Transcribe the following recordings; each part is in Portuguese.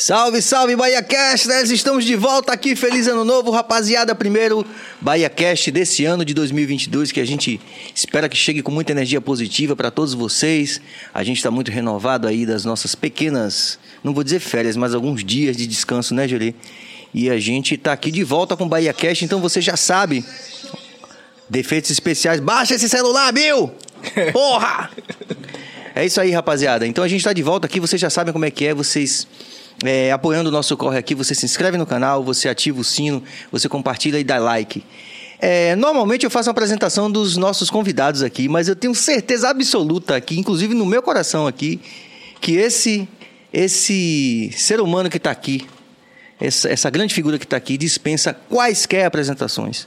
Salve, salve, Bahia Cast! Nós estamos de volta aqui. Feliz Ano Novo, rapaziada. Primeiro Bahia Cast desse ano de 2022 que a gente espera que chegue com muita energia positiva para todos vocês. A gente está muito renovado aí das nossas pequenas, não vou dizer férias, mas alguns dias de descanso, né, Julie? E a gente está aqui de volta com o Bahia Cast, então você já sabe. Defeitos especiais, baixa esse celular, Bill! Porra! É isso aí, rapaziada. Então a gente está de volta aqui, vocês já sabem como é que é, vocês é, apoiando o nosso corre aqui, você se inscreve no canal, você ativa o sino, você compartilha e dá like. É, normalmente eu faço uma apresentação dos nossos convidados aqui, mas eu tenho certeza absoluta aqui, inclusive no meu coração aqui, que esse esse ser humano que está aqui, essa, essa grande figura que está aqui, dispensa quaisquer apresentações.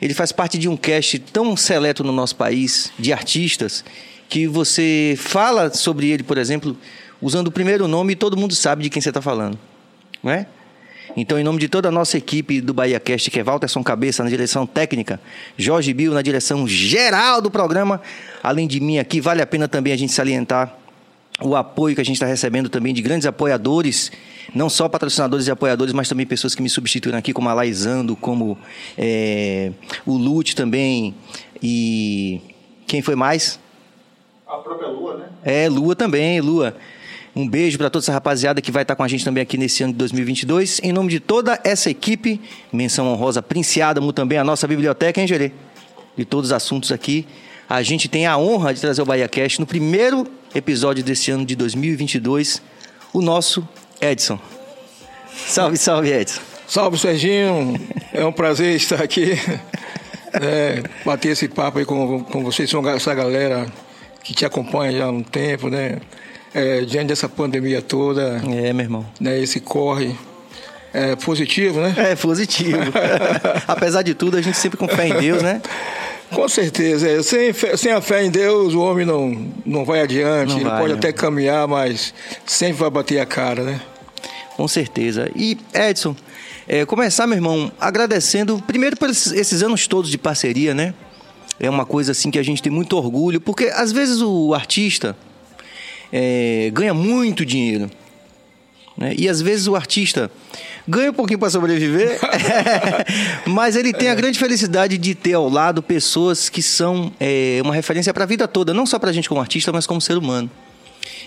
Ele faz parte de um cast tão seleto no nosso país, de artistas, que você fala sobre ele, por exemplo, usando o primeiro nome e todo mundo sabe de quem você está falando. Não é? Então, em nome de toda a nossa equipe do Bahia Cast, que é Walterson Cabeça na direção técnica, Jorge Bill na direção geral do programa, além de mim aqui, vale a pena também a gente salientar o apoio que a gente está recebendo também de grandes apoiadores, não só patrocinadores e apoiadores, mas também pessoas que me substituem aqui, como a Laizando, como é, o Lute também, e quem foi mais? A própria Lua, né? É, Lua também, Lua. Um beijo para toda essa rapaziada que vai estar com a gente também aqui nesse ano de 2022. Em nome de toda essa equipe, menção honrosa Prince Adamo também, a nossa biblioteca, hein, Gerê? De todos os assuntos aqui. A gente tem a honra de trazer o Bahia Cast no primeiro episódio desse ano de 2022, o nosso Edson. Salve, salve, Edson. Salve, Serginho. É um prazer estar aqui. É, bater esse papo aí com, com vocês, essa galera que te acompanha já há um tempo, né? É, diante dessa pandemia toda. É, meu irmão. Né, esse corre. É positivo, né? É positivo. Apesar de tudo, a gente sempre com fé em Deus, né? Com certeza. É. Sem, fé, sem a fé em Deus, o homem não, não vai adiante. Não Ele vai, pode né? até caminhar, mas sempre vai bater a cara, né? Com certeza. E, Edson, é, começar, meu irmão, agradecendo, primeiro por esses, esses anos todos de parceria, né? É uma coisa assim que a gente tem muito orgulho, porque às vezes o artista é, ganha muito dinheiro. Né? E às vezes o artista ganha um pouquinho para sobreviver, mas ele tem a grande felicidade de ter ao lado pessoas que são é, uma referência para a vida toda, não só para a gente como artista, mas como ser humano.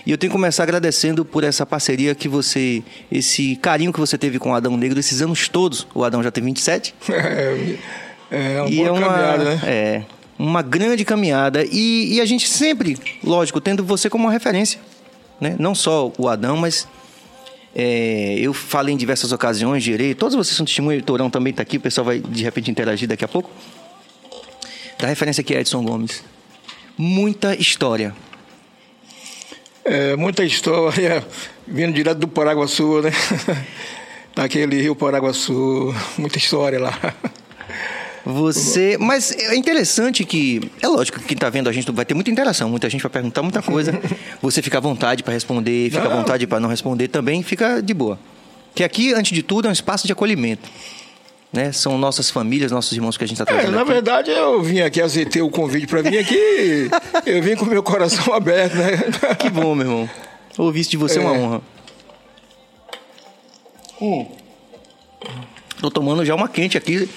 E eu tenho que começar agradecendo por essa parceria que você, esse carinho que você teve com o Adão Negro esses anos todos. O Adão já tem 27. É, é uma e boa é uma, caminhada, né? É, uma grande caminhada. E, e, a gente sempre, lógico, tendo você como uma referência. Né? Não só o Adão, mas é, eu falei em diversas ocasiões, gerei. Todos vocês são testemunhas, o Torão também está aqui, o pessoal vai de repente interagir daqui a pouco. Da referência aqui é Edson Gomes. Muita história. É, muita história vindo direto do Paraguaçu, né? Naquele rio Paraguaçu, muita história lá. Você. Mas é interessante que. É lógico que quem está vendo a gente vai ter muita interação, muita gente vai perguntar muita coisa. Você fica à vontade para responder, fica não. à vontade para não responder também, fica de boa. Que aqui, antes de tudo, é um espaço de acolhimento. Né? São nossas famílias, nossos irmãos que a gente está trazendo. É, na aqui. verdade, eu vim aqui, azeitei o convite para vir aqui. eu vim com o meu coração aberto, né? que bom, meu irmão. Ouvir isso de você é, é uma honra. Hum. Tô tomando já uma quente aqui.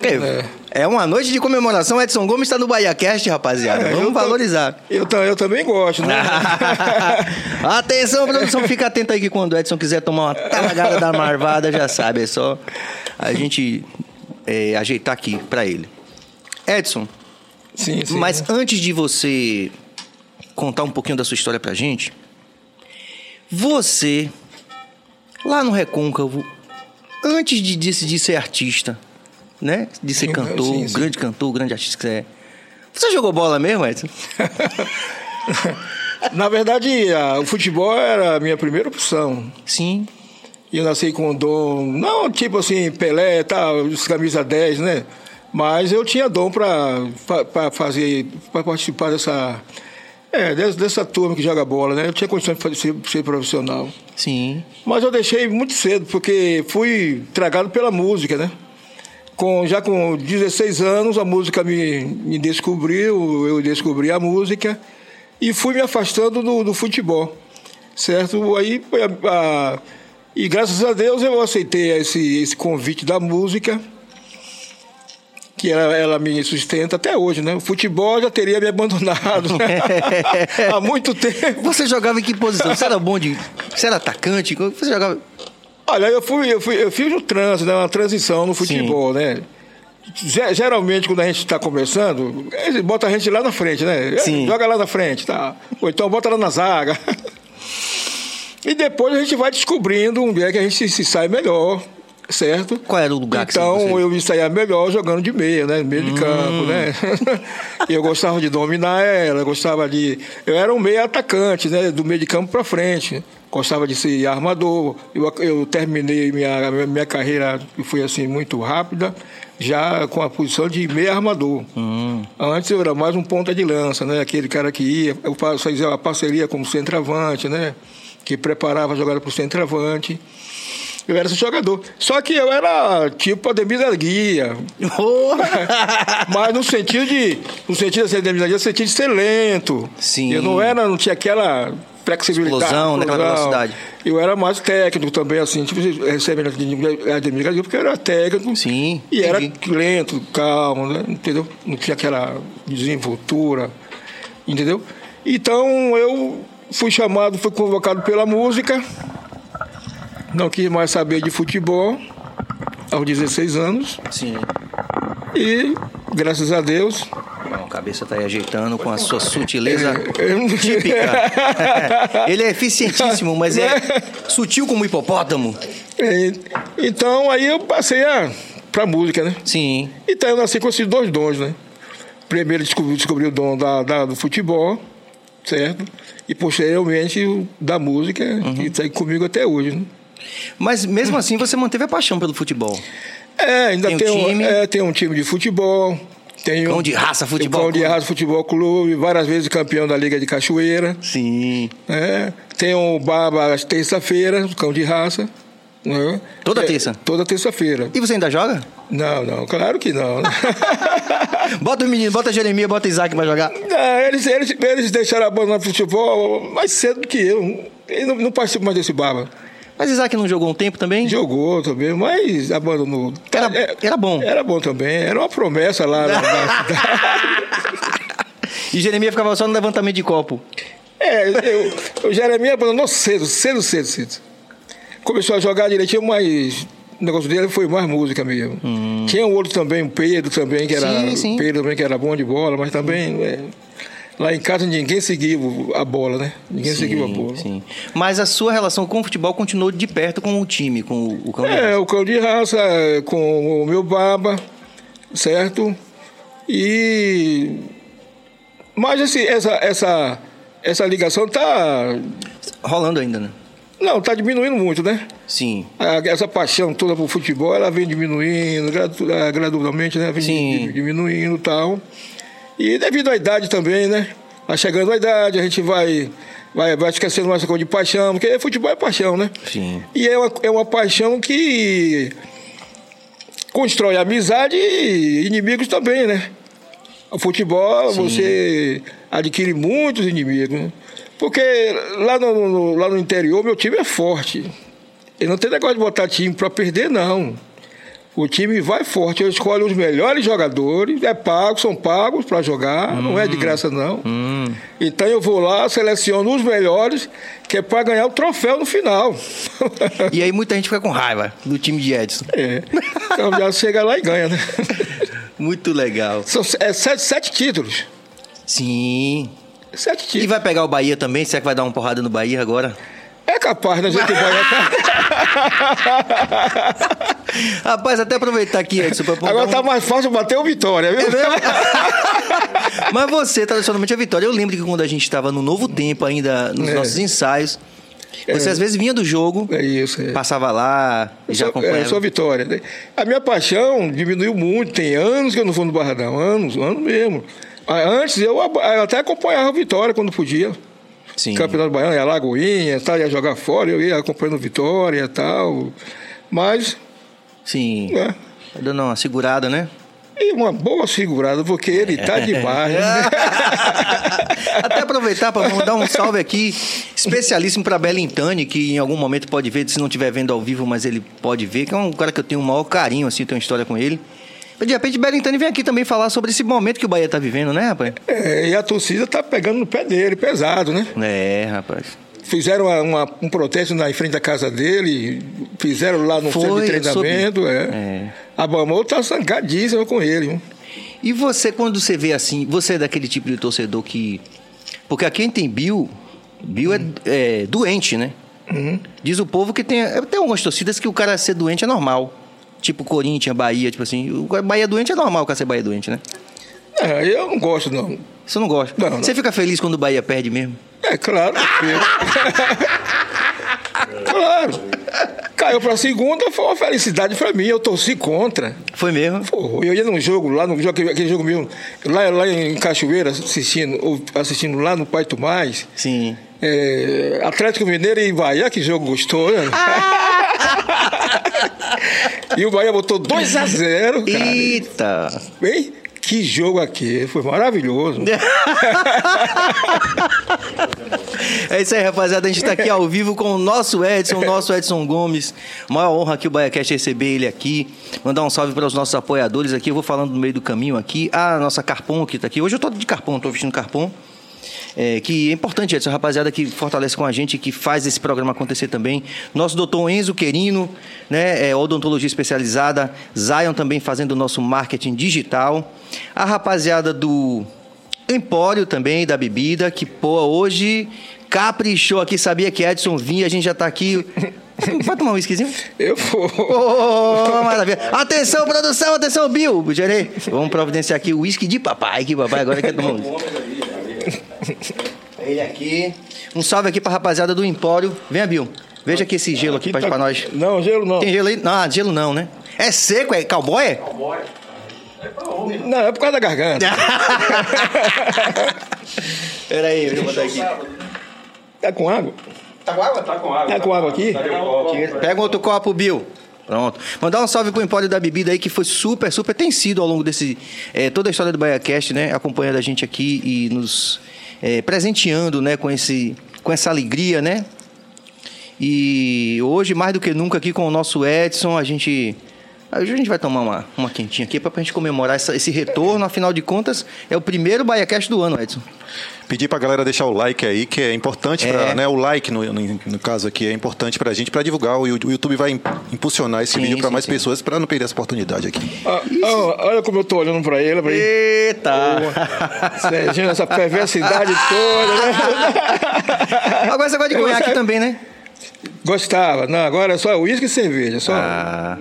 É. é uma noite de comemoração. Edson Gomes está no Bahia Cast, rapaziada. É, Vamos eu valorizar. Eu, eu também gosto, né? Atenção, produção, fica atento aí que quando o Edson quiser tomar uma talagada da marvada, já sabe. É só a gente é, ajeitar aqui para ele. Edson. Sim, sim. Mas antes de você contar um pouquinho da sua história pra gente, você, lá no Recôncavo, antes de decidir ser artista, né? De ser cantor, sim, sim. grande cantor, grande artista que você é. Você jogou bola mesmo, Edson? Na verdade, a, o futebol era a minha primeira opção. Sim. E eu nasci com o dom, não tipo assim, Pelé, tal, os camisa 10, né? Mas eu tinha dom para fazer, para participar dessa, é, dessa, dessa, turma que joga bola, né? Eu tinha condições de fazer, ser, ser profissional. Sim. Mas eu deixei muito cedo, porque fui tragado pela música, né? Com, já com 16 anos, a música me, me descobriu, eu descobri a música e fui me afastando do, do futebol, certo? Aí a, a, E graças a Deus eu aceitei esse, esse convite da música, que ela, ela me sustenta até hoje, né? O futebol já teria me abandonado né? há muito tempo. Você jogava em que posição? Você era bom de. Você era atacante? Você jogava. Olha, eu fui, eu fui, eu fiz um trânsito, né? uma transição no futebol, Sim. né? Geralmente, quando a gente está começando, eles botam a gente lá na frente, né? Sim. Joga lá na frente, tá? Ou então bota lá na zaga. E depois a gente vai descobrindo onde é que a gente se sai melhor, certo? Qual era o lugar então, que você... Então eu me saía melhor jogando de meia, né? Meio de hum. campo, né? e eu gostava de dominar ela, gostava de. Eu era um meio atacante, né? Do meio de campo para frente. Gostava de ser armador. Eu, eu terminei minha, minha carreira, que foi assim, muito rápida, já com a posição de meio armador. Hum. Antes eu era mais um ponta de lança, né? Aquele cara que ia, eu fazia uma parceria como centroavante, né? que preparava a jogada para o centroavante. Eu era esse jogador. Só que eu era tipo Ademir da Guia. Oh. Mas no sentido de. No sentido de ser Ademir da Guia, no sentido de ser lento. Sim. Eu não era, não tinha aquela flexibilidade. Explosão, naquela velocidade. Eu era mais técnico também, assim, tipo, recebendo da Guia, porque eu era técnico. Sim. E era lento, calmo, né? Entendeu? Não tinha aquela desenvoltura. Entendeu? Então eu Fui chamado, fui convocado pela música. Não quis mais saber de futebol aos 16 anos. Sim. E, graças a Deus. Bom, a cabeça está aí ajeitando com a sua sutileza típica. Ele é eficientíssimo, mas é sutil como hipopótamo. É, então, aí eu passei a, pra música, né? Sim. Então eu nasci com esses dois dons, né? Primeiro descobri, descobri o dom da, da, do futebol, certo? e posteriormente da música, uhum. que está comigo até hoje. Né? Mas mesmo assim você manteve a paixão pelo futebol? É, ainda tem, tem um, time. É, tem um time de futebol. Tem cão de raça futebol cão de raça futebol clube, várias vezes campeão da Liga de Cachoeira. Sim. É, tem o Baba terça-feira, cão de raça. Né? Toda é, terça? Toda terça-feira. E você ainda joga? Não, não, claro que não. bota o menino, bota Jeremias, bota Isaac pra jogar. Não, eles, eles, eles deixaram a bola no futebol mais cedo do que eu. Eu não, não participo mais desse baba. Mas Isaac não jogou um tempo também? Jogou também, mas abandonou. Era, é, era bom. Era bom também, era uma promessa lá na, E Jeremias ficava só no levantamento de copo. É, eu, o Jeremias abandonou cedo, cedo, cedo, cedo começou a jogar direitinho, mas o negócio dele foi mais música mesmo. Hum. Tinha um outro também, o Pedro também, que era. Sim, sim. Pedro também, que era bom de bola, mas também. É, lá em casa ninguém seguiu a bola, né? Ninguém sim, seguiu a bola. Sim. Mas a sua relação com o futebol continuou de perto com o time, com o, o Cão de é, Raça? É, o Cão de Raça, com o meu baba, certo? E. Mas assim, essa, essa, essa ligação tá. Rolando ainda, né? Não, está diminuindo muito, né? Sim. Essa paixão toda por futebol, ela vem diminuindo eh, gradualmente, né? Vem Sim. diminuindo e tal. E devido à idade também, né? Vai chegando a idade, a gente vai, vai, vai esquecendo mais essa coisa de paixão, porque futebol é paixão, né? Sim. E é uma, é uma paixão que constrói amizade e inimigos também, né? O futebol, Sim. você adquire muitos inimigos, né? Porque lá no, no, lá no interior, meu time é forte. E não tem negócio de botar time para perder, não. O time vai forte, eu escolho os melhores jogadores, é pago, são pagos para jogar, hum, não é de graça não. Hum. Então eu vou lá, seleciono os melhores, que é para ganhar o troféu no final. E aí muita gente fica com raiva do time de Edson. É. Então já chega lá e ganha, né? Muito legal. São é, sete, sete títulos. Sim. Sete títulos. E vai pegar o Bahia também? Será que vai dar uma porrada no Bahia agora? É capaz, né, gente? Bahia Rapaz, até aproveitar aqui, Edson. Agora um... tá mais fácil bater o Vitória, viu? É Mas você, tradicionalmente, a Vitória. Eu lembro que quando a gente estava no novo tempo ainda, nos é. nossos ensaios, você é. às vezes vinha do jogo, é isso, é. passava lá e já acompanhava. É, eu sou Vitória. A minha paixão diminuiu muito. Tem anos que eu não vou no Barradão, anos, anos mesmo. Ah, antes eu, eu até acompanhava a Vitória quando podia. Sim. Campeonato Baiano, ia Lagoinha, tal, ia jogar fora, eu ia acompanhando Vitória e tal. Mas. Sim. É. Tá dando uma segurada, né? E uma boa segurada, porque ele tá demais. né? Até aproveitar para mandar um salve aqui, especialíssimo para Belintani, que em algum momento pode ver, se não estiver vendo ao vivo, mas ele pode ver, que é um cara que eu tenho o maior carinho, assim, tenho uma história com ele. De repente, Belintani vem aqui também falar sobre esse momento que o Bahia tá vivendo, né, rapaz? É, e a torcida tá pegando no pé dele, pesado, né? É, rapaz. Fizeram uma- uma- um protesto na frente da casa dele, fizeram lá no Foi, centro de treinamento. É. É. A Bamou tá sangadíssima com ele. viu? E você, quando você vê assim, você é daquele tipo de torcedor que. Porque aqui em Bill, Bill é, é doente, né? Diz o povo que tem. Tem algumas torcidas que o cara ser doente é normal. Tipo Corinthians, Bahia, tipo assim. O Bahia doente é normal o cara ser Bahia doente, né? É, eu não gosto, não. Você não gosta. Não, não. Você fica feliz quando o Bahia perde mesmo? É claro. claro. Caiu pra segunda, foi uma felicidade pra mim. Eu torci contra. Foi mesmo? Pô, eu ia num jogo, lá no jogo, aquele- jogo meu, lá, lá em Cachoeira, assistindo, assistindo lá no Pai Tomás. Sim. É, Atlético Mineiro e Bahia, que jogo gostou, né? e o Bahia botou 2 a 0 cara. Eita! Bem, que jogo aqui, foi maravilhoso. É isso aí, rapaziada. A gente tá aqui ao vivo com o nosso Edson, o nosso Edson Gomes. Maior honra aqui o BaiaCast receber ele aqui. Mandar um salve para os nossos apoiadores aqui. Eu vou falando no meio do caminho aqui. A nossa Carpon que tá aqui. Hoje eu tô de Carpon, tô vestindo Carpon. É, que é importante, Edson, rapaziada que fortalece com a gente, que faz esse programa acontecer também. Nosso doutor Enzo Querino, né, é, odontologia especializada. Zion também fazendo o nosso marketing digital. A rapaziada do Empório também, da bebida, que, pô, hoje caprichou aqui, sabia que Edson vinha, a gente já tá aqui. Vai tomar um whiskyzinho? Eu vou. Ô, maravilha. Atenção, produção, atenção, Bill. Gerei. Vamos providenciar aqui o uísque de papai, que papai agora quer tomar um. Ele aqui. Um salve aqui pra rapaziada do Empório. Venha, Bill. Veja aqui esse gelo aqui, pra, tá- pra nós. Não, gelo não. Tem gelo aí? Não, gelo não, né? É seco, é cowboy? é? Não, é por causa da garganta. Pera aí, deixa eu botar aqui. Tá com água? Tá com água? Tá com água. Tá com água aqui? Pega um outro copo, Bill. Pronto. Mandar um salve pro Empório da Bebida aí, que foi super, super, tem sido ao longo desse. eh, toda a história do BaiaCast, né? Acompanhando a gente aqui e nos eh, presenteando, né? Com, esse, com essa alegria, né? E hoje, mais do que nunca, aqui com o nosso Edson, a gente. Hoje a gente vai tomar uma, uma quentinha aqui pra gente comemorar essa- esse retorno. Afinal de contas, é o primeiro BaiaCast do ano, Edson. Pedir pra galera deixar o like aí, que é importante, É. pra, né? O like, no, no, no caso aqui, é importante pra gente, pra divulgar. O, o YouTube vai im- impulsionar esse Sim, vídeo pra sim, mais sim. pessoas, pra não perder essa oportunidade aqui. Ah, ah, olha como eu tô olhando pra ele, pra ele. Eita! Serginho, essa perversidade toda, né? Agora você gosta de conhaque também, né? Gostava. Não, agora é só uísque e cerveja. Só. Ah.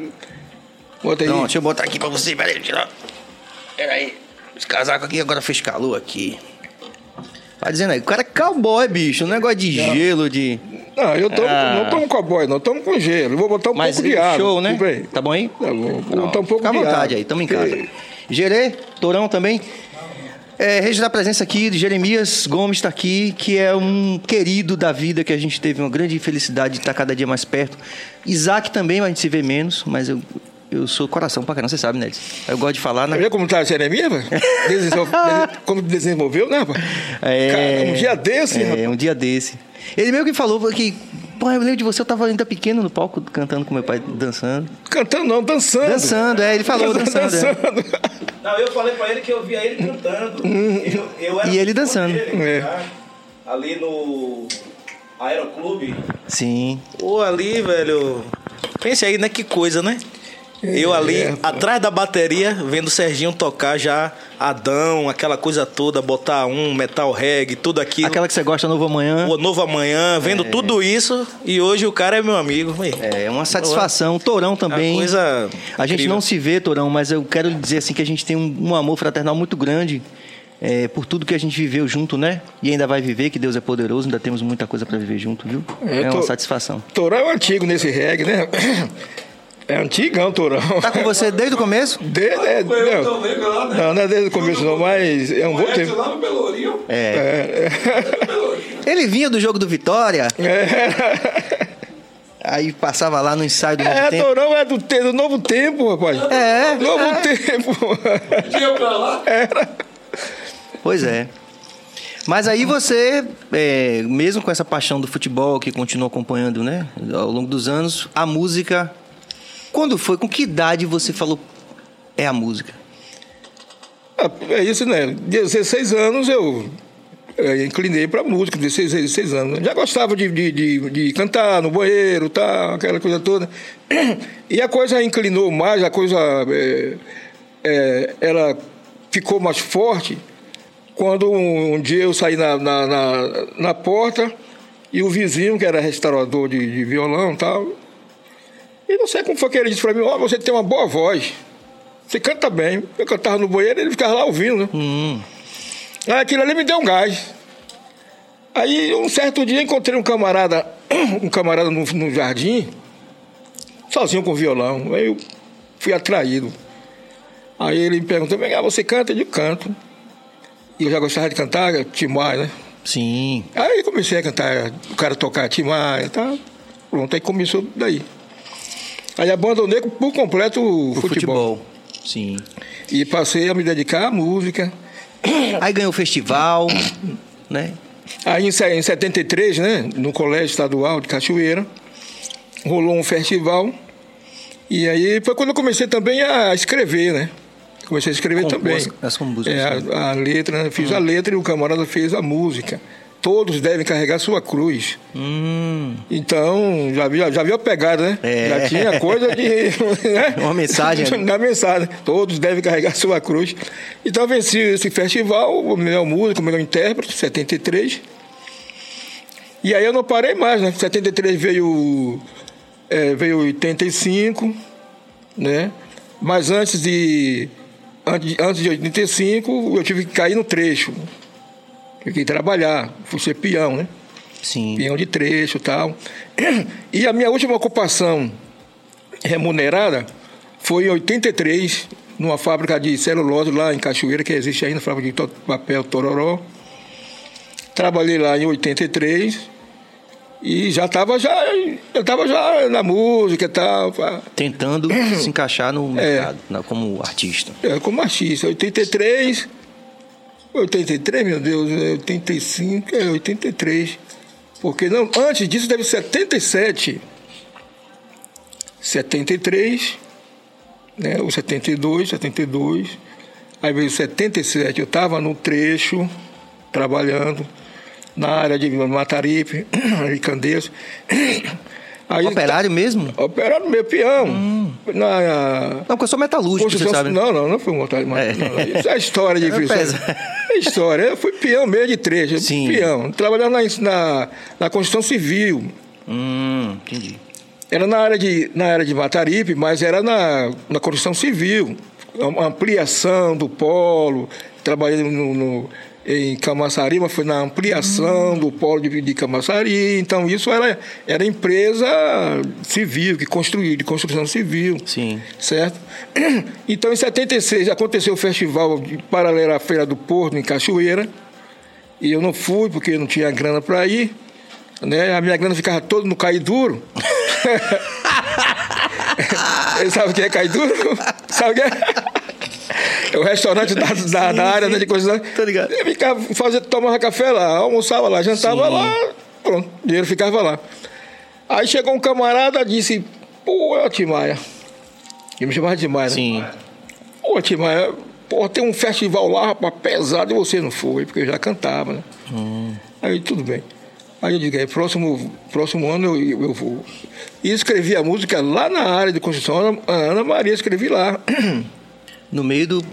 Bota aí. Pronto, deixa eu botar aqui pra você. Peraí, tirar. Peraí. Esse casaco aqui agora fez calor aqui. Vai dizendo aí, o cara é cowboy, bicho. Um negócio de gelo, de. Não, eu tomo, Ah. não tomo cowboy, não. Tomo com gelo. Vou botar um Mas pouco de água. show, né? Bem? Tá bom aí? Tá bom. Vou botar um pouco Fica à de vontade água. aí, tamo em casa. Porque- Gerê, Torão também. É, registrar a presença aqui de Jeremias Gomes está aqui, que é um querido da vida, que a gente teve uma grande felicidade de estar cada dia mais perto. Isaac também, a gente se vê menos, mas eu, eu sou coração pra caramba, você sabe, né? Eu gosto de falar, né? Vê como tá a Jeremias, velho? Como desenvolveu, né, rapaz? Cara, um dia desse, É, rapaz. um dia desse. Ele meio que falou que, pô, eu lembro de você, eu tava ainda pequeno no palco cantando com meu pai, dançando. Cantando não, dançando. Dançando, é, ele falou dançando. é. dançando. Não, eu falei pra ele que eu via ele cantando. Eu, eu era E ele dançando. dele, É. tá? Ali no Aeroclube. Sim. Pô, ali, velho. Pense aí, né? Que coisa, né? Eu ali, é, atrás da bateria, vendo o Serginho tocar já Adão, aquela coisa toda, botar um, metal reggae, tudo aquilo. Aquela que você gosta, Novo Amanhã. O Novo Amanhã, vendo tudo isso, e hoje o cara é meu amigo. velho. É uma satisfação. Torão também. Uma coisa A gente incrível. não se vê, Torão, mas eu quero dizer assim que a gente tem um, um amor fraternal muito grande é, por tudo que a gente viveu junto, né? E ainda vai viver, que Deus é poderoso, ainda temos muita coisa pra viver junto, viu? É, É, uma tô- satisfação. Torão é antigo nesse reggae, né? É antigão, Torão. Tá com você desde o começo? Desde, é, Eu não, também, lá, né? não, não é desde o começo não, mas é um bom tempo. lá no Pelourinho. É. Ele vinha do jogo do Vitória. É. Aí passava lá no ensaio do novo É, tempo. Torão é do, te- do novo tempo, rapaz. É, Novo é. tempo. Pois é. Mas aí você, é, mesmo com essa paixão do futebol que continuou acompanhando, né, ao longo dos anos, a música. Quando foi? Com que idade você falou é a música? Ah, É isso, né? 16 anos eu eh, inclinei para música, 16, 16 anos. Já gostava de, de, de, de cantar no banheiro, tal, aquela coisa toda. E a coisa inclinou mais, a coisa eh, eh, ela ficou mais forte quando um, um dia eu saí na, na, na, na porta e o vizinho, que era restaurador de, de violão tal, e não sei como foi que ele disse para mim, ó, você tem uma boa voz. Você canta bem. Eu cantava no banheiro ele ficava lá ouvindo, né? Hum, Aí aquilo ali me deu um gás. Aí um certo dia encontrei um camarada, um camarada no, no jardim, sozinho com violão. Aí eu fui atraído. Aí ele me perguntou, "Vem cá, você canta? Eu digo, canto. E eu já gostava de cantar, Timar, né? sim. Aí comecei a cantar, o cara tocar Timar e tal. Pronto, aí começou daí. Aí abandonei por completo o O futebol. futebol. Sim. E passei a me dedicar à música. Aí ganhou o festival, né? Aí em se- em 73, né, no Colégio Estadual de Cachoeira, rolou um festival. E aí foi quando eu comecei também a escrever, né? Comecei a escrever Compor também. as- as músicas, É, a, a letra, né? fiz a letra e o camarada fez a música. Todos devem carregar sua cruz. Hum, Então, já viu, já viu a pegada, né? É. Já tinha coisa de. né? Uma mensagem. Na mensagem. Todos devem carregar sua cruz. Então, venci esse festival, o melhor músico, o melhor intérprete, 73. E aí eu não parei mais, né? 73 veio. é, veio 85, né? Mas antes de. Antes, antes de 85, eu tive que cair no trecho. Fiquei trabalhar, fui ser peão, né? sim. peão de trecho e tal. E a minha última ocupação remunerada foi em 83, numa fábrica de celulose lá em Cachoeira, que existe ainda, fábrica de papel Tororó. Trabalhei lá em 83 e já estava já, eu tava já na música e tal. Tentando se encaixar no mercado, na- como artista. É, como artista. 83, 83, meu Deus, é 85, é 83. Porque não, antes disso deve ser 77. 73, né? O 72, 72. Aí veio 77, eu estava no trecho, trabalhando na área de Mataripe, de Candeias. Aí, Operário mesmo? Operário meu peão. Na, Não, porque eu sou metalúrgico, você sabe. né? Não, não, não um otário, mas É. não, isso é história de É, frição. pesa. É história. Eu fui peão meio de trecho. Sim. Peão. Trabalhava na, na, na construção civil. Hum, entendi. Era na área de, na área de Mataripe, mas era na, na construção civil. Ampliação do polo. Trabalhei no, no- em Camaçari, mas foi na ampliação Hum. do polo de, de Camaçari. Então, isso era, era empresa civil, que construía, de construção civil Sim. certo? Então, em 76, aconteceu o festival de paralelo à Feira do Porto, em Cachoeira, e eu não fui porque não tinha grana para ir, né? A minha grana ficava toda no Cai Duro. Você sabe o que é Cai Duro? Sabe o que é? O restaurante da, da, da área né, de construção. Tô ligado. Eu ficava, fazia, tomava café lá, almoçava lá, jantava Sim. lá, pronto, o dinheiro ficava lá. Aí chegou um camarada e disse, pô, é Timaia. Eu me chamava de Timaia, né? Sim. Pô, Timaia, pô, tem um festival lá, rapaz, pesado, e você não foi, porque eu já cantava, né? Aí tudo bem. Aí eu digo, é, próximo, próximo ano eu, eu vou. E escrevi a música lá na área de construção, a Ana Maria, escrevi lá. No meio do.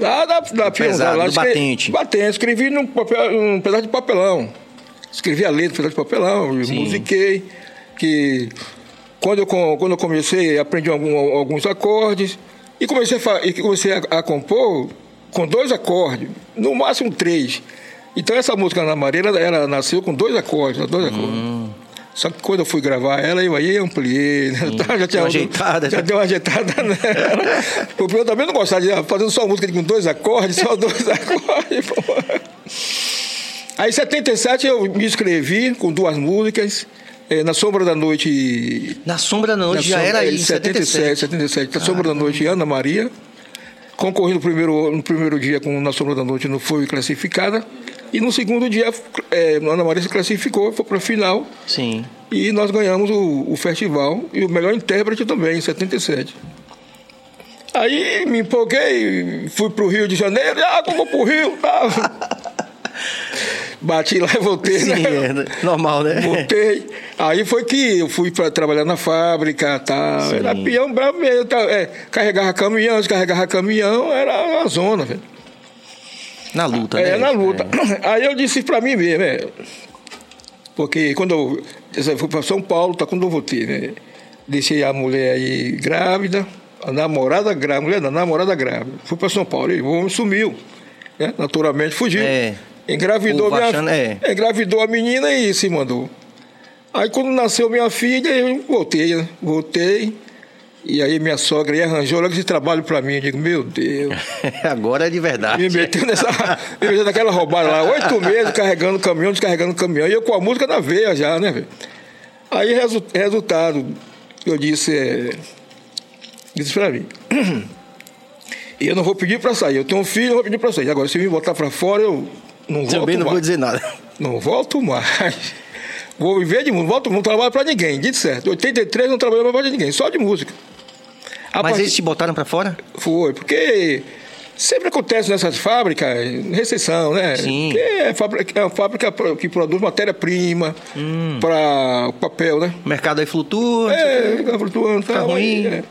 Lá da, da pesado, lá, do escre- batente. Batente, escrevi num, papel, num pedaço de papelão. Escrevi a letra num pedaço de papelão, Sim. musiquei. Que quando eu, quando eu comecei, aprendi algum- alguns acordes. E comecei, a, e comecei a, a compor com dois acordes, no máximo três. Então essa música Ana Maria, ela, ela nasceu com dois acordes, dois acordes. Hum. Só que quando eu fui gravar ela, eu aí ampliei, né? já tinha ajeitada, já né? deu uma ajeitada nela. Porque eu também não gostava de fazendo só música com dois acordes, só dois acordes. pô. Aí em 77 eu me inscrevi com duas músicas É, na Sombra da Noite. Na Sombra da Noite já Sombra- era aí, 77, 77. Na Sombra da Noite, Ana Maria. Concorri no primeiro, no primeiro dia com Na Sombra da Noite, não foi classificada. E no segundo dia, é, Ana Maria se classificou, foi para a final. Sim. E nós ganhamos o, o festival e o melhor intérprete também, em 77. Aí me empolguei, fui pro Rio de Janeiro, ah, vou pro Rio, tá. Bati lá e voltei, Sim, né? é normal, né? Voltei. Aí foi que eu fui para trabalhar na fábrica tal. Sim. Era peão bravo mesmo. tá, é, carregava caminhão, descarregava caminhão, era uma zona, velho. Na luta, É, né? na luta. Aí eu disse pra mim mesmo, é, porque quando eu, eu fui pra São Paulo, tá quando eu voltei, né? Deixei a mulher aí grávida, a namorada grávida, mulher da namorada grávida. Fui pra São Paulo, e o homem sumiu. Né? Naturalmente fugiu. É. Engravidou, minha, é. engravidou a menina e se mandou. Aí quando nasceu minha filha, eu voltei, né? Voltei. E aí minha sogra aí arranjou logo esse trabalho pra mim. Eu digo, meu Deus. Agora é de verdade. Me meteu nessa. Me meteu naquela roubada lá, oito meses carregando caminhão, descarregando caminhão. E eu com a música na veia já, né, velho? Aí, resu- resultado, eu disse. É, disse pra mim. E eu não vou pedir pra sair. Eu tenho um filho, eu vou pedir pra sair. Agora, se me botar pra fora, eu não volto Também não mais. vou dizer nada. Não volto mais. Vou viver de música. Não trabalho pra ninguém. Dito certo. Em 83 não trabalhei mais pra ninguém, só de música. A Mas partir- eles te botaram pra fora? foi, porque sempre acontece nessas fábricas, recessão, né? Sim. Que É, fábrica, é uma fábrica que produz matéria-prima para papel, né? O mercado aí flutua. É, fica flutuando. Fica tal, ruim. é.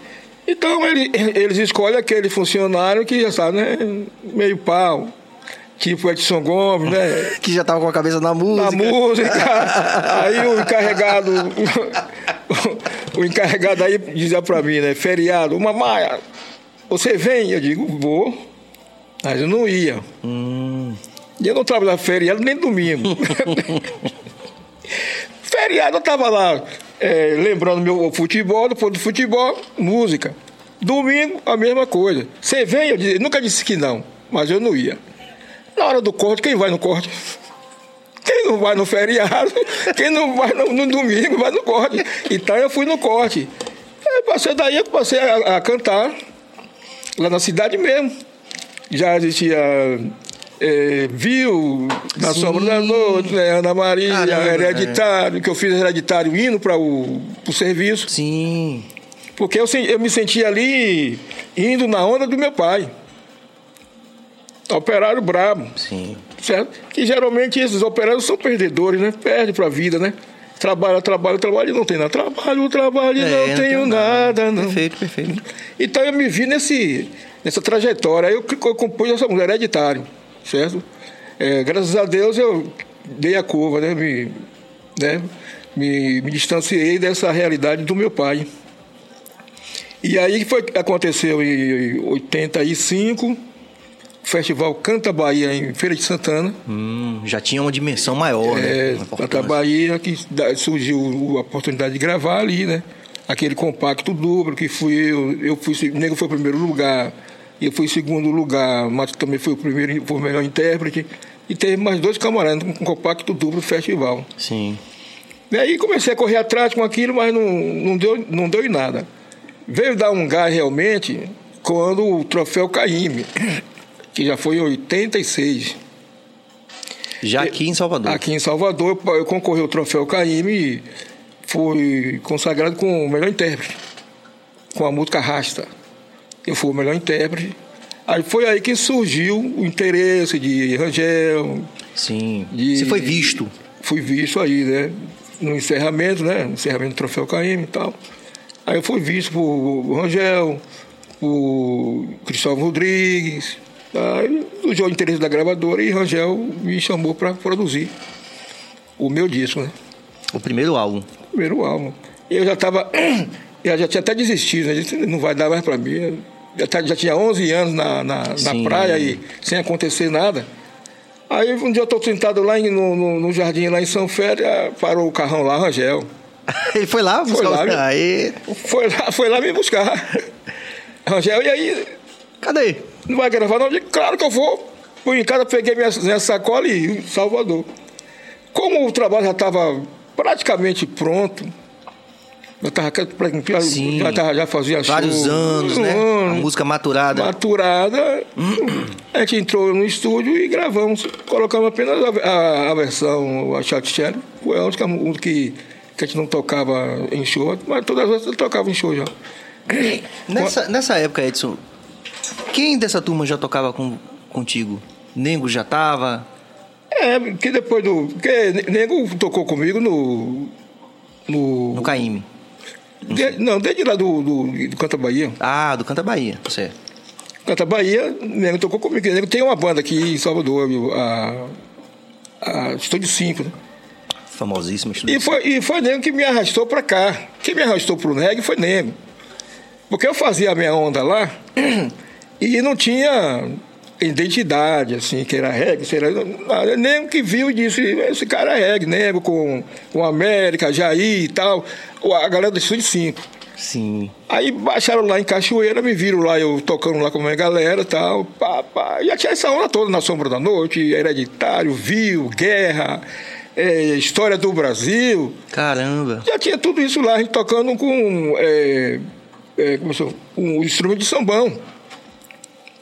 Então ele- eles escolhem aquele funcionário que já sabe, né? Meio pau. Tipo Edson Gomes, né? Que já tava com a cabeça na música. na música. Aí o encarregado, o encarregado aí dizia pra mim, né? Feriado, mamãe, você vem? Eu digo, vou. Mas eu não ia. E eu não trabalhava feriado nem domingo. feriado eu tava lá é, lembrando meu futebol, depois do futebol, música. Domingo, a mesma coisa. Você vem? Eu disse- eu nunca disse que não, mas eu não ia. Na hora do corte, quem vai no corte? Quem não vai no feriado, quem não vai no, no domingo, vai no corte. Então eu fui no corte. Aí passei daí, eu passei a, a cantar lá na cidade mesmo. Já existia é, Viu, Na Sim. Sombra da Noite, né, Ana Maria, Caramba, Hereditário, que eu fiz Hereditário indo para o serviço. Sim. Porque eu, eu me sentia ali indo na onda do meu pai. Operário brabo Sim. certo? Que geralmente esses operários são perdedores, né? Perde para a vida, né? Trabalha, trabalha, trabalha e não tem nada. Trabalho, trabalho e É, não, tenho nada, não. Perfeito, perfeito. Então eu me vi nesse, nessa trajetória. Aí eu, eu compus essa mulher hereditário, certo? É, graças a Deus eu dei a curva, né? Me, né? me, me distanciei dessa realidade do meu pai. E aí foi aconteceu em 85, o Festival Canta Bahia em Feira de Santana. Hum, já tinha uma dimensão maior, É, né? Canta. Bahia, que surgiu a oportunidade de gravar ali, né? Aquele compacto duplo que fui eu, eu fui, o Nego foi o primeiro lugar, eu fui segundo lugar, mas também foi o primeiro, foi o melhor intérprete. E teve mais dois camaradas com um compacto duplo do festival. Sim. E aí comecei a correr atrás com aquilo, mas não, não, deu, não deu em nada. Veio dar um gás realmente quando o troféu Caíme, que já foi em 86. Já aqui em Salvador. Aqui em Salvador, eu concorri ao troféu Caíme e fui consagrado com o melhor intérprete, com a música Rasta. Eu fui o melhor intérprete. Aí foi aí que surgiu o interesse de Rangel, Sim. E- Você foi visto. fui visto aí, né? No encerramento, né? No encerramento do Troféu Caíme e tal. Aí eu fui visto por Rangel, por Cristóvão Rodrigues. Aí surgiu o interesse da gravadora e Rangel me chamou para produzir o meu disco, né? O primeiro álbum. Primeiro álbum. Eu já estava. Eu já tinha até desistido, né? Não vai dar mais para mim. Já, tá- já tinha 11 anos na, na, na praia e sem acontecer nada. Aí um dia eu estou sentado lá em- no, no, no jardim, lá em São Félix, ah, parou o carrão lá, Rangel. Ele foi lá buscar lá, os... meu. Aí... Foi lá, foi lá me buscar. Rangel, e aí, Cadê? Não vai gravar não? Eu digo, claro que eu vou. Fui em casa, peguei minha, minha sacola e Salvador. Como o trabalho já estava praticamente pronto. Tava, já, Sim. já, tava- já fazia Vários show, anos, né? um A música maturada. maturada, a gente entrou no estúdio e gravamos. Colocamos apenas a, a- a versão, a Chat Share. Foi a única que, que a gente não tocava em show, mas todas as outras eu tocava em show já. Nessa, nessa época, Edson, quem dessa turma já tocava com, contigo? Nengo já tava? É, que depois do. Porque Nego tocou comigo no. No. No Caíme. de- não, desde lá do, do, do Canta Bahia. Ah, do Canta Bahia, certo. Canta Bahia, Nego tocou comigo. Nego tem uma banda aqui em Salvador, a. A Estúdio 5, né? Famosíssimo estúdio. E foi, e foi Nego que me arrastou pra cá. Quem me arrastou pro reggae foi Nego. Porque eu fazia a minha onda lá e não tinha identidade, assim, que era reggae. que Era, nada. Nego que viu e disse, esse cara é reggae, Nego com, com América, Jair e tal. A galera do Estúdio 5. Sim. Aí baixaram lá em Cachoeira, me viram lá, eu tocando lá com a minha galera e tal. Pá, pá. Já tinha essa onda toda na Sombra da Noite, Hereditário, Viu, Guerra, é, História do Brasil. Caramba. Já tinha tudo isso lá, a gente tocando com é, é, como se um instrumento de sambão.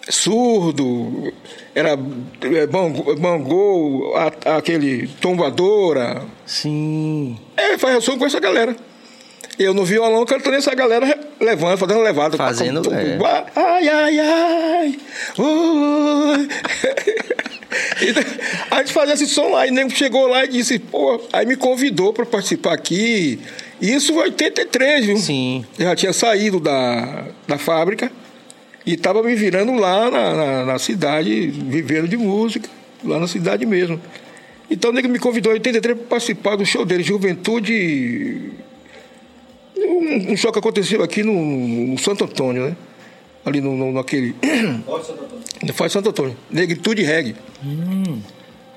Surdo, era é, bangô, aquele tombadora. Sim. É, faz som com essa galera. Eu no violão cantando essa galera levando, fazendo levada. Fazendo, é. Ai, ai, ai. Ui. A gente fazia esse som lá, e nego chegou lá e disse, pô, aí me convidou para participar aqui. Isso em 83, viu? Sim. Eu já tinha saído da, da fábrica e estava me virando lá na, na, na cidade, vivendo de música, lá na cidade mesmo. Então o nego me convidou em 83 para participar do show dele, Juventude. Um, um show que aconteceu aqui no, no Santo Antônio, né? Ali no, no, naquele. Faz Santo Antônio. Negritude reggae.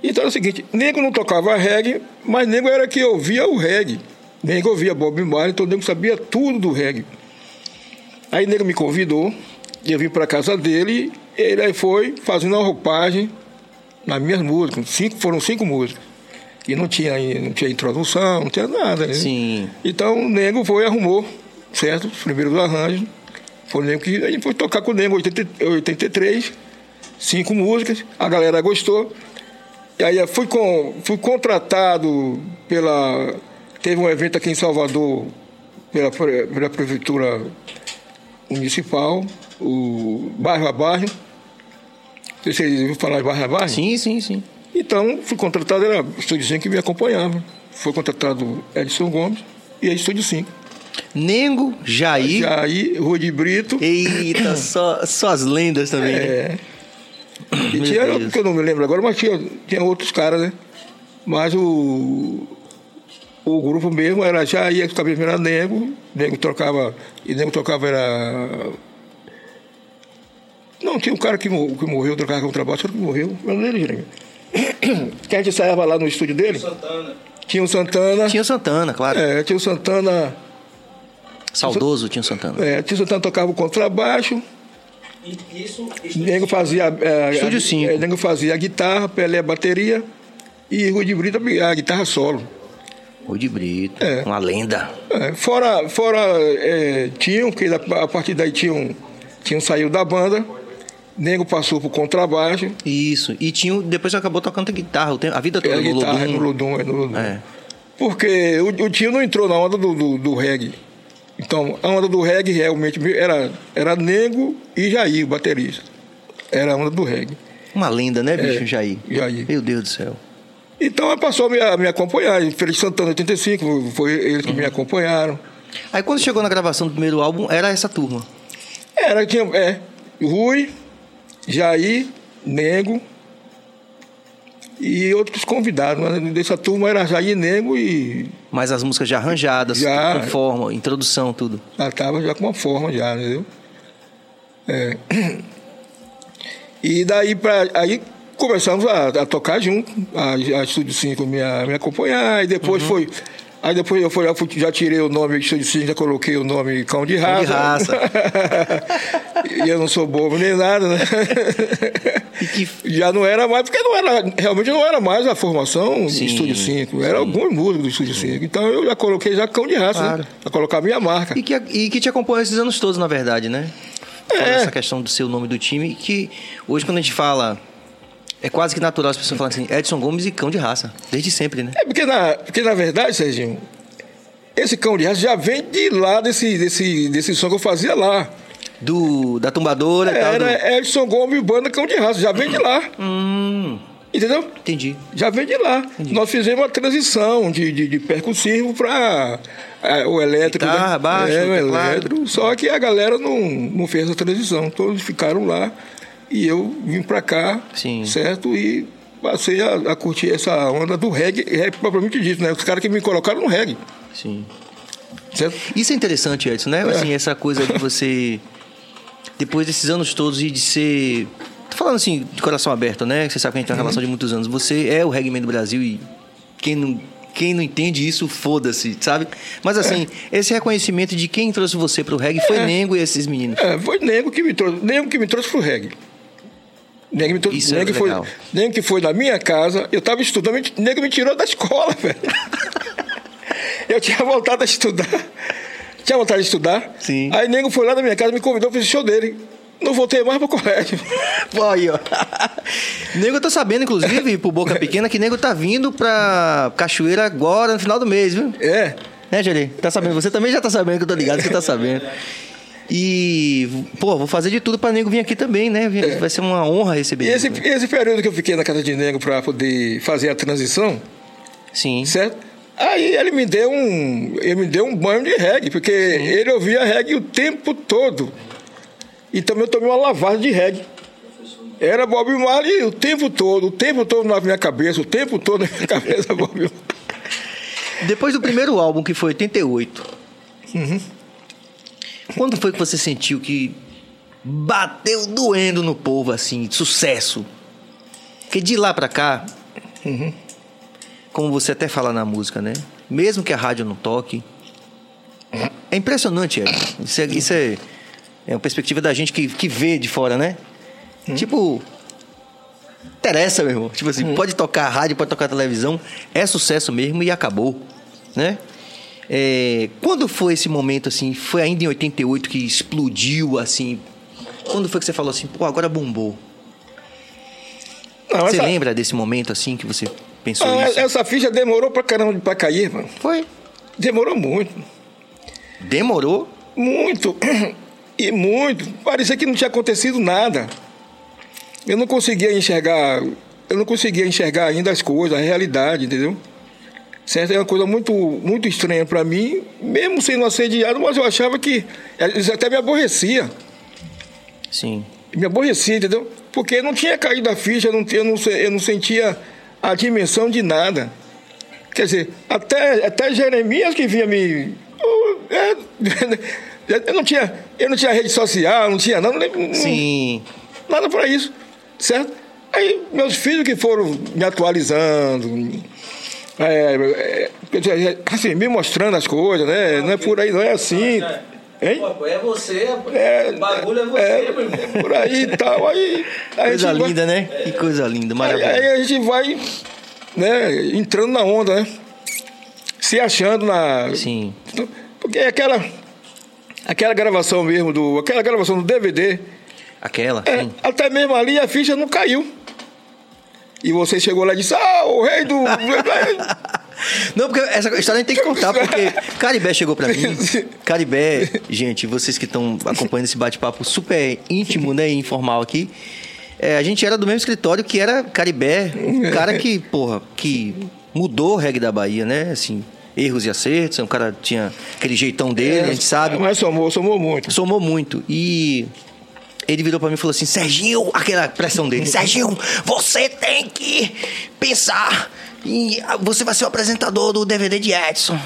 Então era o seguinte, nego não tocava reggae, mas nego era que ouvia o reggae. Nego ouvia Bob Marley, então nego sabia tudo do reggae. Aí nego me convidou, eu vim para casa dele, e ele aí foi fazendo uma roupagem nas minhas músicas. Cinco, foram cinco músicas. E não tinha, não tinha introdução, não tinha nada. Né? Sim. Então o nego foi e arrumou, certo? Os primeiros arranjos. Foi o nego que a gente foi tocar com o nego em 80 83, cinco músicas, a galera gostou. E aí fui, com, fui contratado pela. Teve um evento aqui em Salvador pela, pela Prefeitura Municipal, o bairro a bairro. Vocês ouviram falar de bairro a bairro. Sim, sim, sim. Então, fui contratado, era o Estúdio 5 que me acompanhava. Foi contratado Edson Gomes e a Estúdio 5. Nengo, Jair. Jair, Rua de Brito. Eita, só, só as lendas também. né? É. E Meu tinha, que eu não me lembro agora, mas tinha, tinha outros caras, né? Mas o, o grupo mesmo era Jair, que cabelo era Nego, Nego tocava, e Nego tocava era... Não, tinha um cara que, mor- que morreu, trocava com trabalho, só que morreu, mas não era Jeremias. Que a gente ensaiava lá no estúdio dele, Santana. tinha o Santana, Tinha o Santana, claro. é, tinha o Santana, Saudoso tinha o Santana. é, tinha o Santana tocava o contrabaixo, E isso, Nego fazia. É, Estúdio a, cinco. é, Nego fazia a guitarra, Pelé a bateria e Rui de Brito a guitarra solo. Rui de Brito, É. uma lenda. É, fora fora é, tinham, porque a, a partir daí tinham, tinham saído da banda, Nego passou pro contrabaixo, Isso. E tinha, depois acabou tocando guitarra a vida toda a no guitarra Lodum. no Ludum. é, no Ludum. É. Porque o, o tio não entrou na onda do, do, do reggae. Então, a onda do reggae realmente era, era Nego e Jair, o baterista. Era a onda do reggae. Uma lenda, né, bicho, É, Jair? Jair. Meu Deus do céu. Então, ela passou a me, a me acompanhar. Feliz Santana 85, foi eles que me acompanharam. Aí quando chegou na gravação do primeiro álbum, era essa turma. Era, tinha, é, Rui, Jair, Nego e outros convidados. Mas dessa turma era Jair, Nego e Mas as músicas já arranjadas, Já. com forma, introdução, tudo. já estava já com uma forma já, entendeu? É. E daí pra, aí começamos a, a tocar junto, a, a Estúdio 5 me, me acompanhar, e depois foi. Aí depois eu fui, fui- já tirei o nome de Estúdio 5, já coloquei o nome Cão de Raça. de Raça. e eu não sou bobo nem nada, né? Que- Já não era mais, porque não era, realmente não era mais a formação Sim, do Estúdio 5. Era alguns músicos do Estúdio 5. Então eu já coloquei já cão de raça, Claro. né? Pra colocar a minha marca. E que, e que te acompanhou esses anos todos, na verdade, né? É. essa questão do seu nome do time, que hoje quando a gente fala. É quase que natural as pessoas falarem assim, Edson Gomes e cão de raça. Desde sempre, né? É porque na, porque na verdade, Serginho, esse cão de raça já vem de lá desse, desse, desse som que eu fazia lá. Do, da tumbadora e tal. Era do- Edson Gomes e Banda Cão de Raça, já vem de lá. Hum, Entendeu? entendi. Já vem de lá. Nós fizemos uma transição de, de, de percussivo para o elétrico. Guitarra, né? baixo, é, o elétrico. Só que a galera não, não fez essa transição. Todos ficaram lá e eu vim para cá, Sim. certo? E passei a, a curtir essa onda do reggae, reggae propriamente dito, né? Os caras que me colocaram no reggae, Sim. certo? Isso é interessante, Edson, né? Assim, essa coisa de você, depois desses anos todos e de ser. Tô falando assim, de coração aberto, né? Você sabe que a gente tem uma relação de muitos anos. Você é o reggae do Brasil e quem não, quem não entende isso, foda-se, sabe? Mas assim, esse reconhecimento de quem trouxe você pro reggae foi Nengo e esses meninos. É, foi Nego que me trouxe, Nego que me trouxe pro reggae. Nego, me Isso Nego que foi. Nego que foi na minha casa, eu estava estudando, Nego me tirou da escola, velho. eu tinha voltado a estudar. Tinha vontade de estudar. Sim. Aí Nego foi lá na minha casa, me convidou para esse show dele. Não voltei mais pro colégio. Pô, aí, ó. Nego, eu tô sabendo, inclusive, pro Boca Pequena, que Nego tá vindo pra Cachoeira agora, no final do mês, viu? É. Né, Jeri? Tá sabendo? Você também já tá sabendo que eu tô ligado você tá sabendo. E, pô, vou fazer de tudo pra Nego vir aqui também, né? Vai ser uma honra receber E esse, ele. esse período que eu fiquei na casa de Nego para poder fazer a transição, Sim. certo? Aí ele me deu um, ele me deu um banho de reggae, porque ele ouvia reggae o tempo todo. E também eu tomei uma lavada de reggae. Era Bob Marley o tempo todo, o tempo todo na minha cabeça, o tempo todo na minha cabeça, Bob Marley. Depois do primeiro álbum, que foi 88. Uhum. Quando foi que você sentiu que bateu doendo no povo, assim, sucesso? Porque de lá pra cá, Uhum. como você até fala na música, né? Mesmo que a rádio não toque. É impressionante, Ed. Isso é, isso é, é uma perspectiva da gente que, que vê de fora, né? Uhum. Tipo, interessa, meu irmão. Tipo assim, pode tocar rádio, pode tocar televisão, é sucesso mesmo e acabou, né? É, quando foi esse momento, assim, foi ainda em 88 que explodiu, assim? Quando foi que você falou assim, pô, agora bombou? Não, Você essa, lembra desse momento, assim, que você pensou não, isso? essa ficha demorou pra caramba pra cair, mano. Foi. Demorou muito. Demorou? Muito. E muito. Parecia que não tinha acontecido nada. Eu não conseguia enxergar. Eu não conseguia enxergar ainda as coisas, a realidade, entendeu? Certo? É uma coisa muito, muito estranha para mim, mesmo sendo assediado, mas eu achava que. Isso até me aborrecia. Sim. Me aborrecia, entendeu? Porque não tinha caído a ficha, eu não, eu não, eu não sentia a dimensão de nada. Quer dizer, até, até Jeremias que vinha me. eu- é, Eu não tinha, eu não tinha rede social, não tinha nada, não- Sim. nada para isso, certo? Aí meus filhos que foram me atualizando, é, é, quer dizer, assim, me mostrando as coisas, né? Não é por aí, não é assim. Hein? Pô, é você, É, o bagulho é você, é, meu irmão. por aí e tal. Aí, a Coisa gente vai- linda, né? Que coisa linda, Aí, maravilhosa. aí a gente vai, né, entrando na onda, né? Se achando na. Sim. Porque aquela. Aquela gravação mesmo do. Aquela gravação do DVD. Aquela, é, sim. até mesmo ali a ficha não caiu. E você chegou lá e disse, ah, o rei do. Não, porque essa história a gente tem que contar, porque Caribé chegou pra mim. Caribé, gente, vocês que estão acompanhando esse bate-papo super íntimo, né, e informal aqui. é, a gente era do mesmo escritório que era Caribé, um cara que, porra, que mudou o reggae da Bahia, né? Assim, erros e acertos, um cara tinha aquele jeitão dele, a gente sabe. Mas somou, somou muito. Somou muito. E ele virou pra mim e falou assim: Serginho, aquela pressão dele, Serginho, você tem que pensar. E você vai ser o apresentador do DVD de Edson.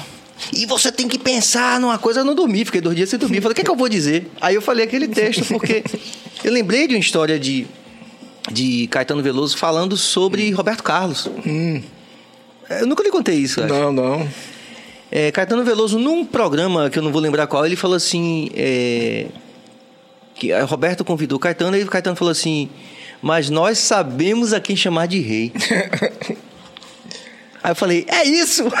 E você tem que pensar numa coisa. Eu não dormi, fiquei dois dias sem dormir. Falei, o que, é que eu vou dizer? Aí eu falei aquele texto, porque eu lembrei de uma história de, de Caetano Veloso falando sobre Roberto Carlos. Eu nunca lhe contei isso, acho. Não, não. É, Caetano Veloso, num programa que eu não vou lembrar qual, ele falou assim. é, que a Roberto convidou o Caetano e o Caetano falou assim: mas nós sabemos a quem chamar de rei. Aí eu falei, é isso!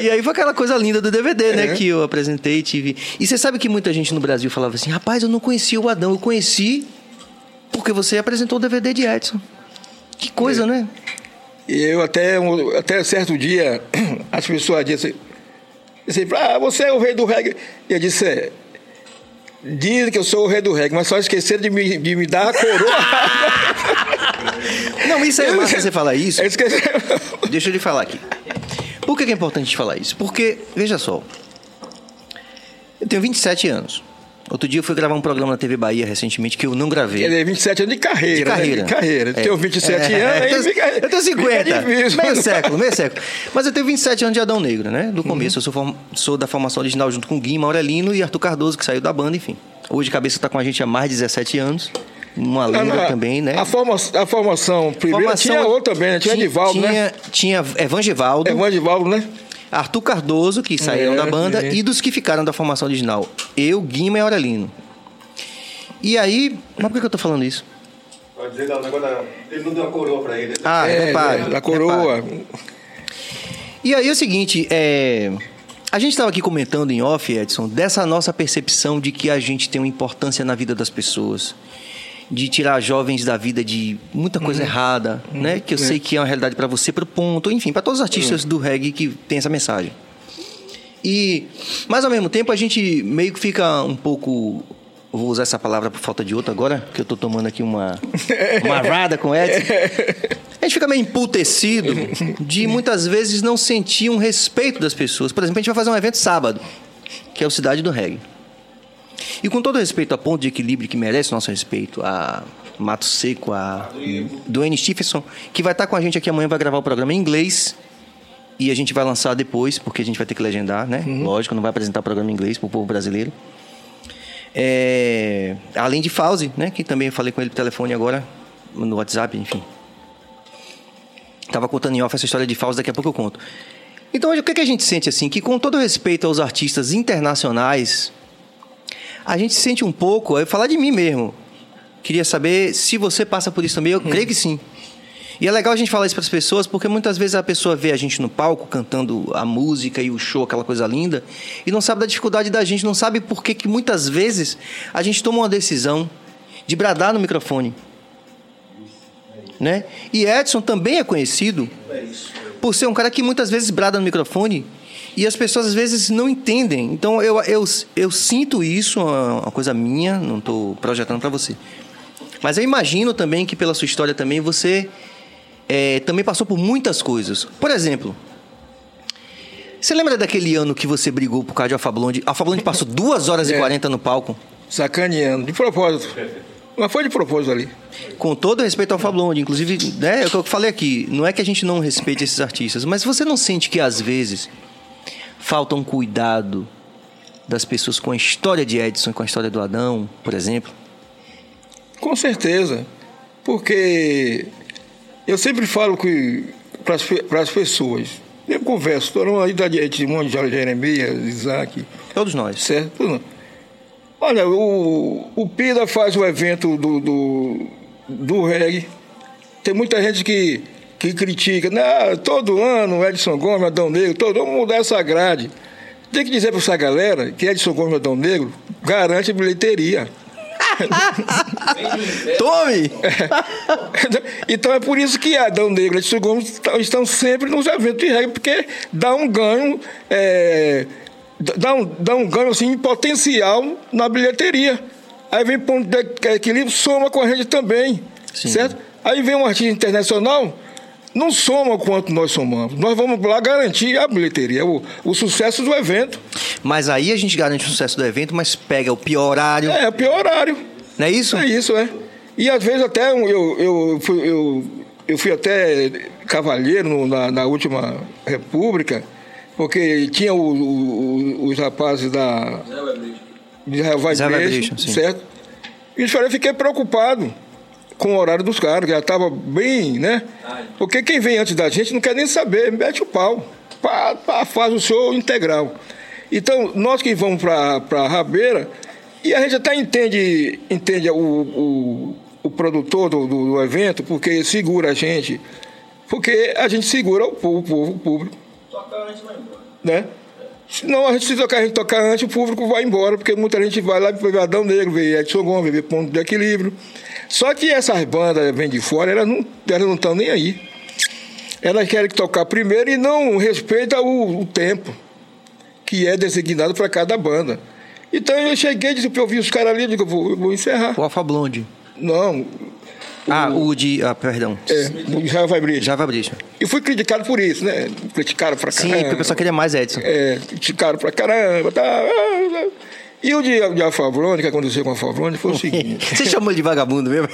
e aí foi aquela coisa linda do DVD, né? Que eu apresentei, tive. E você sabe que muita gente no Brasil falava assim, rapaz, eu não conhecia o Adão, eu conheci porque você apresentou o DVD de Edson. Que coisa, É. né? E eu até, até certo dia, as pessoas diziam assim, assim, ah, você é o rei do reggae. E eu disse, é, dizem que eu sou o rei do reggae, mas só esqueceram de me, de me dar a coroa. Não, isso é massa você falar isso. Eu esqueci. Deixa eu lhe falar aqui. Por que é importante falar isso? Porque, veja só, eu tenho 27 anos. Outro dia eu fui gravar um programa na TV Bahia recentemente que eu não gravei. Ele é 27 anos de carreira. De carreira. Né? De carreira. É. Tenho 27 É, anos, aí eu, fica, tenho, eu tenho 50. fica difícil. meio século, meio século. Mas eu tenho 27 anos de Adão Negro, né? Do começo. Eu sou, form- sou da formação original junto com Guima Aurelino e Arthur Cardoso, que saiu da banda, enfim. Hoje Cabeça tá com a gente há mais de 17 anos. Uma Não, lenda não, também, né? A, forma, a formação primeira Formação- tinha outra também, né? Tinha Edivaldo, tinha, né? Tinha Evangevaldo, Evangevaldo, né? Arthur Cardoso, que saíram É, da banda, sim. e dos que ficaram da formação original. Eu, Guima e Aurelino. E aí... Mas por que que eu tô falando isso? Pode dizer, não, o negócio da- ele não deu a coroa pra ele. Ah, É, repare. da repare. coroa. E aí é o seguinte, é... a gente estava aqui comentando em off, Edson, dessa nossa percepção de que a gente tem uma importância na vida das pessoas. De tirar jovens da vida de muita coisa errada, né? Que eu sei que é uma realidade para você, para o ponto, enfim, para todos os artistas do reggae que tem essa mensagem. E, mas ao mesmo tempo, a gente meio que fica um pouco. Vou usar essa palavra por falta de outra agora, que eu tô tomando aqui uma, uma rada com Edson. A gente fica meio emputecido de muitas vezes não sentir um respeito das pessoas. Por exemplo, a gente vai fazer um evento sábado, que é o Cidade do Reggae. E com todo respeito a ponto de equilíbrio que merece nosso respeito, a Mato Seco, a Dwayne Stephenson, que vai estar com a gente aqui amanhã, vai gravar o programa em inglês. E a gente vai lançar depois, porque a gente vai ter que legendar, né? Lógico, não vai apresentar o programa em inglês para o povo brasileiro. É, Além de Fauzi, né? Que também eu falei com ele por telefone agora, no WhatsApp, enfim. Tava contando em off essa história de Fauzi, daqui a pouco eu conto. Então, o que, que a gente sente assim? Que com todo respeito aos artistas internacionais, a gente sente um pouco, eu falar de mim mesmo. Queria saber se você passa por isso também, eu creio que sim. E é legal a gente falar isso para as pessoas, porque muitas vezes a pessoa vê a gente no palco cantando a música e o show, aquela coisa linda, e não sabe da dificuldade da gente, não sabe por que que muitas vezes a gente toma uma decisão de bradar no microfone. Né? E Edson também é conhecido por ser um cara que muitas vezes brada no microfone e as pessoas às vezes não entendem. Então eu, eu, eu sinto isso, uma uma coisa minha, não estou projetando para você. Mas eu imagino também que pela sua história também você é, também passou por muitas coisas. Por exemplo, você lembra daquele ano que você brigou por causa de Alfa Blonde? Alfa Blonde passou 2 horas e É. 40 no palco. Sacaneando. De propósito. Mas foi de propósito ali. Com todo respeito ao Alfa Blonde, inclusive, né, é o que eu falei aqui, não é que a gente não respeite esses artistas, mas você não sente que às vezes falta um cuidado das pessoas com a história de Edson, com a história do Adão, por exemplo? Com certeza. Porque eu sempre falo que para as pessoas, eu converso, estou idade de Edmundo, Jeremias, Isaac, Todos nós. certo? Olha, o, o Pida faz o evento do, do, do reggae. Tem muita gente que, que critica. Não, todo ano Edson Gomes, Adão Negro, todo vamos mudar essa grade. Tem que dizer para essa galera que Edson Gomes Adão Negro garante bilheteria. Tome! então é por isso que Adão Negro e Edson Gomes estão- estão sempre nos eventos de reggae, porque dá um ganho, é, dá, um, dá um ganho assim, potencial na bilheteria. Aí vem ponto de equilíbrio, soma com a gente também. Sim. Certo? Aí vem um artista internacional, não soma quanto nós somamos. Nós vamos lá garantir a bilheteria, o, o sucesso do evento. Mas aí a gente garante o sucesso do evento, mas pega o pior horário, É, o pior horário. não é isso? É isso, é. E às vezes até eu, eu, fui, eu, eu fui até cavalheiro no- na, na última República, porque tinha o- o- os rapazes da. De Israel Israel Vibration, Vibration, sim. certo? E eu fiquei preocupado com o horário dos caras, que já estava bem, né? Porque quem vem antes da gente não quer nem saber, mete o pau, pá, pá, faz o show integral. Então, nós que vamos para a Rabeira, E a gente até entende, entende o, o, o produtor do, do, do evento, porque segura a gente. Porque a gente segura o povo, o povo, o público. Tocar antes vai embora. Né? Senão, a gente, se tocar, a gente tocar antes, o público vai embora, porque muita gente vai lá ver Adão Negro, ver Edson Gomes, ver Ponto de Equilíbrio. Só que essas bandas vêm de fora, elas não elas não estão nem aí. Elas querem tocar primeiro e não respeitam o, o tempo que é designado para cada banda. Então eu cheguei, disse, eu vi os caras ali, eu digo, eu vou, eu vou encerrar. O Alfa Blonde. Não, Ah, o de. Ah, perdão. é, o Java vai brilhar. Java Bricha. E fui criticado por isso, né? Criticaram pra Sim, caramba. porque o pessoal queria mais Edson. É, criticaram pra caramba. Tá, ah, ah. e o de, de Alfavrone, que aconteceu com a Alfavrone, foi o seguinte. Você chamou ele de vagabundo mesmo?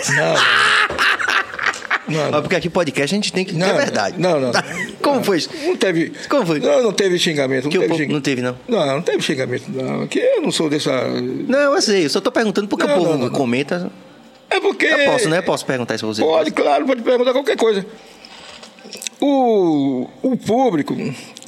Não, não, Mas porque aqui podcast a gente tem que. Não, é verdade. não, não. Como foi isso? não teve. Como foi? Não, não teve xingamento. Não Que o teve, xing- não teve, não? Não, não teve xingamento, não. Que eu não sou dessa. Não, eu sei, eu só tô perguntando porque Não, o povo não, não, não. comenta. É porque. Eu posso, né? Eu posso perguntar isso pra você. Pode, claro, pode perguntar qualquer coisa. O, o público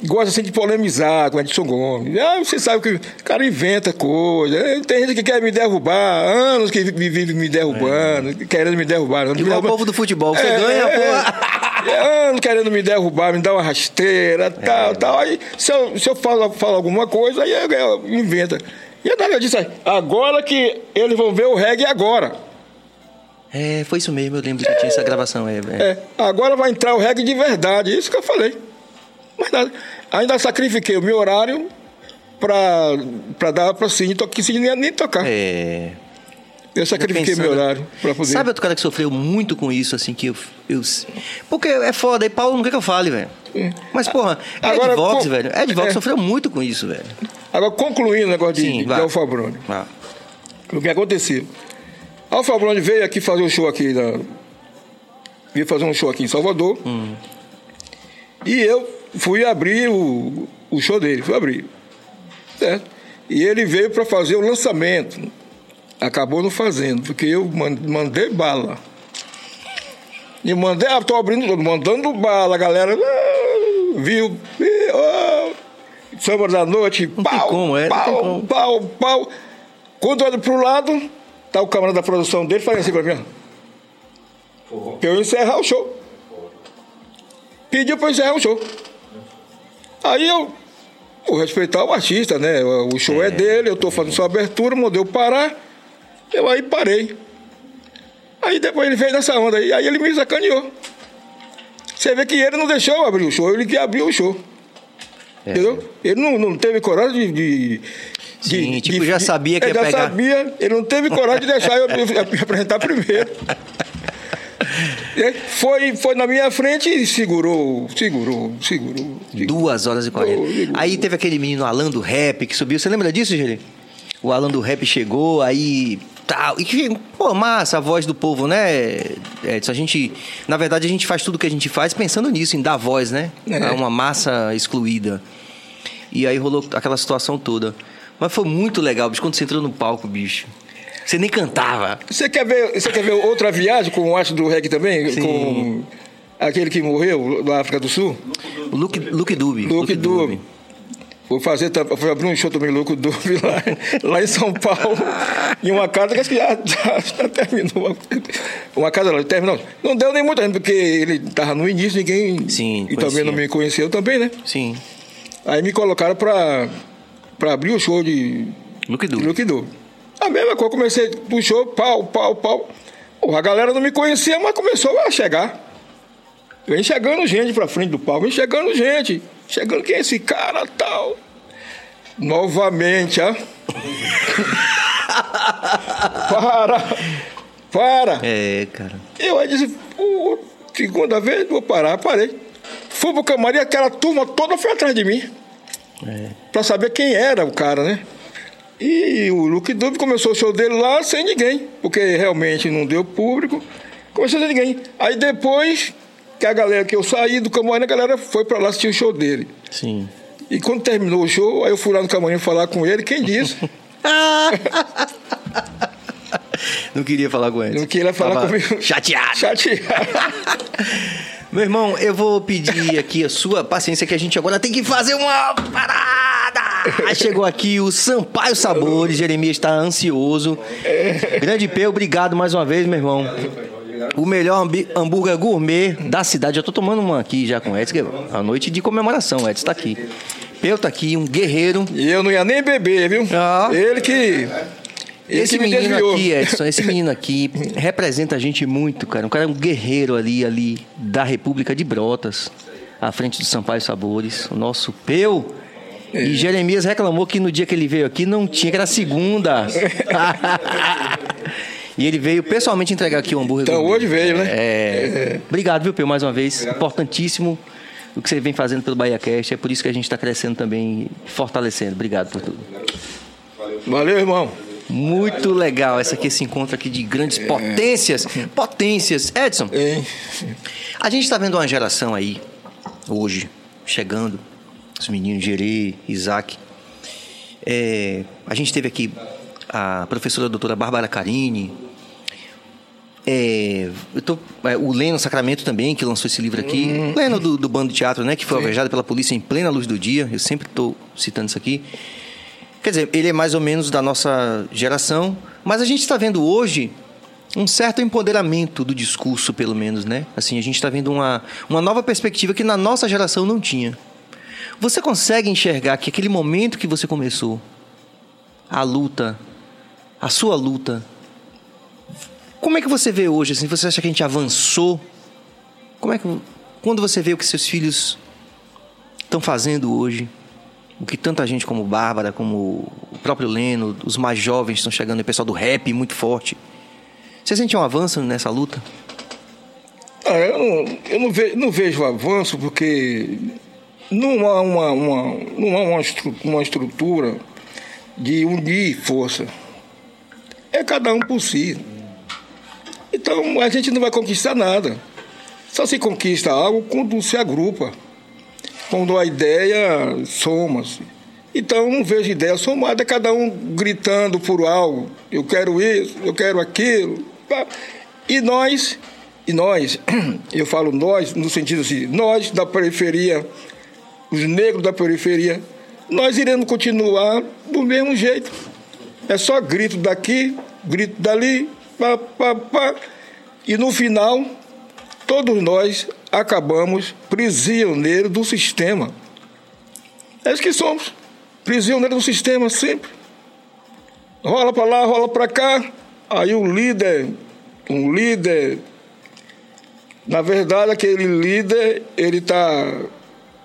gosta assim de polemizar com o Edson Gomes. Ah, você sabe que o cara inventa coisa. Eh, Tem gente que quer me derrubar, anos que vi- vive me derrubando, querendo me derrubar. Me Igual o derruba- povo do futebol. Você É, ganha, é, porra. é, anos querendo me derrubar, me dar uma rasteira, tal, tal. Aí, se eu, se eu falo, falo alguma coisa, aí eu, eu inventa. E a Daniela disse, agora que eles vão ver o reggae agora. É, foi isso mesmo, eu lembro que tinha essa gravação. É, é. É, agora vai entrar o reggae de verdade, isso que eu falei. Mas nada. Ainda sacrifiquei o meu horário pra, pra dar pra to- que Cine nem, tocar. É. Eu sacrifiquei Pensando- meu horário pra poder. Sabe outro cara que sofreu muito com isso, assim, que eu. eu porque é foda, e Paulo não quer que eu fale, velho. Mas, porra, Ed Agora, Vox, com- velho. Ed Vox é. sofreu muito com isso, velho. Agora, concluindo o negócio de, Sim, de vai. Alfa Bruni. Ah, O que aconteceu? Alfa Bruni veio aqui fazer um show aqui na. Veio fazer um show aqui em Salvador. E eu fui abrir o, o show dele, fui abrir. Certo? E ele veio para fazer o lançamento. Acabou não fazendo, porque eu man- mandei bala. E mandei, ah, tô abrindo, mandando bala, a galera ah, viu, samba da noite, tem pau, como, é, não pau, como. pau, pau. Quando eu olho pro lado, tá o camarada da produção dele falando assim pra mim, ó. Eu encerrar o show. Pediu pra eu encerrar o show. Aí eu vou respeitar o artista, né? O show é, dele, eu tô fazendo sua abertura, mandei eu parar. Eu aí parei. Aí depois ele veio nessa onda aí, aí ele me sacaneou. Você vê que ele não deixou eu abrir o show, ele que abriu o show. É. Entendeu? Ele não, não teve coragem de. de Sim, tipo, já sabia que ia já pegar. sabia, ele não teve coragem de deixar eu me apresentar primeiro. Foi, foi na minha frente e segurou, segurou, segurou. segurou. duas horas e quarenta. Aí teve aquele menino Alan do Rap que subiu. Você lembra disso, Geli? O Alan do Rap chegou, aí. Tal. E que, pô, massa a voz do povo, né, Edson? A gente. Na verdade, a gente faz tudo que a gente faz pensando nisso, em dar voz, né? É. A uma massa excluída. E aí rolou aquela situação toda. Mas foi muito legal, bicho, quando você entrou no palco, bicho. Você nem cantava. Você quer ver, você quer ver outra viagem com o astro do reggae também? Sim. Com aquele que morreu da África do Sul? O Luke, Luke Dube. Luke Dube. Vou fazer, vou abrir um show também, Louco Dube, lá, lá em São Paulo. em uma casa que acho que já, já, já terminou. Uma casa lá, terminou. Não deu nem muito ainda, porque ele estava no início, ninguém. Sim, E também conhecia. não me conheceu também, né? Sim. Aí me colocaram pra, pra abrir o show de Luke Dube. A mesma coisa, comecei do show, pau, pau, pau. Pô, a galera não me conhecia, mas começou a chegar. Vem chegando gente pra frente do palco, vem chegando gente. Chegando quem é esse cara tal. Novamente, ó. para! Para! É, cara. Eu aí disse, pô, segunda vez, vou parar, parei. Fui pro camarim, aquela turma toda foi atrás de mim. Pra saber quem era o cara, né? E o Luke Dube começou o show dele lá sem ninguém, porque realmente não deu público. Começou sem ninguém. Aí depois que a galera que eu saí do camarim, a galera foi pra lá assistir o show dele. Sim. E quando terminou o show, aí eu fui lá no camarim falar com ele, quem disse? Não queria falar com ele. Não queria falar Tava comigo. Chateado. Chateado. Meu irmão, eu vou pedir aqui a sua paciência que a gente agora tem que fazer uma parada. Chegou aqui o Sampaio Sabores. Jeremias está ansioso. Grande P, obrigado mais uma vez, meu irmão. O melhor hambúrguer gourmet da cidade. Já tô tomando uma aqui já com o Edson. é A noite de comemoração, o Edson tá aqui. Peu tá aqui, um guerreiro. E eu não ia nem beber, viu? Ah. Ele que. Esse menino desviou. aqui, Edson, esse menino aqui representa a gente muito, cara. Um cara é um guerreiro ali, ali da República de Brotas, à frente do Sampaio Sabores, o nosso Peu. É. E Jeremias reclamou que no dia que ele veio aqui não tinha, que era segunda. e ele veio pessoalmente entregar aqui o hambúrguer. Então, hoje veio, né? É. Obrigado, viu, Peu, mais uma vez. Importantíssimo o que você vem fazendo pelo Bahia Cast. É por isso que a gente está crescendo também, fortalecendo. Obrigado por tudo. Valeu, irmão. Muito legal essa aqui, esse encontro aqui de grandes potências. Potências. Edson, Hein? a gente está vendo uma geração aí, hoje, chegando. Os meninos Gerê, Isaac. É, a gente teve aqui a professora doutora Bárbara Carini. É, eu tô, é, o Leno Sacramento também, que lançou esse livro aqui. Leno do, do Bando de Teatro, né? Que foi alvejado pela polícia em plena luz do dia. Eu sempre estou citando isso aqui. Quer dizer, ele é mais ou menos da nossa geração, mas a gente está vendo hoje um certo empoderamento do discurso, pelo menos, né? Assim, a gente está vendo uma, uma nova perspectiva que na nossa geração não tinha. Você consegue enxergar que aquele momento que você começou, a luta, a sua luta, como é que você vê hoje? Assim, você acha que a gente avançou? Como é que quando você vê o que seus filhos estão fazendo hoje? O que tanta gente como Bárbara, como o próprio Leno, os mais jovens estão chegando, o pessoal do rap muito forte. Você sente um avanço nessa luta? Ah, eu não, eu não, vejo, não vejo avanço porque não há uma, uma, não há uma, estru- uma estrutura de unir força. É cada um por si. Então a gente não vai conquistar nada. Só se conquista algo quando se agrupa. Quando a ideia soma-se. Então não vejo ideia somada, cada um gritando por algo. Eu quero isso, eu quero aquilo. E nós, e nós, eu falo nós no sentido assim, nós da periferia, os negros da periferia, nós iremos continuar do mesmo jeito. É só grito daqui, grito dali, pá, pá, pá. E no final, todos nós acabamos prisioneiros do sistema. É isso que somos. Prisioneiros do sistema sempre. Rola para lá, rola para cá. Aí o líder, um líder, na verdade aquele líder, ele está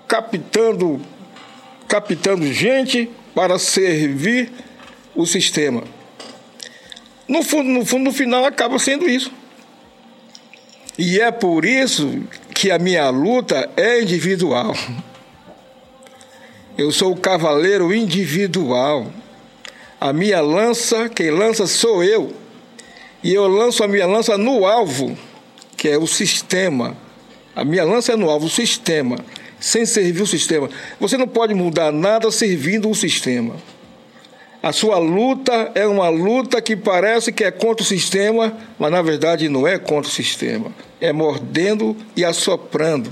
captando, captando gente para servir o sistema. No fundo, no fundo, no final acaba sendo isso. E é por isso que a minha luta é individual. Eu sou o cavaleiro individual. A minha lança, quem lança sou eu. E eu lanço a minha lança no alvo, que é o sistema. A minha lança é no alvo, o sistema. Sem servir o sistema. Você não pode mudar nada servindo o sistema. A sua luta é uma luta que parece que é contra o sistema, mas na verdade não é contra o sistema. É mordendo e assoprando.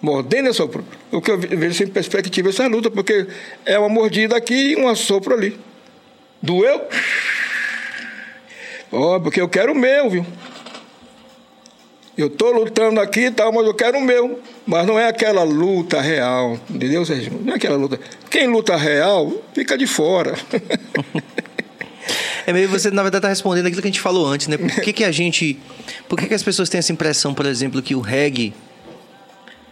Mordendo e assoprando. O que eu ve- vejo sem perspectiva essa luta, porque é uma mordida aqui e um assopro ali. Doeu? Ó, porque eu quero o meu, viu? Eu estou lutando aqui e tal, mas eu quero o meu. Mas não é aquela luta real, entendeu, Sérgio? Não é aquela luta. Quem luta real fica de fora. É meio você, na verdade, tá respondendo aquilo que a gente falou antes, né? Por que, que a gente. Por que, que as pessoas têm essa impressão, por exemplo, que o reggae.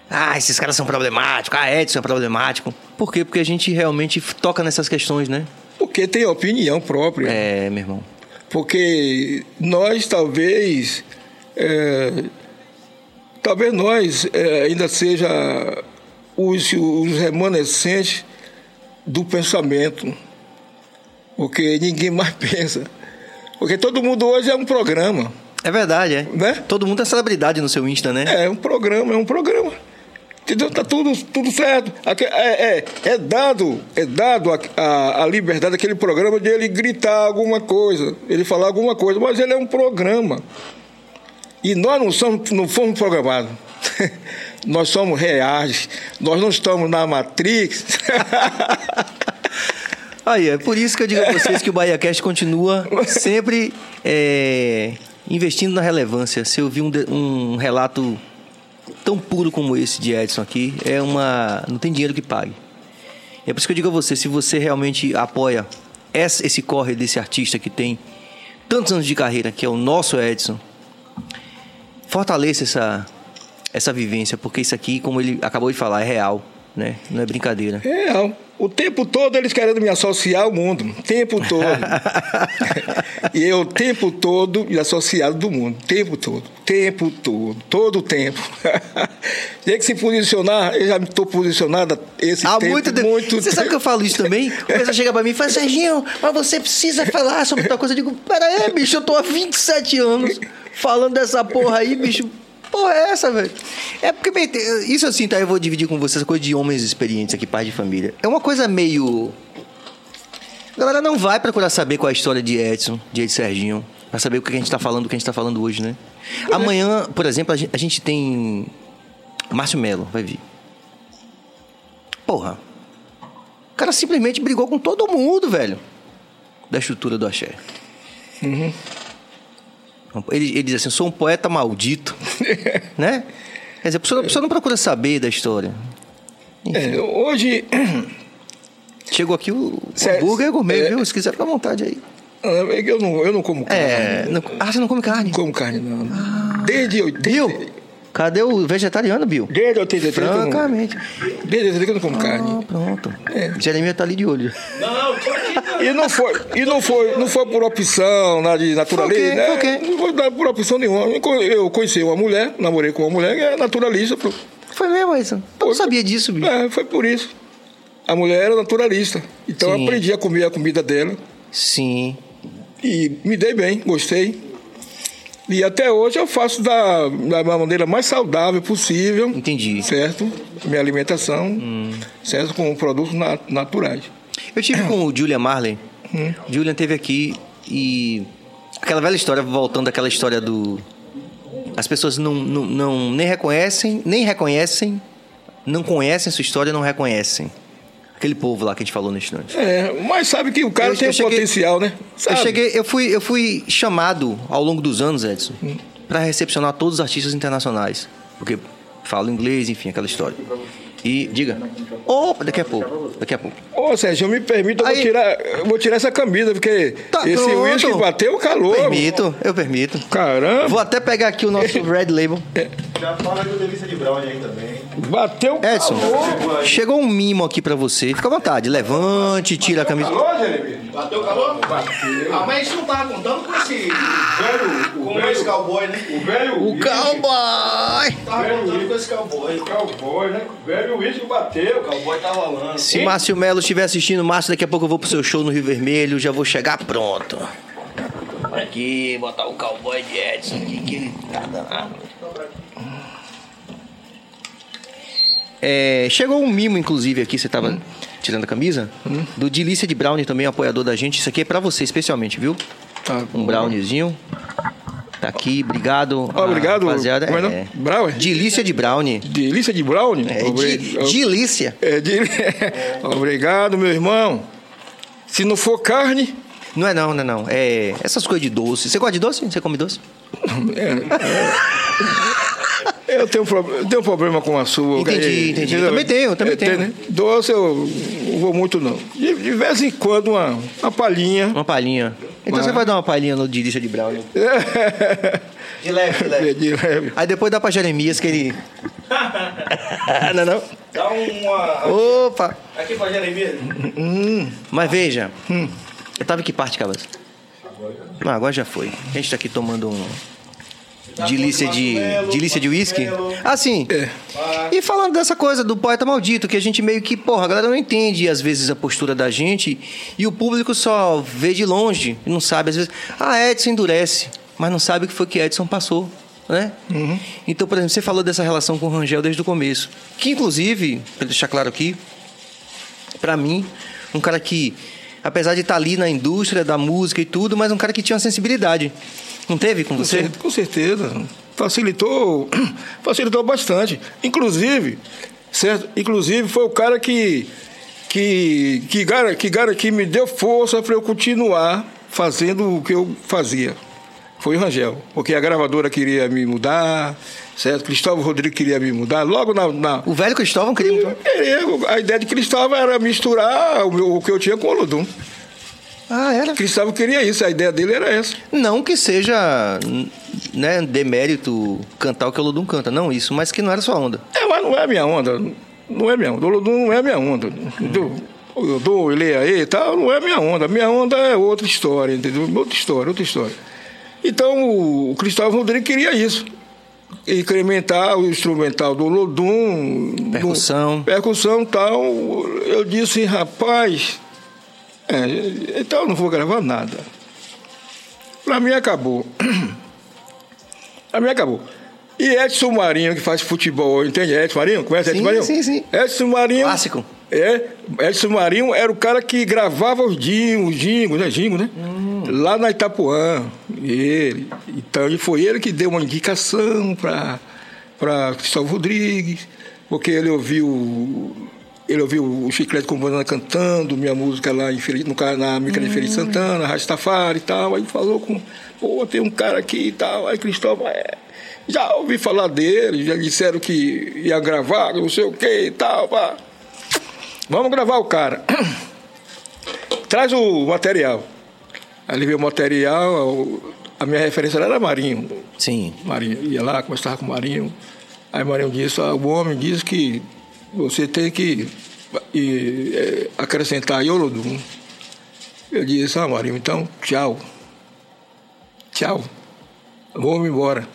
Ah, esses caras são problemáticos, ah, Edson é problemático. Por quê? Porque a gente realmente toca nessas questões, né? Porque tem opinião própria. É, meu irmão. Porque nós talvez. É, talvez nós é, ainda seja os, os remanescentes do pensamento. Porque ninguém mais pensa. Porque todo mundo hoje é um programa. É verdade, é. Né? Todo mundo é celebridade no seu Insta, né? É um programa, é um programa. Entendeu? Tá tudo, tudo certo. É, é, é dado, é dado a, a, a liberdade daquele programa de ele gritar alguma coisa, ele falar alguma coisa, mas ele é um programa. E nós não, somos, não fomos programados. Nós somos reais. Nós não estamos na Matrix. Aí, é por isso que eu digo a vocês que o BahiaCast continua sempre é, investindo na relevância. Se eu vi um, um relato tão puro como esse de Edson aqui, é uma. não tem dinheiro que pague. É por isso que eu digo a você, se você realmente apoia esse corre desse artista que tem tantos anos de carreira, que é o nosso Edson, fortaleça essa, essa vivência, porque isso aqui, como ele acabou de falar, é real, né? Não é brincadeira. É, o tempo todo eles querendo me associar ao mundo. O tempo todo. e eu o tempo todo me associado do mundo. O tempo todo. Tempo todo. Todo o tempo. Tem que se posicionar. Eu já estou posicionado esse Há tempo. muito tempo. muito Você sabe que eu falo isso também? O pessoal chega pra mim e fala, Serginho, mas você precisa falar sobre tal coisa. Eu digo, pera aí, bicho, eu tô há 27 anos falando dessa porra aí, bicho. Porra é essa, velho? É porque, bem, isso assim, tá? Eu vou dividir com vocês essa coisa de homens experientes aqui, pais de família. É uma coisa meio. A galera não vai procurar saber qual é a história de Edson, de Edson Serginho, pra saber o que a gente tá falando, o que a gente tá falando hoje, né? Amanhã, por exemplo, a gente, a tem. Márcio Melo, vai vir. Porra. O cara simplesmente brigou com todo mundo, velho. Da estrutura do axé. Ele, ele diz assim: sou um poeta maldito. né? Quer dizer, a pessoa, a pessoa não procura saber da história. É, hoje. Chegou aqui o, o Cê- hambúrguer gourmet, é. viu? Se quiser, fica à vontade aí. é que Eu não, eu não como carne. É. não- ah, você não come carne? Não como carne, não. Desde 80. Bill, cadê o vegetariano, Bill? Desde 83 eu não- Francamente. Desde 83 que eu não como carne. Ah, pronto. Jeremias tá ali de olho. Não. E não foi, e não foi, não foi por opção, nada de naturalista, né? Foi o quê? Não foi por opção nenhuma. Eu conheci uma mulher, namorei com uma mulher que é naturalista. pô. Foi mesmo, Edson? Eu não sabia disso, bicho. É, foi por isso. A mulher era naturalista. Então eu Sim. aprendi a comer a comida dela Sim. e me dei bem, gostei. E até hoje eu faço da, da maneira mais saudável possível. Entendi. Hum. Certo? Minha alimentação, certo? Com produtos na- naturais. Eu tive com o Julian Marley. Julian teve aqui e. Aquela velha história, voltando àquela história do. As pessoas não, não, não- nem reconhecem, nem reconhecem, não conhecem sua história, não reconhecem. Aquele povo lá que a gente falou no instante. É, mas sabe que o cara Eu- tem eu cheguei- potencial, né? Eu Sabe? cheguei, eu fui, eu fui chamado ao longo dos anos, Edson, para recepcionar todos os artistas internacionais, porque falo inglês, enfim, aquela história. E diga. Opa, daqui a pouco, daqui a pouco. Ô, Sérgio, me permita, eu vou tirar, eu vou tirar essa camisa, porque Tá esse pronto. uísque bateu o calor. Permito, eu permito. Caramba, Vou até pegar aqui o nosso Red Label. Já fala do Delícia de Brownie aí também. bateu o Edson, calor. chegou um mimo aqui pra você. Fica à vontade, levante, tira a camisa. Calor, Jeremy? Bateu o calor? Bateu. Ah, mas a gente não tava contando com esse. Velho, o Com esse velho, cowboy, né? o velho O cowboy! Tava contando com esse cowboy. o cowboy, né? O velho uísque bateu. O cowboy tá rolando. Se Márcio Melo estiver assistindo, Márcio, daqui a pouco eu vou pro seu show no Rio Vermelho, já vou chegar pronto. Aqui, botar o cowboy de Edson aqui, que ele tá danado. É, chegou um mimo, inclusive, aqui, você tava tirando a camisa, do Delícia de Brownie, também apoiador da gente. Isso aqui é pra você, especialmente, viu? Tá. Um browniezinho. Tá aqui, obrigado. Ah, obrigado. Rapaziada, Como é, é. Brownie? Delícia de Brownie. Delícia de brownie? É, de, delícia. É, de- Obrigado, meu irmão. Se não for carne, Não é não, não é não. É essas coisas de doce. Você gosta de doce? Você come doce? eu tenho, um pro- eu tenho um problema com açúcar. Entendi, E- entendi. Eu também tenho, eu também É, tenho. né? Doce eu não vou muito, não. De, de vez em quando, uma, uma palhinha. Uma palhinha. Então Vai. você vai dar uma palhinha no delícia de brownie. De leve, de É, de leve. Aí depois dá pra Jeremias que ele. não, é não? Dá uma. Opa! Aqui pra Jeremias. Mas veja. Eu tava em que parte, Cabas? Não, agora já foi. A gente tá aqui tomando um. Delícia de. Delícia de uísque? Ah, sim. É. E falando dessa coisa do poeta maldito, que a gente meio que, porra, a galera não entende às vezes a postura da gente e o público só vê de longe e não sabe, às vezes, ah, Edson endurece, mas não sabe o que foi que Edson passou, né? Então, por exemplo, você falou dessa relação com o Rangel desde o começo, que inclusive, pra deixar claro aqui, pra mim, um cara que, apesar de estar ali na indústria da música e tudo, mas um cara que tinha uma sensibilidade. Não teve com você? Com certeza. facilitou, facilitou bastante. Inclusive, certo? Inclusive foi o cara que que que, gar- que, gar- que me deu força para eu continuar fazendo o que eu fazia. Foi o Rangel, porque a gravadora queria me mudar, certo? Cristóvão Rodrigues queria me mudar. Logo na, na O velho Cristóvão queria muito. Queria, a ideia de Cristóvão era misturar o, meu- o que eu tinha com o Olodum. Ah, era. Cristóvão queria isso, a ideia dele era essa. Não que seja né, demérito cantar o que o Lodum canta, não isso, mas que não era sua onda. É, mas não é minha onda. Não é minha onda. O Olodum não é minha onda. entendeu? Eu dou, ele aí e tal, não é minha onda. Minha onda é outra história, entendeu? Outra história, outra história. Então o Cristóvão Rodrigues queria isso. Incrementar o instrumental do Olodum. Percussão. do- percussão e tal. Eu disse, rapaz, é, então eu não vou gravar nada. Pra mim acabou. Pra mim acabou. E Edson Marinho, que faz futebol, entende? Edson Marinho? Conhece Sim, Edson Marinho? sim, sim. Edson Marinho. Clássico. É, Edson Marinho era o cara que gravava os jingos, jingos, né? Jingo, né? Hum. Lá na Itapuã. Ele. Então, e foi ele que deu uma indicação para para Cristóvão Rodrigues, porque ele ouviu ele ouviu o Chiclete com Banana cantando, minha música lá em Feira, no, na Mica de Feira de Santana, Rastafari e tal. Aí falou com, pô, tem um cara aqui e tal. Aí Cristóvão, é, já ouvi falar dele, já disseram que ia gravar, não sei o que e tal. Pá. Vamos gravar o cara. Traz o material. Aí ele veio o material, a minha referência era Marinho. Sim. Marinho ia lá, conversava com o Marinho. Aí Marinho disse, ah, o homem diz que você tem que e, é, acrescentar Iolodum. Eu disse, ah, Marinho, então tchau. Tchau. Vou-me embora.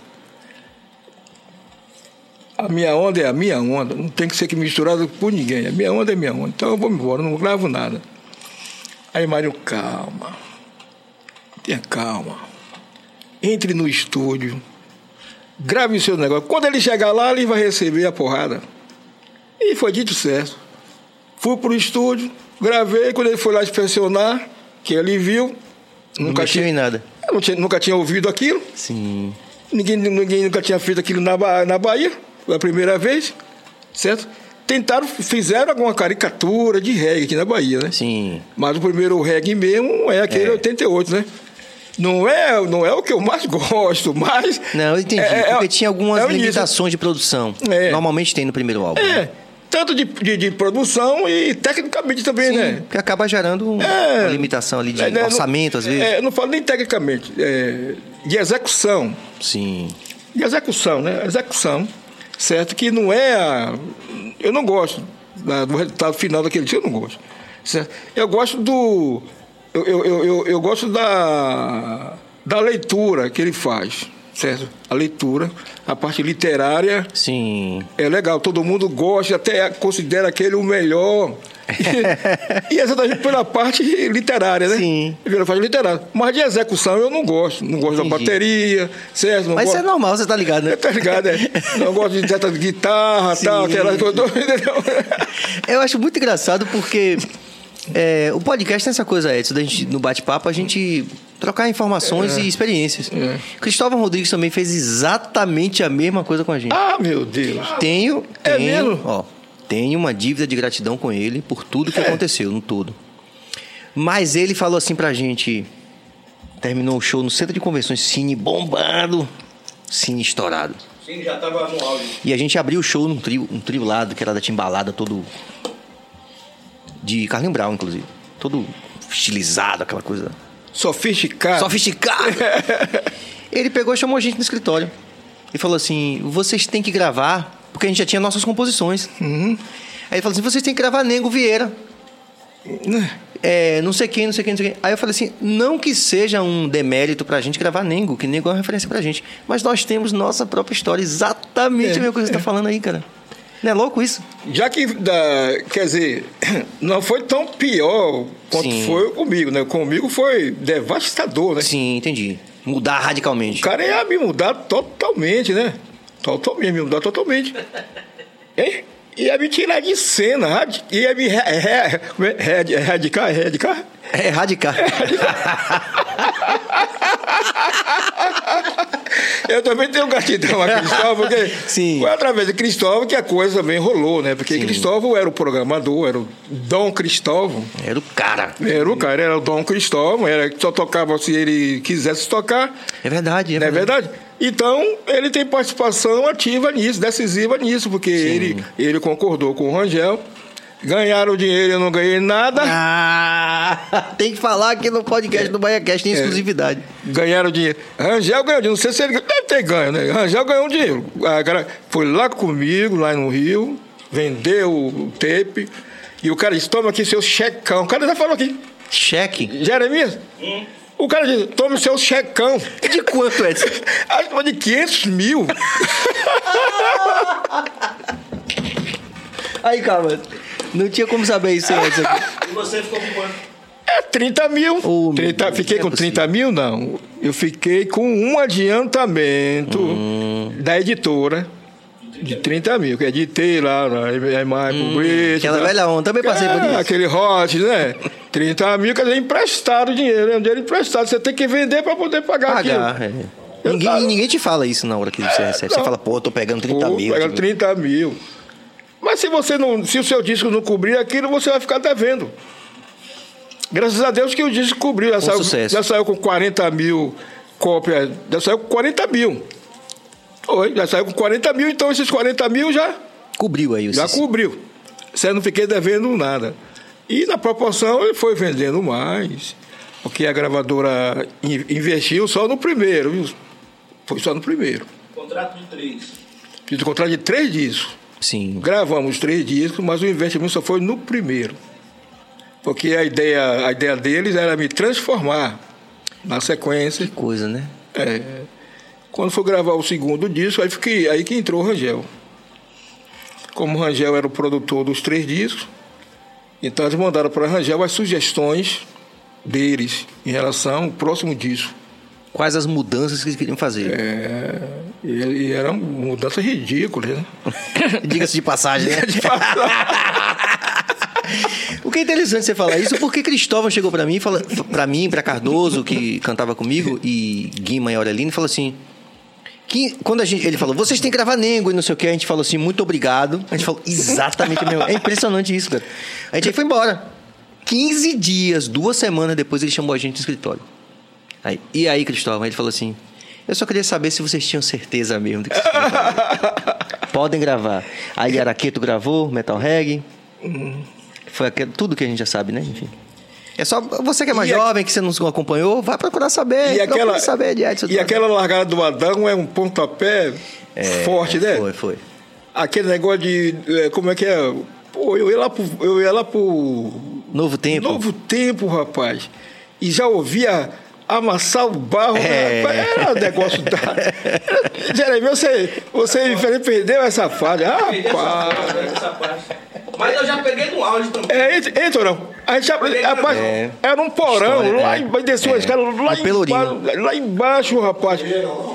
A minha onda é a minha onda, não tem que ser misturada por ninguém. A minha onda é minha onda. Então eu vou me embora, não gravo nada. Aí Marinho, calma. Tenha calma. Entre no estúdio. Grave o seu negócio. Quando ele chegar lá, ele vai receber a porrada. E foi dito certo. Fui pro estúdio, gravei. Quando ele foi lá inspecionar, que ele viu, Não nunca mexeu tinha, em nada. não tinha- nunca tinha ouvido aquilo. Sim. Ninguém, ninguém nunca tinha feito aquilo na, na Bahia. Foi a primeira vez, certo? Tentaram, fizeram alguma caricatura de reggae aqui na Bahia, né? Sim. Mas o primeiro reggae mesmo é aquele É. 88, né? Não é, não é o que eu mais gosto, mas. Não, eu entendi. É, é, porque tinha algumas é limitações de produção. É. Normalmente tem no primeiro álbum. né? É, tanto de, de, de produção e tecnicamente também, Sim, né? porque acaba gerando um- É. uma limitação ali de É, né, orçamento, não, às vezes. É, não falo nem tecnicamente, é, de execução. Sim. De execução, né? Execução, certo? Que não é a. Eu não gosto da- do resultado final daquele dia, eu não gosto. Certo? Eu gosto do. Eu, eu, eu, eu, eu gosto da, da leitura que ele faz, certo? A leitura, a parte literária. Sim. É legal, todo mundo gosta, até considera aquele o melhor. e, e exatamente pela parte literária, né? Sim. Pela parte literária. Mas de execução eu não gosto. Não gosto da Entendi. bateria, certo? Não Mas isso gosto... é normal, você tá ligado, né? Tá ligado, é? Não gosto de de guitarra, Sim. tal, aquela coisa. entendeu? Eu acho muito engraçado porque é, o podcast tem essa coisa, Edson, da gente, no bate-papo, a gente trocar informações e experiências. É. Cristóvão Rodrigues também fez exatamente a mesma coisa com a gente. Ah, meu Deus. Tenho, É tenho, mesmo? ó, tenho uma dívida de gratidão com ele por tudo que aconteceu no todo. Mas ele falou assim pra gente, terminou o show no centro de convenções, cine bombado, cine estourado. Sim, já tava no áudio. E a gente abriu o show num trio, um trio lá, que era da Timbalada, todo. De Carlinho Brown, inclusive. Todo estilizado, aquela coisa. Sofisticado. Sofisticado! Ele pegou e chamou a gente no escritório. E falou assim: vocês têm que gravar, porque a gente já tinha nossas composições. Uhum. Aí ele falou assim: vocês têm que gravar Nego Vieira. É, não sei quem, não sei quem, não sei quem. Aí eu falei assim: não que seja um demérito pra gente gravar Nengo, que Nengo é uma referência pra gente. Mas nós temos nossa própria história, exatamente É, a mesma coisa que você tá falando aí, cara. Não é louco isso? Já que, da, quer dizer, não foi tão pior quanto Sim. foi comigo, né? Comigo foi devastador, né? Sim, entendi. Mudar radicalmente. O cara ia me mudar totalmente, né? Totalmente, me mudar totalmente. Hein? Ia me tirar de cena, ia me re- como é? Eu também tenho gratidão a Cristóvão, porque Sim. foi através de Cristóvão que a coisa também rolou, né? Porque Cristóvão era o programador, era o Dom Cristóvão. Era o cara. Era o cara, era o Dom Cristóvão, era só tocava se ele quisesse tocar, É verdade, é não é verdade. verdade? Então, ele tem participação ativa nisso, decisiva nisso, porque ele, ele concordou com o Rangel. Ganharam dinheiro, eu não ganhei nada. Ah, tem que falar aqui no podcast do BaiaCast, tem exclusividade. Ganharam dinheiro. Rangel ganhou dinheiro. Não sei se ele deve ter ganho, né? Rangel ganhou um dinheiro. A cara foi lá comigo, lá no Rio, vendeu o tape. E o cara disse: toma aqui seu checão. O cara já falou aqui. Cheque? Jeremias? O cara disse: tome seu checão. De quanto, Edson? Acho que foi de 500 mil. Aí, calma. Não tinha como saber isso, Edson. E você ficou com quanto? É 30 mil. Oh, meu 30, Deus, fiquei é com 30 mil, não. Eu fiquei com um adiantamento Hum. da editora. De 30 mil, que é editei lá na imagem Hum, Publicity, aquela tá? velha onda, também passei por É, isso. Aquele hot, né? 30 mil, quer dizer, emprestado o dinheiro, é um dinheiro emprestado. Você tem que vender para poder pagar, Pagar, aquilo. é. Ninguém, tava- ninguém te fala isso na hora que você recebe. Você não. fala, pô, tô pegando 30 Pô, mil. pegando tipo, 30 mil. Mas se você não, se o seu disco não cobrir aquilo, você vai ficar devendo. Graças a Deus que o disco cobriu. Já, saiu, sucesso. já saiu com 40 mil cópias. Já saiu com 40 mil. Oi, já saiu com 40 mil, então esses 40 mil já, Cobriu aí o já cobriu. Você não fiquei devendo nada. E na proporção ele foi vendendo mais. Porque a gravadora in- investiu só no primeiro, viu? Foi só no primeiro. Contrato de três. Fiz o contrato de três discos. Sim. Gravamos três discos, mas o investimento só foi no primeiro. Porque a ideia, a ideia deles era me transformar na sequência. Que coisa, né? É. Quando for gravar o segundo disco, aí, fiquei, aí que entrou o Rangel. Como o Rangel era o produtor dos três discos, então eles mandaram para o Rangel as sugestões deles em relação ao próximo disco. Quais as mudanças que eles queriam fazer? É, e, e eram mudanças ridículas, né? Diga-se de passagem, né? O que é interessante você falar isso, porque Cristóvão chegou pra mim, fala, pra mim, pra Cardoso, que cantava comigo, e Guima e Aurelino, e falou assim. Que, quando a gente, ele falou, vocês têm que gravar Nengo e não sei o que, a gente falou assim, muito obrigado. A gente falou exatamente a mesma. É impressionante isso, cara. A gente aí foi embora. 15 dias, duas semanas depois, ele chamou a gente no escritório. Aí, e aí, Cristóvão, ele falou assim: Eu só queria saber se vocês tinham certeza mesmo do que vocês. Podem gravar. Aí Araqueto gravou, Metal Reggae. Foi aquele- tudo que a gente já sabe, né? Enfim. É só você que é mais E a- jovem, que você não acompanhou, vai procurar saber. E aquela, saber de Edson e Tudo. aquela largada do Adão é um pontapé forte, né? Foi, foi. Aquele negócio de. é, Como é que é? Pô, eu ia lá pro. Eu ia lá pro. Novo tempo. Novo tempo, rapaz. E já ouvia amassar o barro. É. Era um negócio da. Jeremias, você, você perdeu essa fase. Peguei essa Rapaz. peguei. Mas eu já peguei no áudio também. É, não. A gente já, rapaz, É. era um porão, História, lá é. em, desceu a É. escada, lá, embaixo, lá embaixo, rapaz.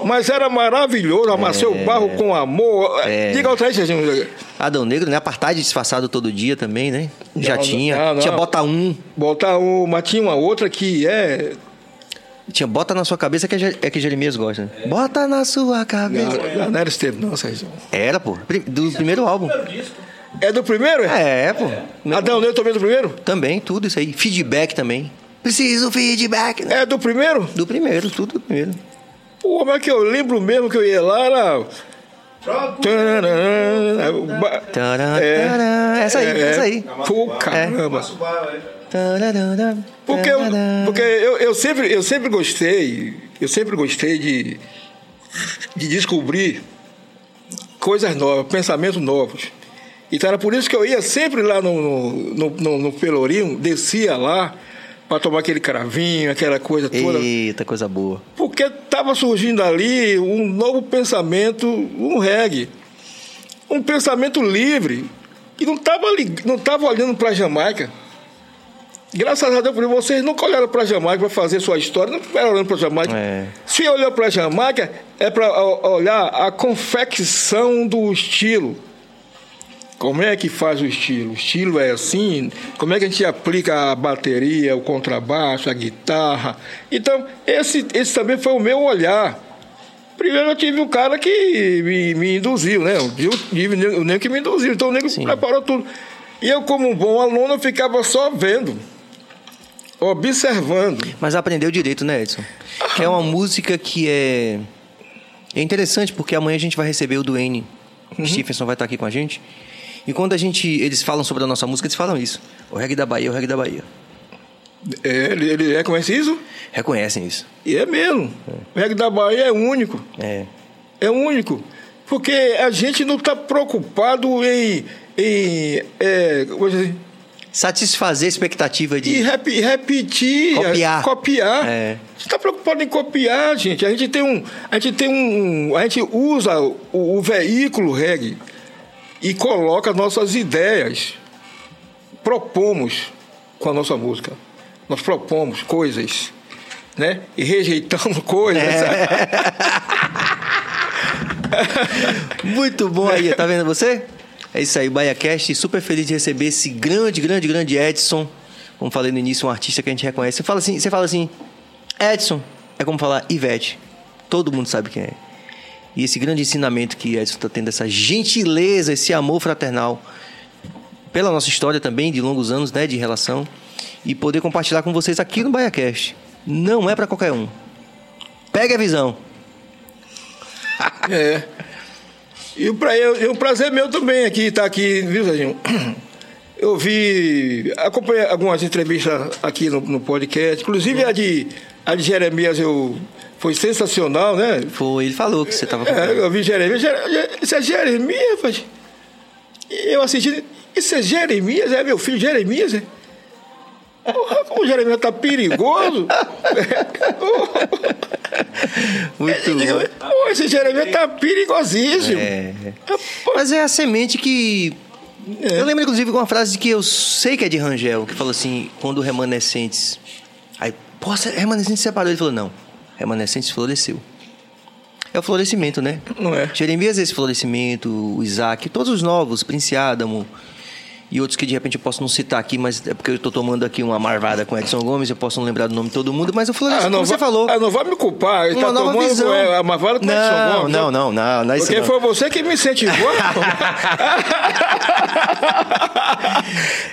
Mas era maravilhoso, amassei o barro com amor. É. Diga outra aí, Serginho. Adão Negro, né? Apartheid disfarçado todo dia também, né? Já Não, tinha. não, não. Tinha Bota Um. Botar uma, tinha uma outra que é. Tinha Bota na sua cabeça que é, é que Jeremias gosta. né? Bota na sua cabeça. Não, não era tempo, não, Serginho. Era, pô. Do primeiro álbum. É do primeiro? É. É, pô. Adão Negro também é do primeiro? Também, tudo isso aí. Feedback também. Preciso feedback. né? É do primeiro? Do primeiro, tudo do primeiro. Pô, mas que eu lembro mesmo que eu ia lá, era. É. Essa aí, É. essa aí. Pô, caramba. Porque, eu, porque eu, eu, sempre, eu sempre gostei, eu sempre gostei de, de descobrir coisas novas, pensamentos novos. Então era por isso que eu ia sempre lá no, no, no, no Pelourinho, descia lá para tomar aquele cravinho, aquela coisa toda. Eita, coisa boa. Porque estava surgindo ali um novo pensamento, um reggae. Um pensamento livre, que não estava não tava olhando para a Jamaica. Graças a Deus, vocês nunca olharam para a Jamaica para fazer sua história, não estiveram olhando para a Jamaica. É. Se olhou para a Jamaica, é para olhar a confecção do estilo. Como é que faz o estilo? O estilo é assim? Como é que a gente aplica a bateria, o contrabaixo, a guitarra? Então, esse, esse também foi o meu olhar. Primeiro eu tive um cara que me, me induziu, né? Eu tive o nego que me induziu, então o nego Sim. preparou tudo. E eu, como um bom aluno, eu ficava só vendo, observando. Mas aprendeu direito, né, Edson? Que é uma música que é. É interessante porque amanhã a gente vai receber o Duane. Uhum. Stephenson vai estar aqui com a gente. E quando a gente. Eles falam sobre a nossa música, eles falam isso. O reggae da Bahia, o reggae da Bahia. É, ele, ele reconhece isso? Reconhecem isso. E é mesmo. O reggae da Bahia é único. É. É único. Porque a gente não está preocupado em. em é, como eu dizer, Satisfazer a expectativa e de. repi- repetir. Copiar. é, Copiar. É. Você está preocupado em copiar, gente. A gente tem um. A gente tem um. A gente usa o, o veículo reggae e coloca nossas ideias. Propomos com a nossa música. Nós propomos coisas. Né? E rejeitamos coisas. É. Muito bom aí, tá vendo você? É isso aí, BaiaCast, super feliz de receber esse grande, grande, grande Edson. Como falei no início, um artista que a gente reconhece. Você fala assim, você fala assim, Edson, é como falar Ivete. Todo mundo sabe quem é. E esse grande ensinamento que Edson está tendo, essa gentileza, esse amor fraternal, pela nossa história também, de longos anos, né, de relação, e poder compartilhar com vocês aqui no BaiaCast. Não é para qualquer um. Pegue a visão. É. E pra- eu- é um prazer meu também aqui estar aqui, viu, Serginho? Eu vi, acompanhei algumas entrevistas aqui no, no podcast, inclusive a de, a de Jeremias eu, foi sensacional, né? Foi, ele falou que você estava É, eu vi Jeremias, Jere- isso é Jeremias, rapaz. Eu assisti, isso é Jeremias, é meu filho Jeremias, é? O Jeremias tá perigoso. Muito bom. Pô, esse Jeremias tá perigosíssimo. É. Mas é a semente que. Eu lembro, inclusive, uma frase que eu sei que é de Rangel, que falou assim: quando remanescentes. Aí, se- remanescentes separou. Ele falou: não, remanescentes floresceu. É o florescimento, né? Não é? Jeremias, esse florescimento, o Isaac, todos os novos, Prince Adamo e outros que de repente eu posso não citar aqui, mas é porque eu tô tomando aqui uma marvada com Edson Gomes, eu posso não lembrar do nome de todo mundo, mas o florescimento, não como você falou. Ah, não vai me culpar. Ele uma tá nova tomando visão. é, a Marvada com o Edson não, Gomes, não, não, não, não, isso Porque não. foi você que me incentivou.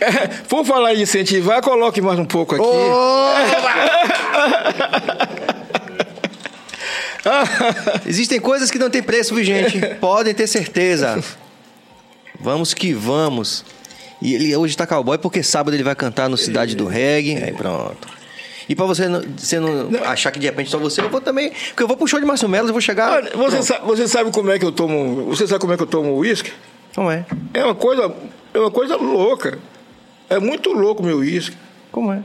É, Por falar em incentivar, coloque mais um pouco aqui. Existem coisas que não tem preço, gente? Podem ter certeza. Vamos que vamos. E ele hoje tá cowboy porque sábado ele vai cantar no Cidade do Reggae. Aí pronto. E pra você não, você não achar que de repente só você, eu vou também. Porque eu vou pro show de Márcio Melo, eu vou chegar. Olha, você, Pronto. sabe, você sabe como é que eu tomo. Você sabe como é que eu tomo uísque? Como é? É uma coisa. É uma coisa louca. É muito louco o meu uísque. Como é?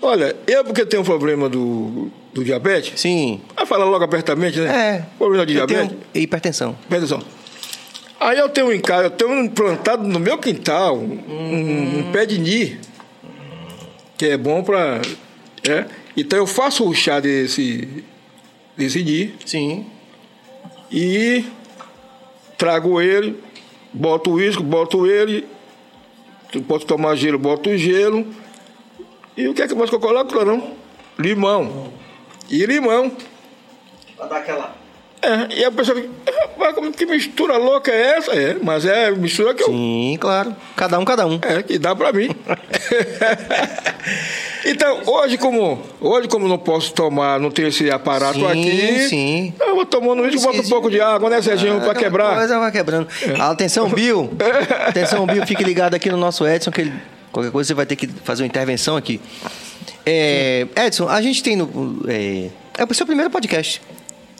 Olha, eu porque tenho um problema do, do diabetes. Sim. Vai falar logo apertamente, né? É. Problema de Eu tenho diabetes. hipertensão. Aí eu tenho em casa, eu tenho plantado no meu quintal um, um pé de ni, que é bom para. É. Então eu faço o chá desse, desse ni Sim. e trago ele, boto o uísque, boto ele, pode tomar gelo, boto o gelo. E o que é que mais que eu coloco, Clarão? Limão. E limão. Pra dar aquela. É, e a pessoa fica, "Rapaz, como que mistura louca é essa? É, mas é mistura que eu. Sim, claro. Cada um, cada um. É, que dá pra mim. então, hoje como, hoje, como não posso tomar, não tenho esse aparato Sim, aqui. sim. Eu vou tomando isso, boto um pouco de água, né, Serginho, pra Aquela quebrar. Coisa vai quebrando. Atenção, Bill. Atenção, Bill. Fique ligado aqui no nosso Edson, que ele, qualquer coisa você vai ter que fazer uma intervenção aqui. É, Edson, a gente tem no. É, é o seu primeiro podcast.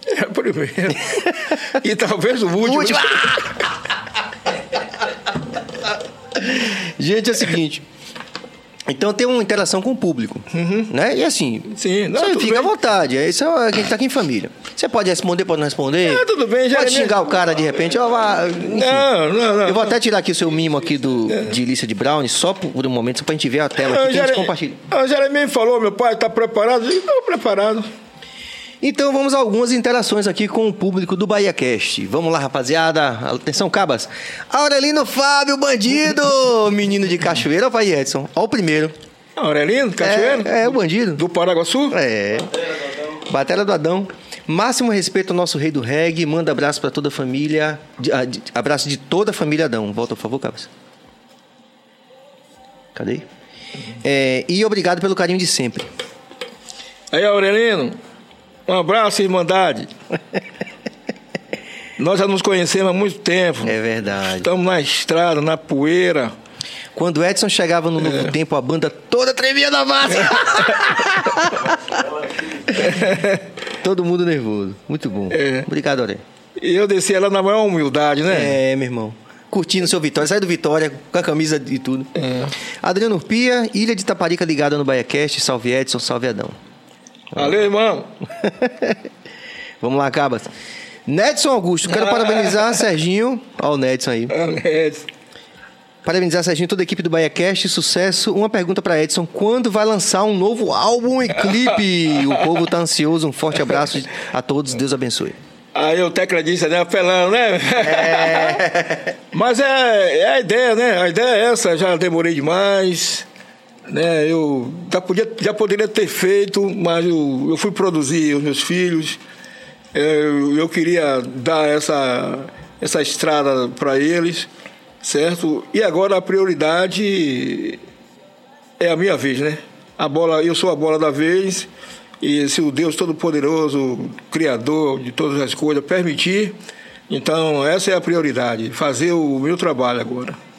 É, primeiro. e talvez o último. Último. Gente, é o seguinte. Então tem uma interação com o público, né? E assim, Uhum. Sim, não, você fica à bem. vontade. Isso é a gente tá aqui em família. Você pode responder, pode não responder. Ah, tudo bem, já Pode é minha- xingar o cara de repente. enfim. Não, não, não. Eu vou até tirar aqui o seu mimo aqui do, de lista de Brown, só por, um momento, só pra gente ver a tela aqui, que a gente compartilha. A Jeremias falou, meu pai, tá preparado? Eu Estou preparado. Então vamos a algumas interações aqui com o público do Bahia Cast. Vamos lá, rapaziada. Atenção, cabas. Aurelino Fábio, bandido! Menino de Cachoeira, vai Edson. Ó o primeiro. Aurelino, Cachoeiro? É, é o bandido. Do Paraguaçu? É. Batalha do Adão. Máximo respeito ao nosso rei do reggae. Manda abraço pra toda a família. abraço de toda a família Adão. Volta, por favor, Cabas. Cadê? É, e obrigado pelo carinho de sempre. Aí, Aurelino, um abraço, Irmandade. Nós já nos conhecemos há muito tempo. É verdade. Estamos na estrada, na poeira. Quando o Edson chegava no Novo Tempo, a banda toda tremia da massa. Todo mundo nervoso. Muito bom. É. Obrigado, Aurélio. E eu desci ela na maior humildade, né? É, meu irmão. Curtindo seu Vitória. Sai do Vitória com a camisa e tudo. É. Adriano Urpia, Ilha de Taparica ligada no BaiaCast. Salve Edson, salve Adão. Valeu, irmão. Vamos lá, Cabas. Nedson Augusto, quero parabenizar Serginho. Ó o Nedson aí. É, Parabenizar Serginho toda a equipe do BaiaCast, sucesso. Uma pergunta para Edson: quando vai lançar um novo álbum e clipe? O povo tá ansioso. Um forte abraço a todos, Deus abençoe. Aí o Tecla disse, né? Apelando, né? Mas é, é a ideia, né? A ideia é essa. Já demorei demais. Né? Eu já, podia, já poderia ter feito, mas eu, eu fui produzir os meus filhos. Eu, eu queria dar essa, essa estrada para eles, certo? E agora a prioridade é a minha vez, né? A bola, eu sou a bola da vez. E se o Deus Todo-Poderoso, Criador de todas as coisas, permitir, então essa é a prioridade, fazer o meu trabalho agora.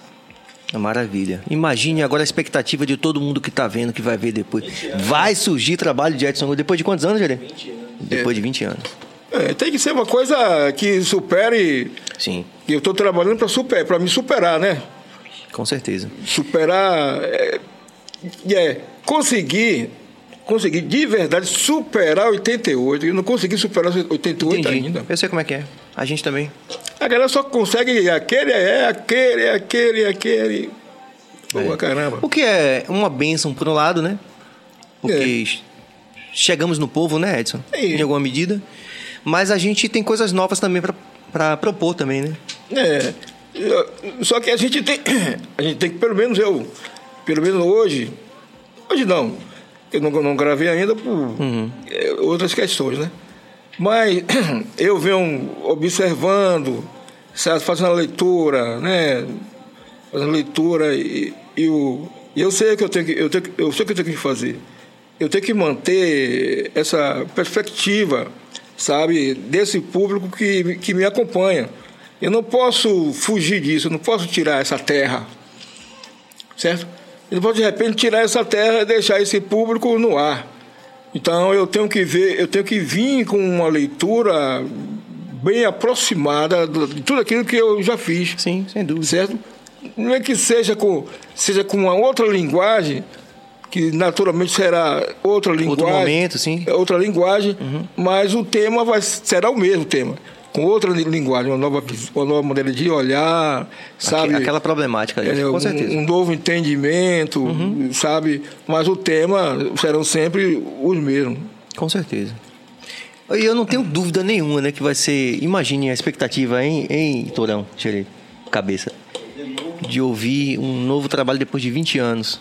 Maravilha. Imagine agora a expectativa de todo mundo que tá vendo, que vai ver depois. Vai surgir trabalho de Edson depois de quantos anos, Jerê? 20 anos. Depois de 20 anos. É, tem que ser uma coisa que supere. Sim, que Eu estou trabalhando para super, para me superar, né? com certeza. Superar. É, é, conseguir. Conseguir de verdade superar 88. Eu não consegui superar 88 Entendi. ainda. Eu sei como é que é. A gente também. A galera só consegue aquele, é aquele, é aquele, é aquele. Boa caramba. O que é uma bênção por um lado, né? Porque É. chegamos no povo, né, Edson? É. Em alguma medida. Mas a gente tem coisas novas também pra propor também, né? É. Só que a gente tem. A gente tem que, pelo menos eu, pelo menos hoje. Hoje não. Eu não, não gravei ainda por é, outras questões, né? Mas eu venho observando, sabe, fazendo a leitura, né? Fazendo leitura e, e, o, e eu sei que eu tenho que, eu, tenho, eu sei que eu tenho que fazer. Eu tenho que manter essa perspectiva, sabe, desse público que, que me acompanha. Eu não posso fugir disso, eu não posso tirar essa terra, certo? Eu não posso de repente tirar essa terra e deixar esse público no ar. Então eu tenho que ver, eu tenho que vir com uma leitura bem aproximada de tudo aquilo que eu já fiz Sim, sem dúvida. certo? Não é que seja com, seja com uma outra linguagem, que naturalmente será outra linguagem. momento, sim. é Outra linguagem, mas o tema vai, será o mesmo tema. Com outra li- linguagem, uma nova, uma nova maneira de olhar, sabe? Aquela problemática ali, É, com um, certeza. um novo entendimento, sabe? Mas o tema serão sempre os mesmos. Com certeza. E eu não tenho dúvida nenhuma, né, que vai ser. Imagine a expectativa, hein, hein Torão, Xerê, cabeça. De ouvir um novo trabalho depois de 20 anos.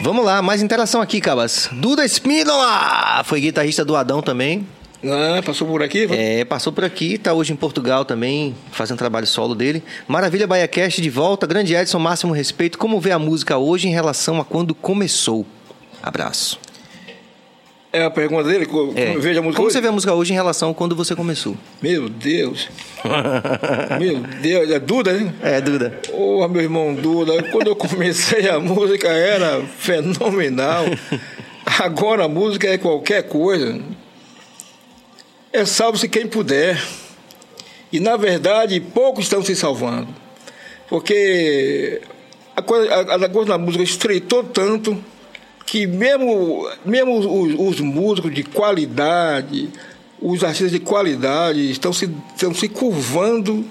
Vamos lá, mais interação aqui, Cabas. Duda Espínola! Foi guitarrista do Adão também. Ah, passou por aqui? É, passou por aqui, tá hoje em Portugal também, fazendo trabalho solo dele. Maravilha BaiaCast de volta, grande Edson, máximo respeito. Como vê a música hoje em relação a quando começou? Abraço. É a pergunta dele? co- É. Como veja a música Como hoje? você vê a música hoje em relação a quando você começou? Meu Deus. Meu Deus, é Duda, hein? É, Duda. Ô, meu irmão Duda, quando eu comecei a música era fenomenal. Agora a música é qualquer coisa. É salve-se quem puder. E na verdade, poucos estão se salvando. Porque a coisa, a, a coisa da música estreitou tanto que mesmo, mesmo os, os músicos de qualidade, os artistas de qualidade estão se, estão se curvando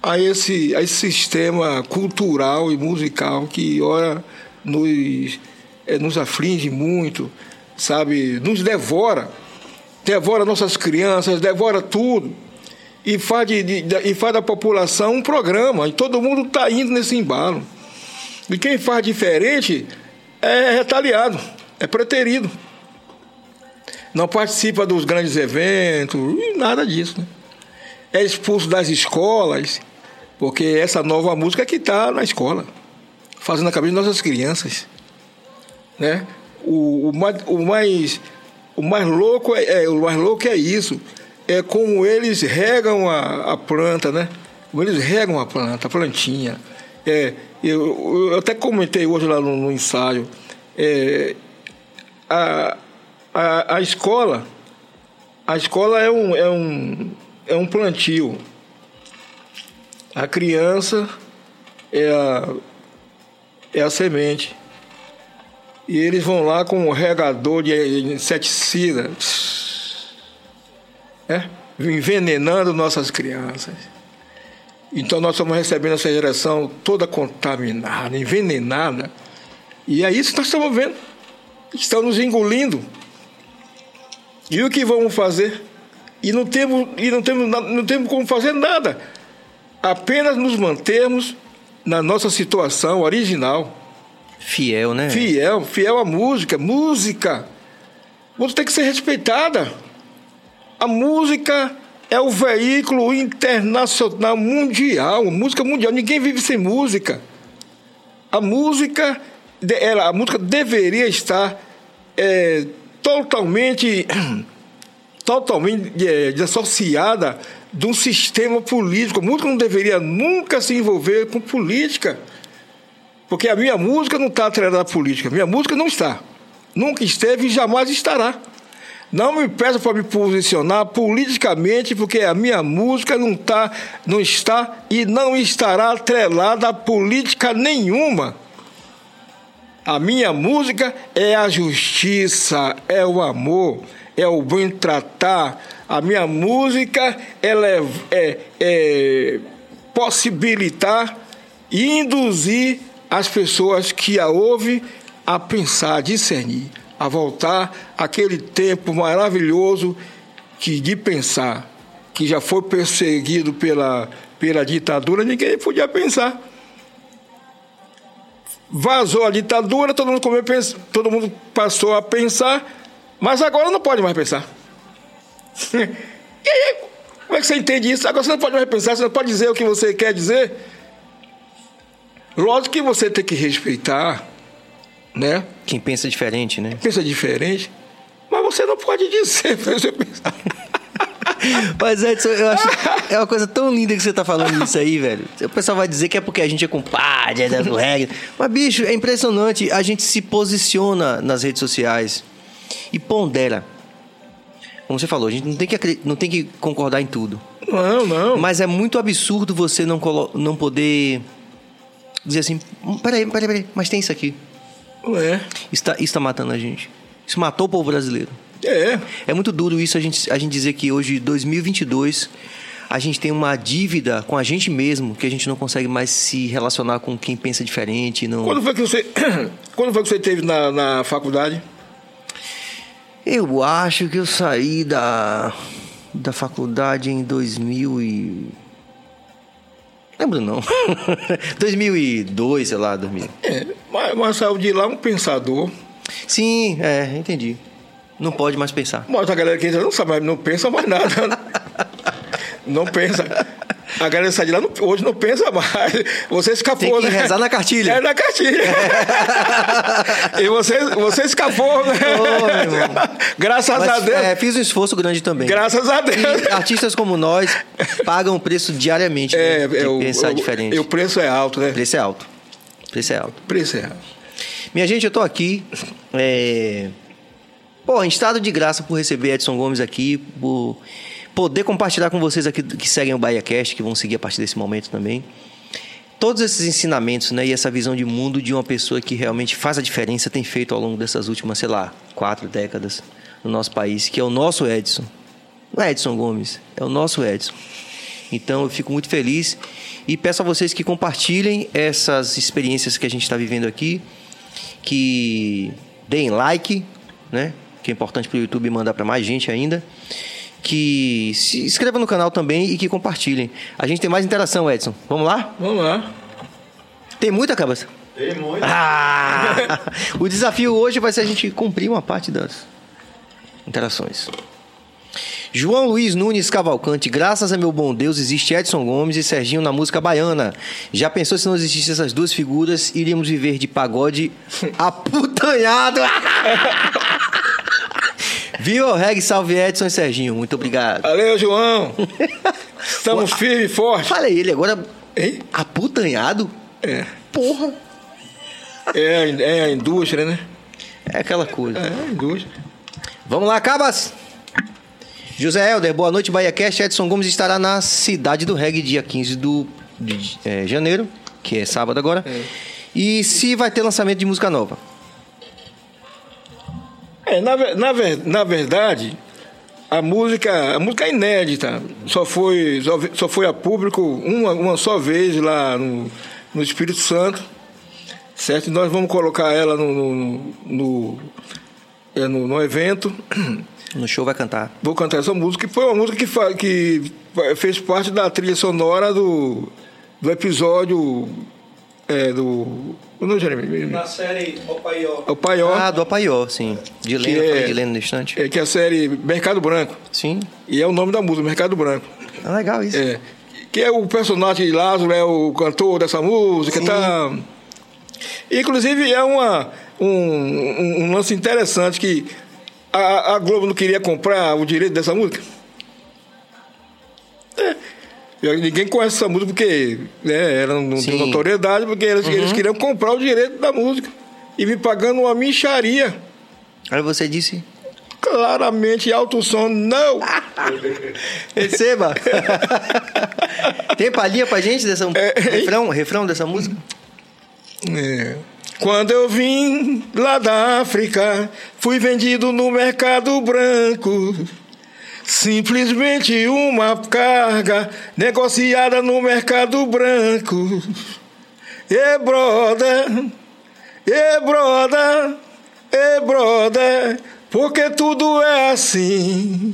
a esse, a esse sistema cultural e musical que, ora, nos, eh, nos aflige muito, sabe? Nos devora. Devora nossas crianças, devora tudo. E faz, de, de- da- e faz da população um programa. E todo mundo está indo nesse embalo. E quem faz diferente é retaliado, é preterido. não participa dos grandes eventos, nada disso. Né? É expulso das escolas, porque essa nova música é que está na escola, fazendo a cabeça das nossas crianças. Né? O, o, mais, o, mais, o mais louco é, é, o mais louco é isso, é como eles regam a, a planta, né? Como eles regam a planta, a plantinha. É, eu, eu até comentei hoje lá no, no ensaio. É, a, a, a escola, a escola é um, é um, é um plantio. A criança é a, é a semente. E eles vão lá com um regador de inseticida, é, envenenando nossas crianças. Então nós estamos recebendo essa geração toda contaminada, envenenada. E é isso que nós estamos vendo. Estão nos engolindo. E o que vamos fazer? E não temos, e não temos, não temos como fazer nada. Apenas nos mantermos na nossa situação original. Fiel, né? Fiel, fiel à música. Música. Música tem que ser respeitada. A música é o veículo internacional mundial, música mundial. Ninguém vive sem música. A música, ela, a música deveria estar é, totalmente, totalmente é, desassociada de um sistema político. A música não deveria nunca se envolver com política. Porque a minha música não está atrelada à política. Minha música não está. Nunca esteve e jamais estará. Não me peça para me posicionar politicamente, porque a minha música não, tá, não está e não estará atrelada a política nenhuma. A minha música é a justiça, é o amor, é o bem tratar. A minha música ela é, é, é possibilitar e induzir as pessoas que a ouvem a pensar, a discernir a voltar àquele tempo maravilhoso que de pensar que já foi perseguido pela, pela ditadura, ninguém podia pensar. Vazou a ditadura, todo mundo, comeu, todo mundo passou a pensar, mas agora não pode mais pensar. e aí, como é que você entende isso? Agora você não pode mais pensar, você não pode dizer o que você quer dizer. Lógico que você tem que respeitar né? Quem pensa diferente, né? Pensa diferente, mas você não pode dizer para você pensar. Mas Edson, eu acho é uma coisa tão linda que você tá falando isso aí, velho. O pessoal vai dizer que é porque a gente é compadre, é do reggae. Mas, bicho, é impressionante. A gente se posiciona nas redes sociais e pondera. Como você falou, a gente não tem que, não tem que concordar em tudo. Não, não. Mas é muito absurdo você não, não poder dizer assim: hum, peraí, peraí, peraí, mas tem isso aqui. É. Está, está matando a gente. Isso matou o povo brasileiro. É. É muito duro isso a gente, a gente dizer que hoje, 2022, a gente tem uma dívida com a gente mesmo, que a gente não consegue mais se relacionar com quem pensa diferente. Não... Quando foi que você, quando foi que você teve na, na faculdade? Eu acho que eu saí da, da faculdade em 2000 e... Lembro não. 2002, sei lá, 2000. É, mas, mas saiu de lá um pensador. Sim, é, entendi. Não pode mais pensar. Mas a galera que entra não sabe, não pensa mais nada. não pensa. A galera sai de lá, não, hoje não pensa mais. Você escapou, Tem que né? rezar na cartilha. É na cartilha. e você, você escapou, né? Ô, Graças Mas, a Deus. é, fiz um esforço grande também. Graças a Deus. E artistas como nós pagam o preço diariamente É, né, é, o, pensar o- diferente. e o preço é alto, né? O preço é alto. O preço é alto. Preço é alto. Minha gente, eu tô aqui. É... Pô, em estado de graça por receber Edson Gomes aqui, por poder compartilhar com vocês aqui que seguem o BahiaCast, que vão seguir a partir desse momento também. Todos esses ensinamentos, né, e essa visão de mundo de uma pessoa que realmente faz a diferença, tem feito ao longo dessas últimas, sei lá, quatro décadas no nosso país, que é o nosso Edson. Não é Edson Gomes, é o nosso Edson. Então eu fico muito feliz e peço a vocês que compartilhem essas experiências que a gente está vivendo aqui, que deem like, né? Que é importante para o YouTube mandar para mais gente ainda. Que se inscrevam no canal também e que compartilhem. A gente tem mais interação, Edson. Vamos lá? Vamos lá. Tem muita cabeça. Tem muito. Ah! o desafio hoje vai ser a gente cumprir uma parte das. Interações. João Luiz Nunes Cavalcante, graças a meu bom Deus, existe Edson Gomes e Serginho na música baiana. Já pensou se não existissem essas duas figuras, iríamos viver de pagode aputanhado? O reggae, salve Edson e Serginho, muito obrigado. Valeu, João. Estamos firmes e fortes. Falei ele agora, Hein? aputanhado? É. Porra. É, é a indústria, né? É aquela coisa. É a indústria. Vamos lá, Cabas! José Helder, boa noite, Bahia Cast. Edson Gomes estará na Cidade do Reggae dia 15 do, de eh, janeiro, que é sábado agora. E se vai ter lançamento de música nova? É, na, na, na verdade, a música, a música é inédita. Só foi, só, só foi a público uma, uma só vez lá no, no Espírito Santo. Certo? E nós vamos colocar ela no, no, no, é, no- no evento. No show vai cantar. Vou cantar essa música, que foi uma música que, que fez parte da trilha sonora do, do episódio é, do. Não, Jeremy? Na série Opaió. É o Paió, Ah, do Apaió, sim. De Que Helena, é- de Helena no instante. é, que é a série Mercado Branco. Sim. E é o nome da música, Mercado Branco. É legal isso. É. Que é o personagem de Lázaro, é o cantor dessa música, tá? Inclusive é uma, um, um, um lance interessante que a, a Globo não queria comprar o direito dessa música. É. Ninguém conhece essa música porque né, ela não Sim. tem notoriedade, porque eles, eles queriam comprar o direito da música. E me pagando uma micharia. Aí você disse. Claramente alto som, não! Receba! Tem palhinha pra gente dessa. É, refrão, refrão dessa música? É. Quando eu vim lá da África, fui vendido no mercado branco. Simplesmente uma carga negociada no mercado branco. E brother, e brother, e brother, porque tudo é assim.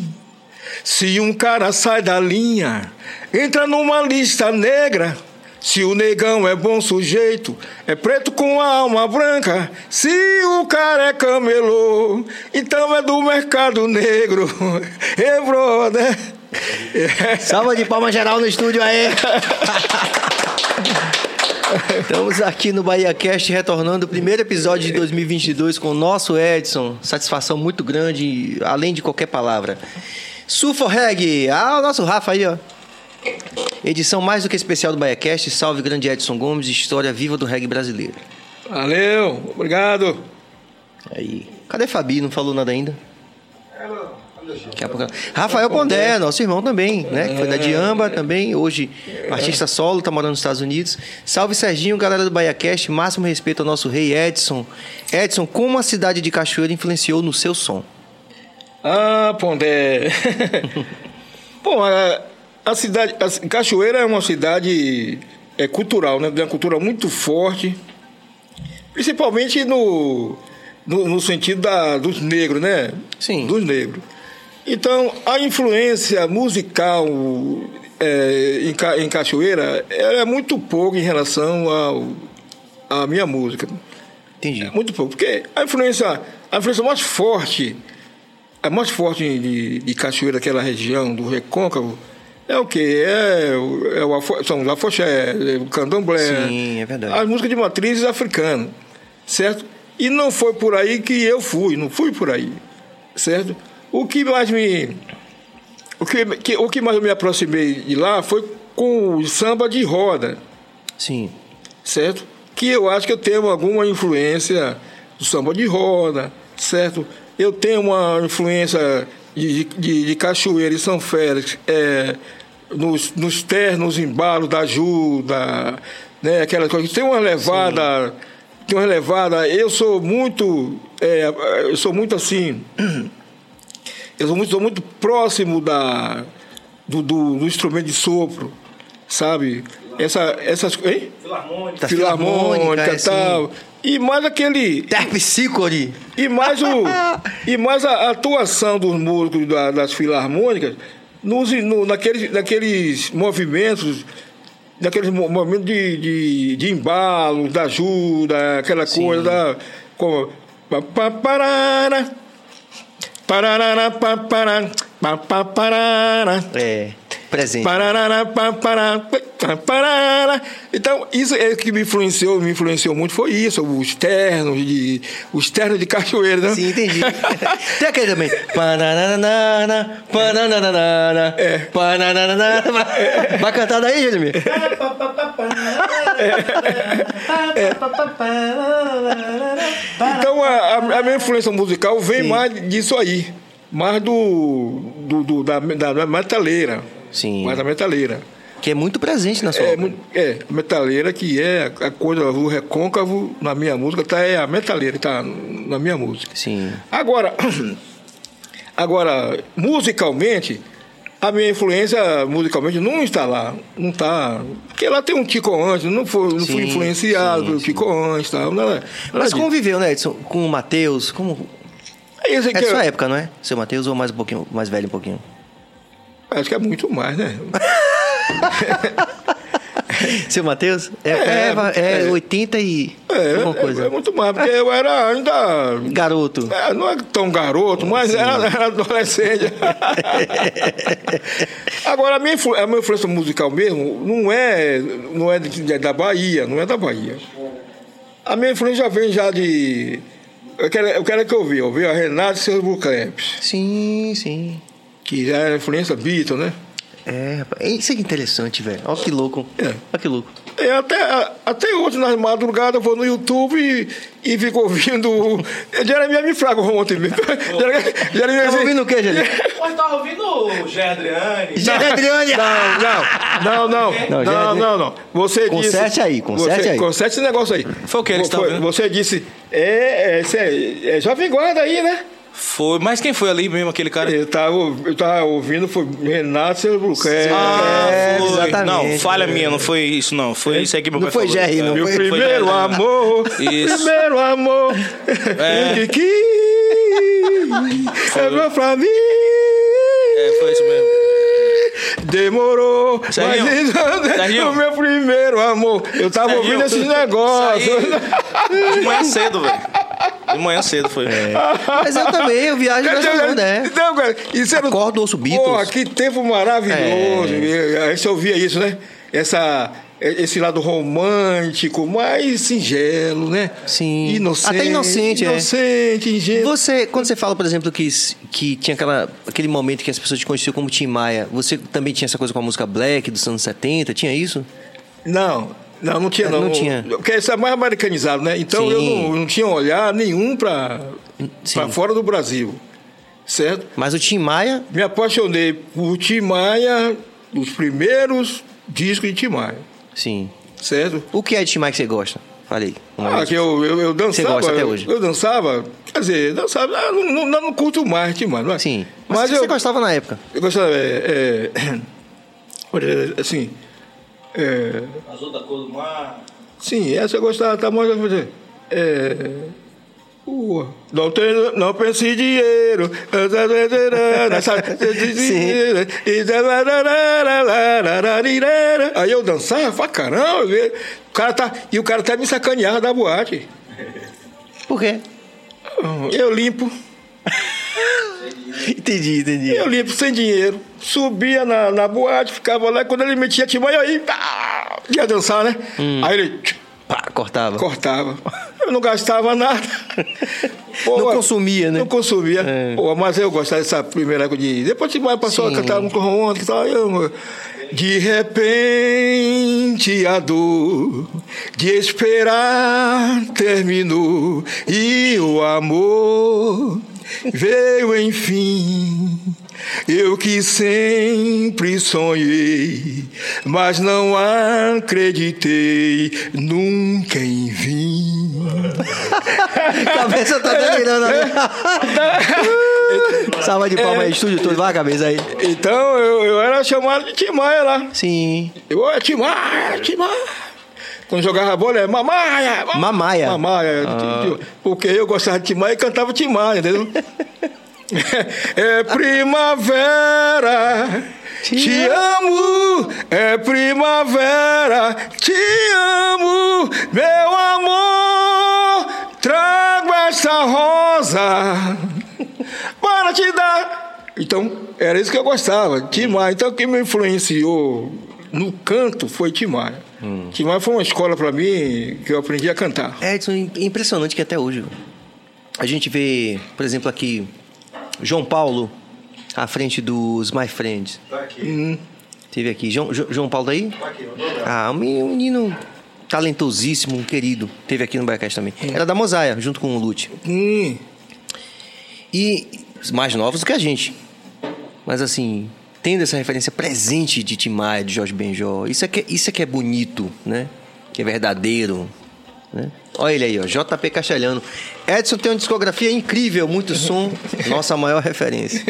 Se um cara sai da linha, entra numa lista negra. Se o negão é bom sujeito, é preto com a alma branca. Se o cara é camelô, então é do mercado negro. Ê, brother. Salva de palma geral no estúdio aí. Estamos aqui no Bahia Cast retornando o primeiro episódio de 2022 com o nosso Edson. Satisfação muito grande, além de qualquer palavra. Surfa Reg, ah, o nosso Rafa aí, ó. Edição mais do que especial do Bahia Cast. Salve grande Edson Gomes, história viva do reggae brasileiro. Valeu, obrigado. Aí. Cadê Fabi? Não falou nada ainda? Daqui a pouco- Rafael Pondé, nosso irmão também, né? Que foi da Diamba também, hoje artista solo, tá morando nos Estados Unidos. Salve Serginho, galera do BaiaCast, máximo respeito ao nosso rei Edson. Edson, como a cidade de Cachoeira influenciou no seu som? Ah, Pondé. Bom, a, a cidade. A Cachoeira é uma cidade é, cultural, né? Tem uma cultura muito forte. Principalmente no, no, no sentido da, dos negros, né? Sim. Dos negros. Então, a influência musical é, em, em Cachoeira é muito pouco em relação ao, à minha música. Entendi. É muito pouco, porque a influência, a influência mais forte, a mais forte de, de Cachoeira, aquela região do Recôncavo, é o quê? É, é o afo, são os afoxé, é o candomblé. Sim, é verdade. As músicas de matrizes africanas, certo? E não foi por aí que eu fui, não fui por aí, certo? O que mais me... O que, que- o que mais eu me aproximei de lá foi com o samba de roda Sim. certo? Que eu acho que eu tenho alguma influência do samba de roda, certo? Eu tenho uma influência de, de, de Cachoeira e São Félix, é, nos, nos ternos embalos da ajuda, né? Aquela coisa. Tem uma levada, tem uma levada. Eu sou muito, é, eu sou muito assim. Eu sou muito, sou muito próximo da, do, do, do instrumento de sopro, sabe? Essa, essas, hein? Filarmônica. Da filarmônica é, e tal. E mais aquele. Terpsícore. E mais, o, e mais a atuação dos músicos da- das filarmônicas nos, no, naqueles, naqueles movimentos, naqueles mo- movimentos de, de, de embalo, da ajuda, aquela coisa da. Como, pa- pa- pá, parara. É, presente. Pá, parara. Então, isso é que me influenciou, me influenciou muito, foi isso, os ternos de, os ternos de cachoeira, né? Sim, entendi. Tem aquele também. Pananana, pananana, É. pananana. Vai cantar daí, Jeremy? Então, a, a- a minha influência musical vem mais disso aí. Mais do, do, do- da, da, da metaleira. Sim. Mais da metaleira. Que é muito presente na sua É, obra. é, metaleira que é a coisa, o recôncavo na minha música, tá, é a metaleira, tá na minha música. Sim. Agora, agora, musicalmente, a minha influência musicalmente não está lá. Não está. Porque lá tem um Tico antes, não, foi, não fui Sim, influenciado sim, pelo. Tico antes. Não é, Mas conviveu, né, Edson? Com o Matheus? Como... É isso É que eu- sua época, não é? Seu Matheus ou mais um pouquinho, mais velho um pouquinho? Acho que é muito mais, né? Seu Matheus? É, É, é, é é. 80 e É, alguma é- coisa. é muito mais, porque eu era ainda Garoto. É, não é tão garoto, mas era, era adolescente. Agora, a minha, influ- a minha influência musical mesmo não é, não é da Bahia, não é da Bahia. A minha influência já vem já de. Eu quero, eu quero que eu vi, eu vi a Renata e seus Bucleps, Sim, sim. Que já era influência Beatle, né? É, rapaz. Isso é interessante, velho. Olha que louco. É. Olha que louco. É, até, até hoje, nas madrugadas, eu vou no YouTube e, e fico ouvindo. Jeremias me fraga ontem mesmo. Jeremias, Tava ouvindo o quê, Jeremias? Mas tava ouvindo o Gé Adriane. É Adriane. Não, não, não, não, Não, não, não, não. Você Conserte disse. aí, conserte você, aí. Conserte esse negócio aí. Foi o que eles vendo? Você disse. É, é, é, é Jovem Guarda aí, né? Foi. Mas quem foi ali mesmo, aquele cara? Eu tava, eu tava ouvindo, foi Renato Seu Buquerque. Ah, É, foi. exatamente. Não, falha minha, não foi isso, não. Foi isso aí que meu Não pai foi falou. Jerry, não. Meu foi- primeiro foi- amor, Isso. primeiro amor, É. que quis, é meu pra mim. É, foi isso mesmo. Demorou, Serginho, mas Serginho. o meu primeiro amor. Eu tava Serginho, ouvindo esses negócios. Isso De manhã cedo, velho. De manhã cedo foi. Mas eu também, eu viajo nessa onda, é. Não, cara, isso era... Acordo, ouço Beatles. Porra, que tempo maravilhoso. A gente ouvia isso, né? Essa, esse lado romântico, mais singelo, né? Sim. Inocente. Até inocente, é. Inocente, ingênuo. Você, quando você fala, por exemplo, que, que tinha aquela, aquele momento que as pessoas te conheciam como Tim Maia, você também tinha essa coisa com a música Black dos anos 70? Tinha isso? Não, não, não tinha, não. Não tinha. Porque isso é mais americanizado, né? Então Sim. eu não, não tinha olhar nenhum para fora do Brasil. Certo? Mas o Tim Maia, Me apaixonei por Tim Maia, os primeiros discos de Tim Maia. sim. Certo? O que é de Tim Maia que você gosta? Falei. Ah, que eu, eu, eu dançava. gosta até hoje? Eu dançava, quer dizer, dançava, ah, não, não, não, curto mais Tim Maia, não é? Sim. Mas, Mas, você eu, gostava na época? eu gostava, é, é, assim, é, Azul da cor do mar. Sim, essa eu gostava, tá mais fazer. É. Uh, não, tem, não pense em dinheiro. Aí eu dançava pra caramba. O cara tá, e o cara tá me sacaneando da boate. Por quê? Eu limpo, Entendi, entendi. eu limpo sem dinheiro. Subia na, na boate, ficava lá. Quando ele metia timão, aí ah, ia dançar, né? Aí ele. Pá, cortava. cortava. Eu não gastava nada. Pô, Não consumia, né? Não consumia. É. Pô, mas eu gostava dessa primeira época de. Depois de mais passou a Sim. cantar um e tal. Eu... De repente a dor de esperar terminou e o amor veio enfim. Eu que sempre sonhei, mas não acreditei nunca em vir. cabeça tá delirando ali. Salva de palmas aí, estúdio todo. Vai, cabeça aí. Então eu, eu era chamado de Timaya lá. Sim. Eu Timaya, Timaya. Quando jogava bola, era Mamaia. ma- Mamaia. Mamaia. Ah. Porque eu gostava de Timaya e cantava Timaya, entendeu? é primavera. Te, amo, é primavera, te amo, meu amor, trago essa rosa para te dá. Então, era isso que eu gostava, Tim Maia. Então, quem me influenciou no canto foi Tim Maia. Hum. Foi uma escola para mim que eu aprendi a cantar. Edson, é impressionante que até hoje a gente vê, por exemplo, aqui João Paulo à frente dos My Friends. Tá aqui. Hum. Teve aqui. João, Jo- João Paulo daí? Tá aqui, Ah, um menino talentosíssimo, um querido. Teve aqui no Biacast também. Era da Mosaia, junto com o Lute. Hum. E mais novos do que a gente. Mas assim, tendo essa referência presente de Tim Maia, de Jorge Benjó, isso é que, isso é, que é bonito, né? Que é verdadeiro. Né? Olha ele aí, ó, JP Castelhano. Edson tem uma discografia incrível, muito som, nossa maior referência.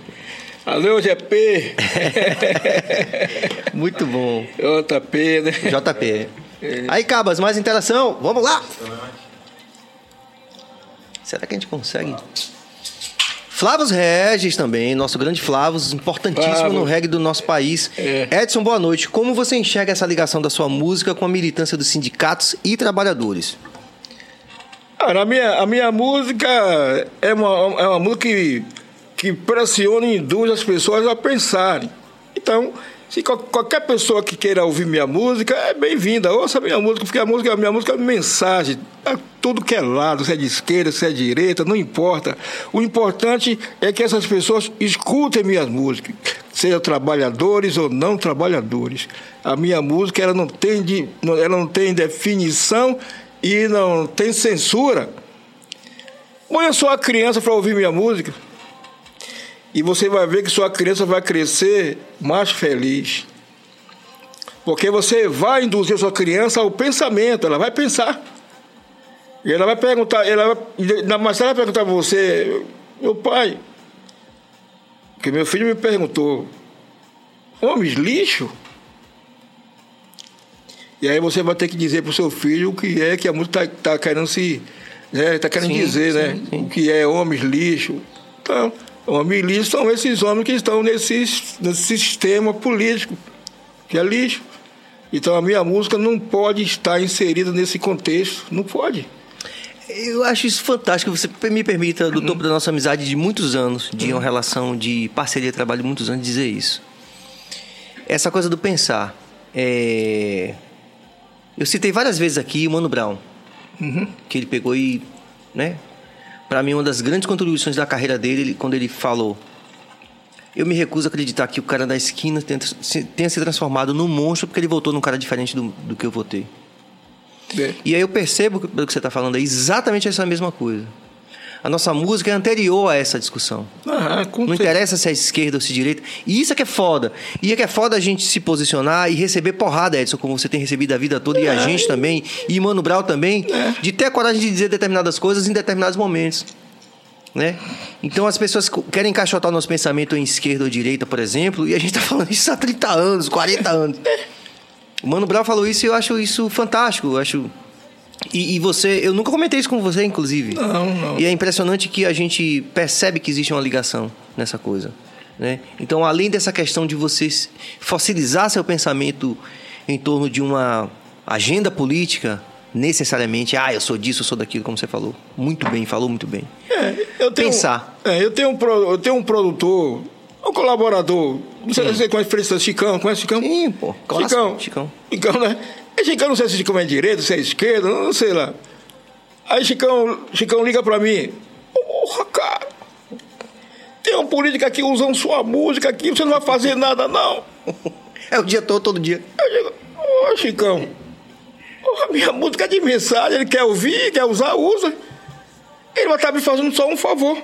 Alô, GP. Muito bom. JP, né? JP. Aí, Cabas, mais interação. Vamos lá! Será que a gente consegue? Flávio Regis também, nosso grande Flávio, importantíssimo Flávio. no reggae do nosso país. É. Edson, boa noite. Como você enxerga essa ligação da sua música com a militância dos sindicatos e trabalhadores? Cara, a minha, a minha música é uma, é uma música que, que pressiona e induz as pessoas a pensarem. Então, se qual- qualquer pessoa que queira ouvir minha música, é bem-vinda. Ouça a minha música, porque a música, a minha música é mensagem. É tudo que é lado, se é de esquerda, se é de direita, não importa. O importante é que essas pessoas escutem minhas músicas, sejam trabalhadores ou não trabalhadores. A minha música ela não tem, de, ela não tem definição e não tem censura. Põe a sua criança para ouvir minha música. E você vai ver que sua criança vai crescer mais feliz. Porque você vai induzir sua criança ao pensamento, ela vai pensar. E ela vai perguntar, ela vai, na- mas ela vai perguntar para você, meu pai, que meu filho me perguntou, homens lixo? E aí você vai ter que dizer para o seu filho o que é que a música está querendo se. Está querendo Sim, dizer, sim, né? sim. O que é homens lixo. Então, homens lixo são esses homens que estão nesse, nesse sistema político, que é lixo. Então a minha música não pode estar inserida nesse contexto. Não pode. Eu acho isso fantástico. Você me permita, do topo da nossa amizade de muitos anos, de uma relação de parceria de trabalho de muitos anos, dizer isso. Essa coisa do pensar. É... Eu citei várias vezes aqui o Mano Brown, que ele pegou e, né? Para mim, uma das grandes contribuições da carreira dele, ele- quando ele falou: Eu me recuso a acreditar que o cara da esquina tenha, se- tenha se transformado num monstro porque ele voltou num cara diferente do, do que eu votei. É. E aí eu percebo que pelo que você está falando é exatamente essa mesma coisa. A nossa música é anterior a essa discussão. Ah, com Não interessa se é esquerda ou se é direita. E isso é que é foda. E é que é foda a gente se posicionar e receber porrada, Edson, como você tem recebido a vida toda, e a gente também, e Mano Brau também, de ter a coragem de dizer determinadas coisas em determinados momentos. Né? Então as pessoas querem encaixotar o nosso pensamento em esquerda ou direita, por exemplo, e a gente tá falando isso há 30 anos, 40 anos. O Mano Brown falou isso e eu acho isso fantástico. Eu acho. E, e você, eu nunca comentei isso com você, inclusive. Não, não. E é impressionante que a gente percebe que existe uma ligação nessa coisa. Né? Então, além dessa questão de você fossilizar seu pensamento em torno de uma agenda política, necessariamente, ah, eu sou disso, eu sou daquilo, como você falou. Muito bem, falou muito bem. É, eu tenho, Pensar. É, eu, tenho um, pro- eu tenho um produtor, um colaborador. Não sei se você conhece Feliz Chicão, conhece Chicão? Sim, pô. clássico, Chicão. Chicão. Chicão, né? E Chicão, não sei se Chicão é direita, se é esquerda, não sei lá. Aí Chicão, Chicão liga pra mim. Porra, cara. Tem um político aqui usando sua música aqui, você não vai fazer nada, não. É o dia todo, todo dia. Eu digo, ô Chicão, porra, minha música é de mensagem, ele quer ouvir, quer usar, usa. Ele vai estar me fazendo só um favor.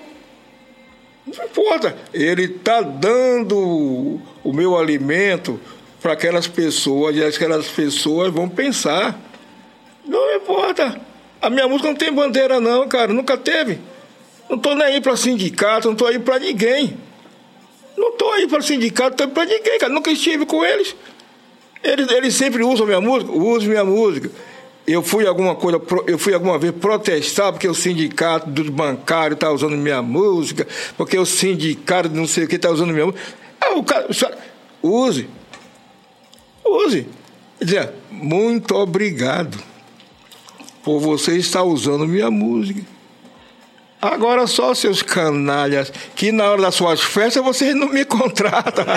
Não importa. Ele está dando o meu alimento para aquelas pessoas e aquelas pessoas vão pensar. Não importa. A minha música não tem bandeira, não, cara. Nunca teve. Não tô nem aí para sindicato, não tô aí para ninguém. Não tô aí para sindicato, não tô para ninguém, cara. Nunca estive com eles. Eles, eles sempre usam minha música, uso minha música. Eu fui alguma coisa, eu fui alguma vez protestar porque o sindicato dos bancários está usando minha música, porque o sindicato não sei o que está usando minha música. Ah, o cara, use. Use. Quer dizer, muito obrigado por você estar usando minha música. Agora só seus canalhas, que na hora das suas festas vocês não me contratam.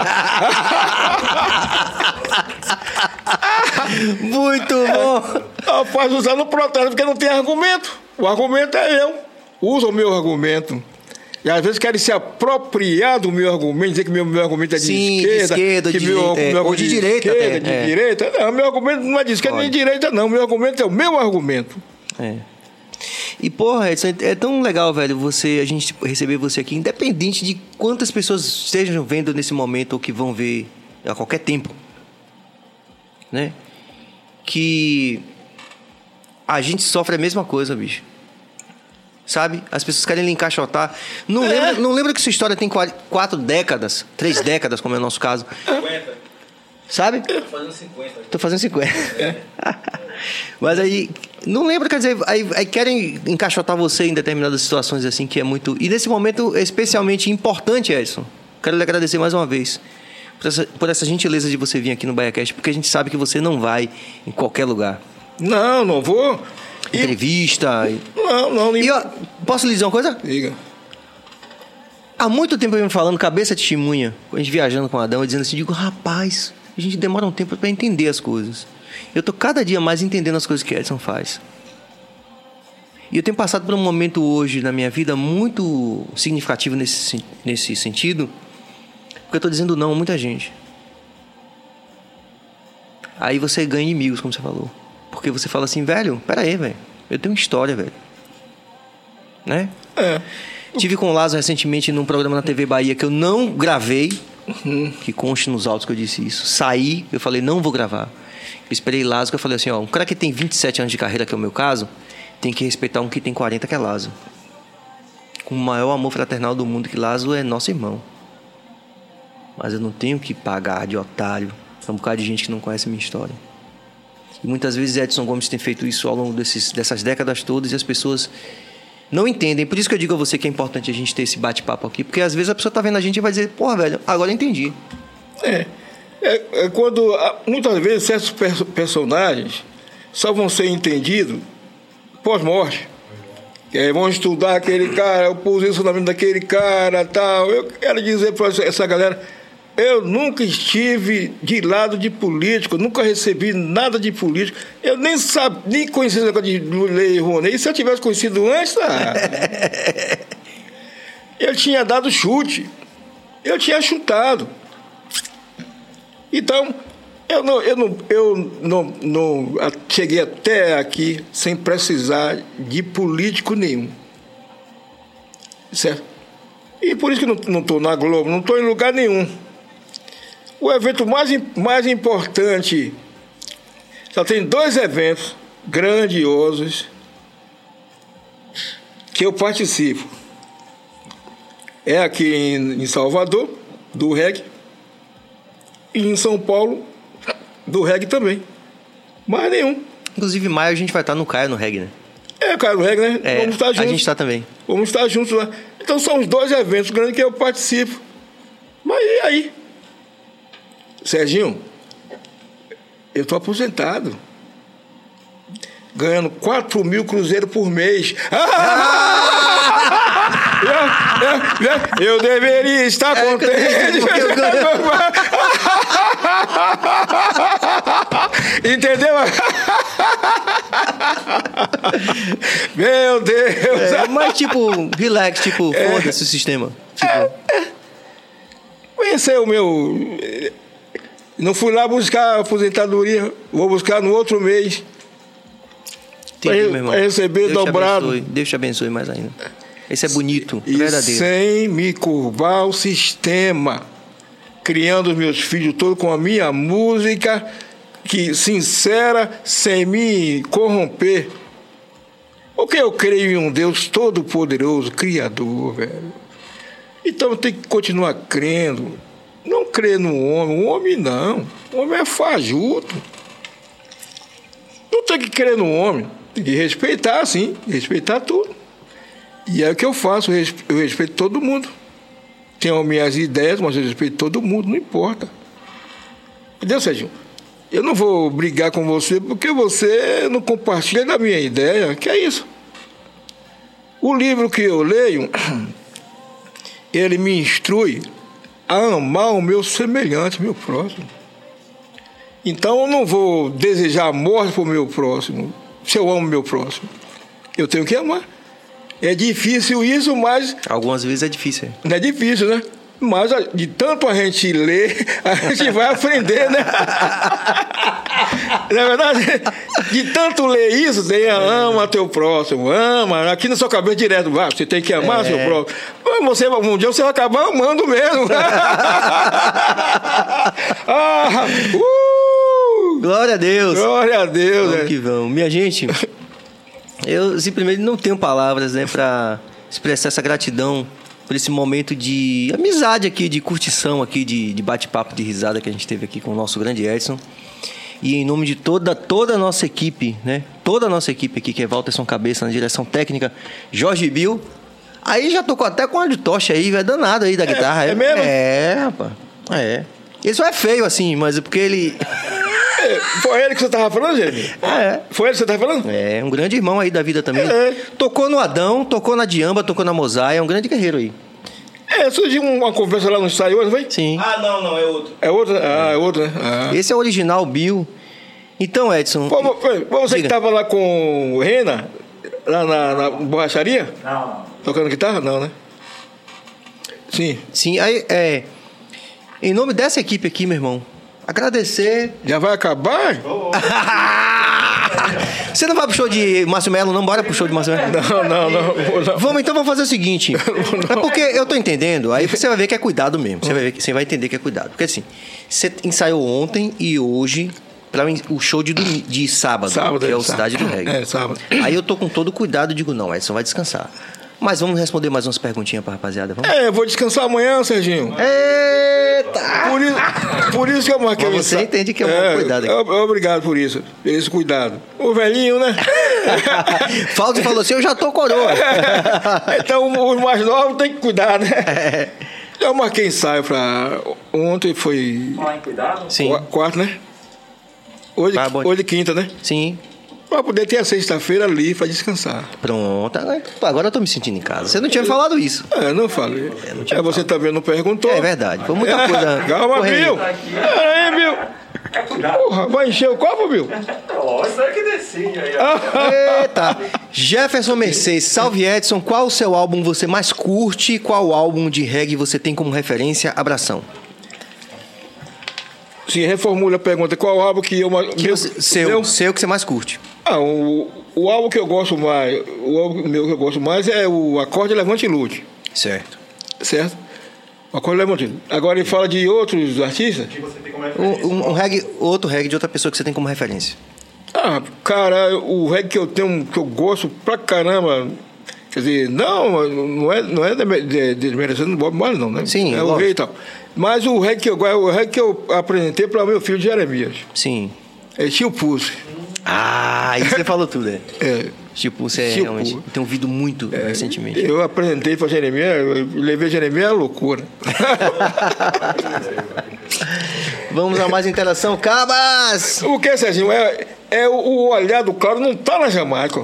Muito bom. Rapaz, usar no protesto porque não tem argumento. O argumento é eu. Usa o meu argumento. E às vezes querem se apropriar do meu argumento, dizer que meu, meu argumento é de Sim, de esquerda. esquerda, que de meu, direita, é, meu ou argumento de direita esquerda, até, de é. direita. Não, meu argumento não é de esquerda nem de direita, não. Meu argumento é o meu argumento. É. E porra, Edson, é tão legal, velho, você a gente receber você aqui, independente de quantas pessoas estejam vendo nesse momento ou que vão ver a qualquer tempo, né? Que a gente sofre a mesma coisa, bicho. Sabe? As pessoas querem lhe encaixotar. Não, É. lembra, não lembra que sua história tem qua- quatro décadas, três décadas, como é o nosso caso. 50. Sabe? Tô fazendo 50. Tô fazendo 50. Mas aí, não lembro, quer dizer, aí, aí querem encaixotar você em determinadas situações assim, que é muito. E nesse momento especialmente importante, Edson. Quero lhe agradecer mais uma vez por essa, por essa gentileza de você vir aqui no BaiaCast, porque a gente sabe que você não vai em qualquer lugar. Não, não vou. E- Entrevista. E, não, não. e ó, posso lhe dizer uma coisa? Diga. Há muito tempo eu me falando, cabeça de testemunha, a gente viajando com o Adão, eu dizendo assim, digo, rapaz, a gente demora um tempo para entender as coisas. Eu tô cada dia mais entendendo as coisas que Edson faz. E eu tenho passado por um momento hoje na minha vida muito significativo nesse, nesse sentido, porque eu tô dizendo não a muita gente. Aí você ganha inimigos, como você falou. Porque você fala assim, velho, pera aí, velho. Eu tenho história, velho. Né? É. Tive com o Lázaro recentemente num programa na TV Bahia que eu não gravei, que conste nos autos que eu disse isso. Saí, eu falei, não vou gravar. Eu esperei Lázaro, que eu falei assim, ó, um cara que tem 27 anos de carreira, que é o meu caso, tem que respeitar um que tem 40, que é Lázaro. Com o maior amor fraternal do mundo, que Lázaro é nosso irmão. Mas eu não tenho que pagar de otário pra um bocado de gente que não conhece a minha história. E muitas vezes Edson Gomes tem feito isso ao longo desses, dessas décadas todas e as pessoas não entendem. Por isso que eu digo a você que é importante a gente ter esse bate-papo aqui. Porque às vezes a pessoa tá vendo a gente e vai dizer, porra, velho, agora eu entendi. É, é, é quando ah, muitas vezes certos perso- personagens só vão ser entendidos pós-morte. Aí vão estudar aquele cara, o posicionamento daquele cara tal. Eu quero dizer para essa galera, eu nunca estive de lado de político, nunca recebi nada de político. Eu nem sabia, nem conhecia esse negócio de Lei Rouanet. E se eu tivesse conhecido antes, ah, eu tinha dado chute. Eu tinha chutado. Então, eu não, eu não, eu não, não cheguei até aqui sem precisar de político nenhum. Certo? E por isso que não estou na Globo, não estou em lugar nenhum. O evento mais, mais importante, só tem dois eventos grandiosos que eu participo. É aqui em, em Salvador, do REG, e em São Paulo, do reggae também. Mais nenhum. Inclusive, em maio a gente vai estar no Caio, no reggae, né? É, cara, do reggae, né? É, Vamos estar a juntos. gente tá também. Vamos estar juntos lá. Então são os dois eventos grandes que eu participo. Mas e aí? Serginho, eu tô aposentado. Ganhando 4 mil cruzeiros por mês. Eu, eu- eu deveria estar É, contente. Entendeu? Meu Deus! É, mas tipo, relax, tipo, É. foda-se o sistema. Tipo, Conhecer o meu. Não fui lá buscar a aposentadoria, vou buscar no outro mês. pra receber Deus te dobrado. abençoe, Deus te abençoe mais ainda. Esse é bonito, E verdadeiro. sem me curvar o sistema. Criando os meus filhos todos com a minha música, que sincera, sem me corromper. Porque eu creio em um Deus todo-poderoso, Criador, velho. Então tenho que continuar crendo. Não crer no homem. O homem não. O homem é fajuto. Não tem que crer no homem. Tem que respeitar, sim. Respeitar tudo. E é o que eu faço. Eu respeito todo mundo. Tenho minhas ideias, mas eu respeito todo mundo. Não importa. Entendeu, Sérgio? Eu não vou brigar com você porque você não compartilha da minha ideia. Que é isso? O livro que eu leio, ele me instrui a amar o meu semelhante, meu próximo. Então eu não vou desejar a morte para o meu próximo, se eu amo o meu próximo. Eu tenho que amar. É difícil isso, mas Algumas vezes é difícil. é. não é difícil, né? Mas de tanto a gente ler, a gente vai aprender, né? Na verdade, de tanto ler isso, tem a ama teu próximo, ama, aqui na sua cabeça direto, vai, você tem que amar seu próximo. Você, um dia você vai acabar amando mesmo. ah, uh, Glória a Deus. glória a Deus. Vamos né? que vamos. Minha gente, eu simplesmente não tenho palavras, né, pra expressar essa gratidão por esse momento de amizade aqui, de curtição aqui, de, de bate-papo, de risada que a gente teve aqui com o nosso grande Edson. E em nome de toda, toda a nossa equipe, né? Toda a nossa equipe aqui, que é Walterson Cabeça na direção técnica, Jorge Bill. Aí já tocou até com a de tocha aí, velho, danado aí da guitarra. é mesmo? É, rapaz. É. Ele só é feio assim, mas é porque ele. É, Foi ele que você estava falando, gente? É. Foi ele que você estava falando? É, um grande irmão aí da vida também. É. Tocou no Adão, tocou na Diamba, tocou na Mosaia, é um grande guerreiro aí. É, surgiu uma conversa lá no ensaio hoje, foi? Sim. Ah, não, não, é outro. É outra? Ah, é outra, né? Ah. Esse é o original Bill. Então, Edson. Pô, foi- foi você que Diga. estava lá com o Rena, lá na, na borracharia? Não, não. Tocando guitarra? Não, né? Sim. Sim, aí é. Em nome dessa equipe aqui, meu irmão, agradecer. Já vai acabar? Você não vai pro show de Márcio Melo, não? Bora pro show de Márcio Melo. Não, não, não. não. Vamos, então vamos fazer o seguinte. É porque eu tô entendendo, aí você vai ver que é cuidado mesmo. Você vai, ver, que- você vai entender que é cuidado. Porque assim, você ensaiou ontem e hoje para o show de, de sábado, Sábado, que é o sábado. Cidade do Reggae. É, sábado. Aí eu tô com todo cuidado e digo, não, Edson, vai descansar. Mas vamos responder mais umas perguntinhas pra rapaziada, vamos? É, eu vou descansar amanhã, Serginho. Eita! Por isso, por isso que eu marquei Mas você entende que é um cuidado aqui. é, Obrigado por isso. Por esse cuidado. O velhinho, né? Fausto falou assim, eu já tô coroa. então os mais novos tem que cuidar, né? É. Eu marquei ensaio pra. Ontem foi. Falar em cuidado. Sim, Qua- Quarto, né? Hoje, Tá bom. hoje quinta, né? sim. Pra poder ter a sexta-feira ali pra descansar. Pronto. Agora, eu tô me sentindo em casa. Você não tinha falado isso. É, não falei. não tinha é, você também não perguntou. É verdade. Foi muita coisa. Calma. Bill. Pera aí, Bill. É. Porra, vai encher o copo, Bill? Aí que decide aí. Eita! Jefferson Mercedes, salve Edson. Qual o seu álbum você mais curte? Qual álbum de reggae você tem como referência? Abração. Sim, reformula a pergunta. Qual álbum que eu... mais- Que meu- você- seu, meu- seu que você mais curte. Ah, o, o álbum que eu gosto mais... O álbum meu que eu gosto mais é o Acorde Levante e Lute. Certo. Certo? O Acorde Levante e Lute. Agora ele fala de outros artistas. Um, um- um reggae, outro reggae de outra pessoa que você tem como referência. Ah, cara, o reggae que eu tenho, que eu gosto pra caramba. Quer dizer, não, não é, não é de, de, desmerecendo o Bob Marley, não, né? Sim, É o lógico. rei e tal. Mas o reggae que eu é o reggae que eu apresentei para meu filho Jeremias. Sim. É Tio Pulse. Ah, isso você falou tudo, é. É, Tipo, você Tipo, realmente tem ouvido muito recentemente. eu apresentei para Jeremias, levei Jeremias à loucura. Vamos a mais interação. Cabas! o que, Serginho? É, é o, o olhar do claro não tá na Jamaica.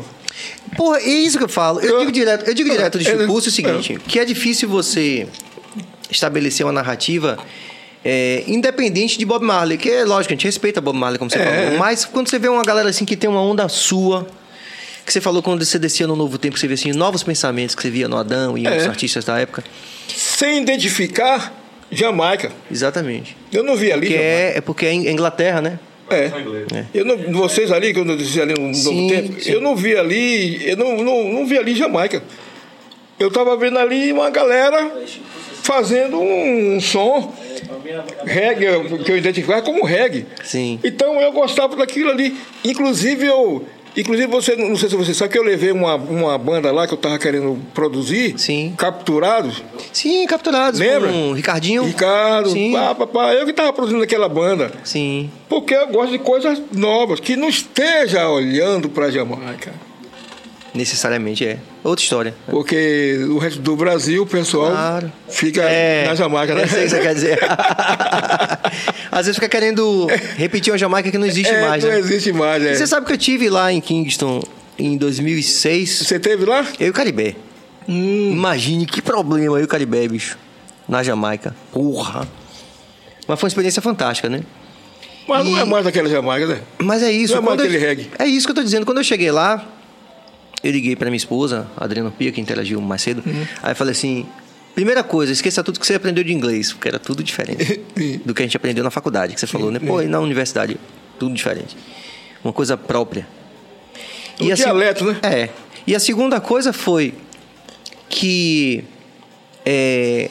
Porra, é isso que eu falo. Eu digo direto, eu digo direto de É, Chupulso o seguinte, que é difícil você estabelecer uma narrativa é, independente de Bob Marley, que é lógico, a gente respeita Bob Marley, como você É. falou, mas quando você vê uma galera assim que tem uma onda sua, que você falou quando você descia no Novo Tempo, você vê assim, novos pensamentos que você via no Adão e É. outros artistas da época. Sem identificar Jamaica. Exatamente. Eu não vi ali. Que Jamaica. é, é porque é em Inglaterra, né? É. Eu não, vocês ali, quando eu disse ali no Novo Sim, Tempo, sim. eu não vi ali, eu não, não, não vi ali Jamaica. Eu tava vendo ali uma galera fazendo um som reggae, que eu identificava como reggae. Sim. Então eu gostava daquilo ali. Inclusive eu. Inclusive você, não sei se você sabe que eu levei uma, uma banda lá que eu tava querendo produzir, Sim. capturados. Sim, capturados Lembra? com o Ricardinho. Ricardo, Sim. pá, pá, pá, eu que tava produzindo aquela banda. Sim. Porque eu gosto de coisas novas, que não esteja olhando para Jamaica. Necessariamente é. Outra história. Porque o resto do Brasil, o pessoal Claro. fica É, na Jamaica, né? Eu sei o que você quer dizer. Às vezes fica querendo repetir uma Jamaica que não existe É, mais, não né? existe mais, é. E Você sabe que eu tive lá em Kingston em 2006. Você teve lá? Eu e o Caribé. Imagine que problema aí o Caribe, bicho. Na Jamaica. Porra. Mas foi uma experiência fantástica, né? Mas não E- é mais aquela Jamaica, né? Mas é isso. Não é mais quando eu- aquele reggae. É isso que eu tô dizendo. Quando eu cheguei lá, eu liguei pra minha esposa, a Adriana Pia, que interagiu mais cedo. Uhum. Aí falei assim: primeira coisa, esqueça tudo que você aprendeu de inglês, porque era tudo diferente do que a gente aprendeu na faculdade, que você falou, né? Pô, e na universidade, tudo diferente. Uma coisa própria. O a dialeto, né? É. E a segunda coisa foi que é,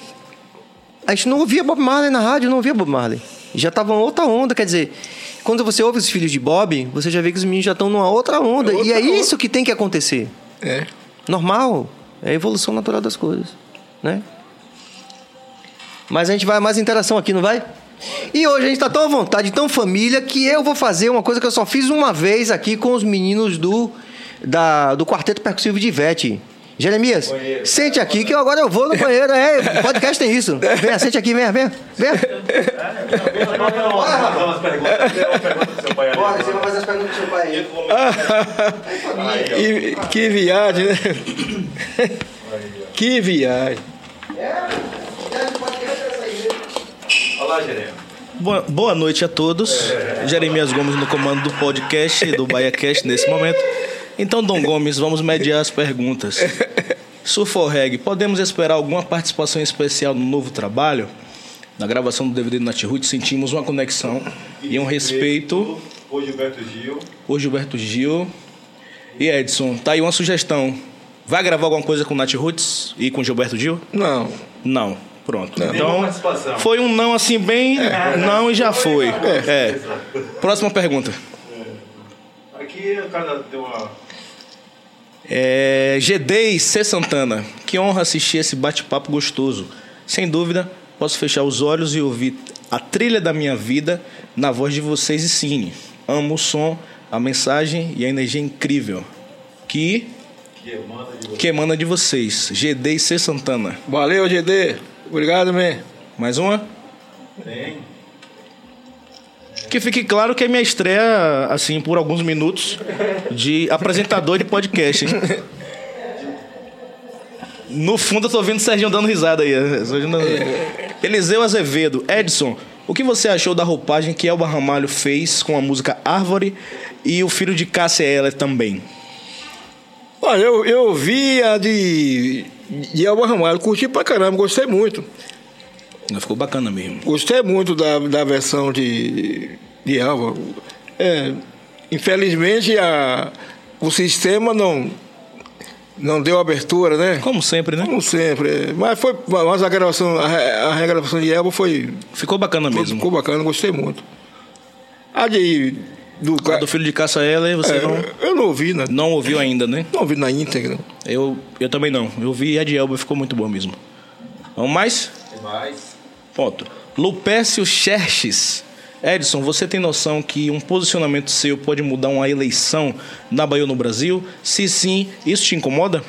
a gente não ouvia Bob Marley na rádio, não ouvia Bob Marley. Já tava uma outra onda, quer dizer, quando você ouve os filhos de Bob, você já vê que os meninos já estão numa outra onda. É outra e é isso que tem que acontecer. É. Normal. É a evolução natural das coisas, né? Mas a gente vai mais interação aqui, não vai? E hoje a gente tá tão à vontade, tão família, que eu vou fazer uma coisa que eu só fiz uma vez aqui com os meninos do, da, do Quarteto Percussivo de Ivete. Jeremias, sente aqui que eu agora eu vou no banheiro. É, podcast tem isso. Venha, sente aqui, venha, venha. Venha. Bora, você vai fazer as perguntas pro seu pai aí. E, que viagem, né? que viagem. Olá, Jeremy. Boa, boa noite a todos. Jeremias Gomes no comando do podcast do BahiaCast nesse momento. Então, Dom Gomes, vamos mediar as perguntas. Surforreg, podemos esperar alguma participação especial no novo trabalho? Na gravação do DVD do Natirut, sentimos uma conexão e um respeito. O Gilberto Gil. O Gilberto Gil e Edson. Tá aí uma sugestão. Vai gravar alguma coisa com o Nath Roots e com o Gilberto Gil? Não. Não. Pronto. Nenhuma Então, participação. foi um não assim bem não e já foi. É. Próxima pergunta. Aqui o cara deu uma. É, GD e C Santana. Que honra assistir esse bate-papo gostoso. Sem dúvida, posso fechar os olhos e ouvir a trilha da minha vida na voz de vocês e Cine. Amo o som, a mensagem e a energia incrível que Que manda de que emana de vocês. GD e C Santana. Valeu, GD. Obrigado, man. Mais uma? Tem. Que fique claro que é minha estreia, assim, por alguns minutos, de apresentador de podcast, hein? No fundo eu tô vendo o Serginho dando risada aí. Dando- Eliseu Azevedo. Edson, o que você achou da roupagem que Elba Ramalho fez com a música Árvore e o filho de Cássia Eller também? Olha, eu, eu vi a de, de Elba Ramalho, curti pra caramba, gostei muito. Ficou bacana mesmo. Gostei muito da, da versão de, de Elba. É, infelizmente, a, o sistema não, não deu abertura, né? Como sempre, né? Como sempre. é. Mas, foi, mas a gravação, a, a regravação de Elba foi, Ficou bacana foi- mesmo. ficou bacana, gostei muito. A de. Do, A do filho de Cássia Eller, você é, não, Eu não ouvi, né? não ouviu ainda, né? Não ouvi na íntegra. Eu, eu também não. Eu vi a de Elba, ficou muito boa mesmo. Vamos mais? Tem mais. Ponto. Lupércio Xerxes. Edson, você tem noção que um posicionamento seu pode mudar uma eleição na Bahia ou no Brasil? Se sim, isso te incomoda?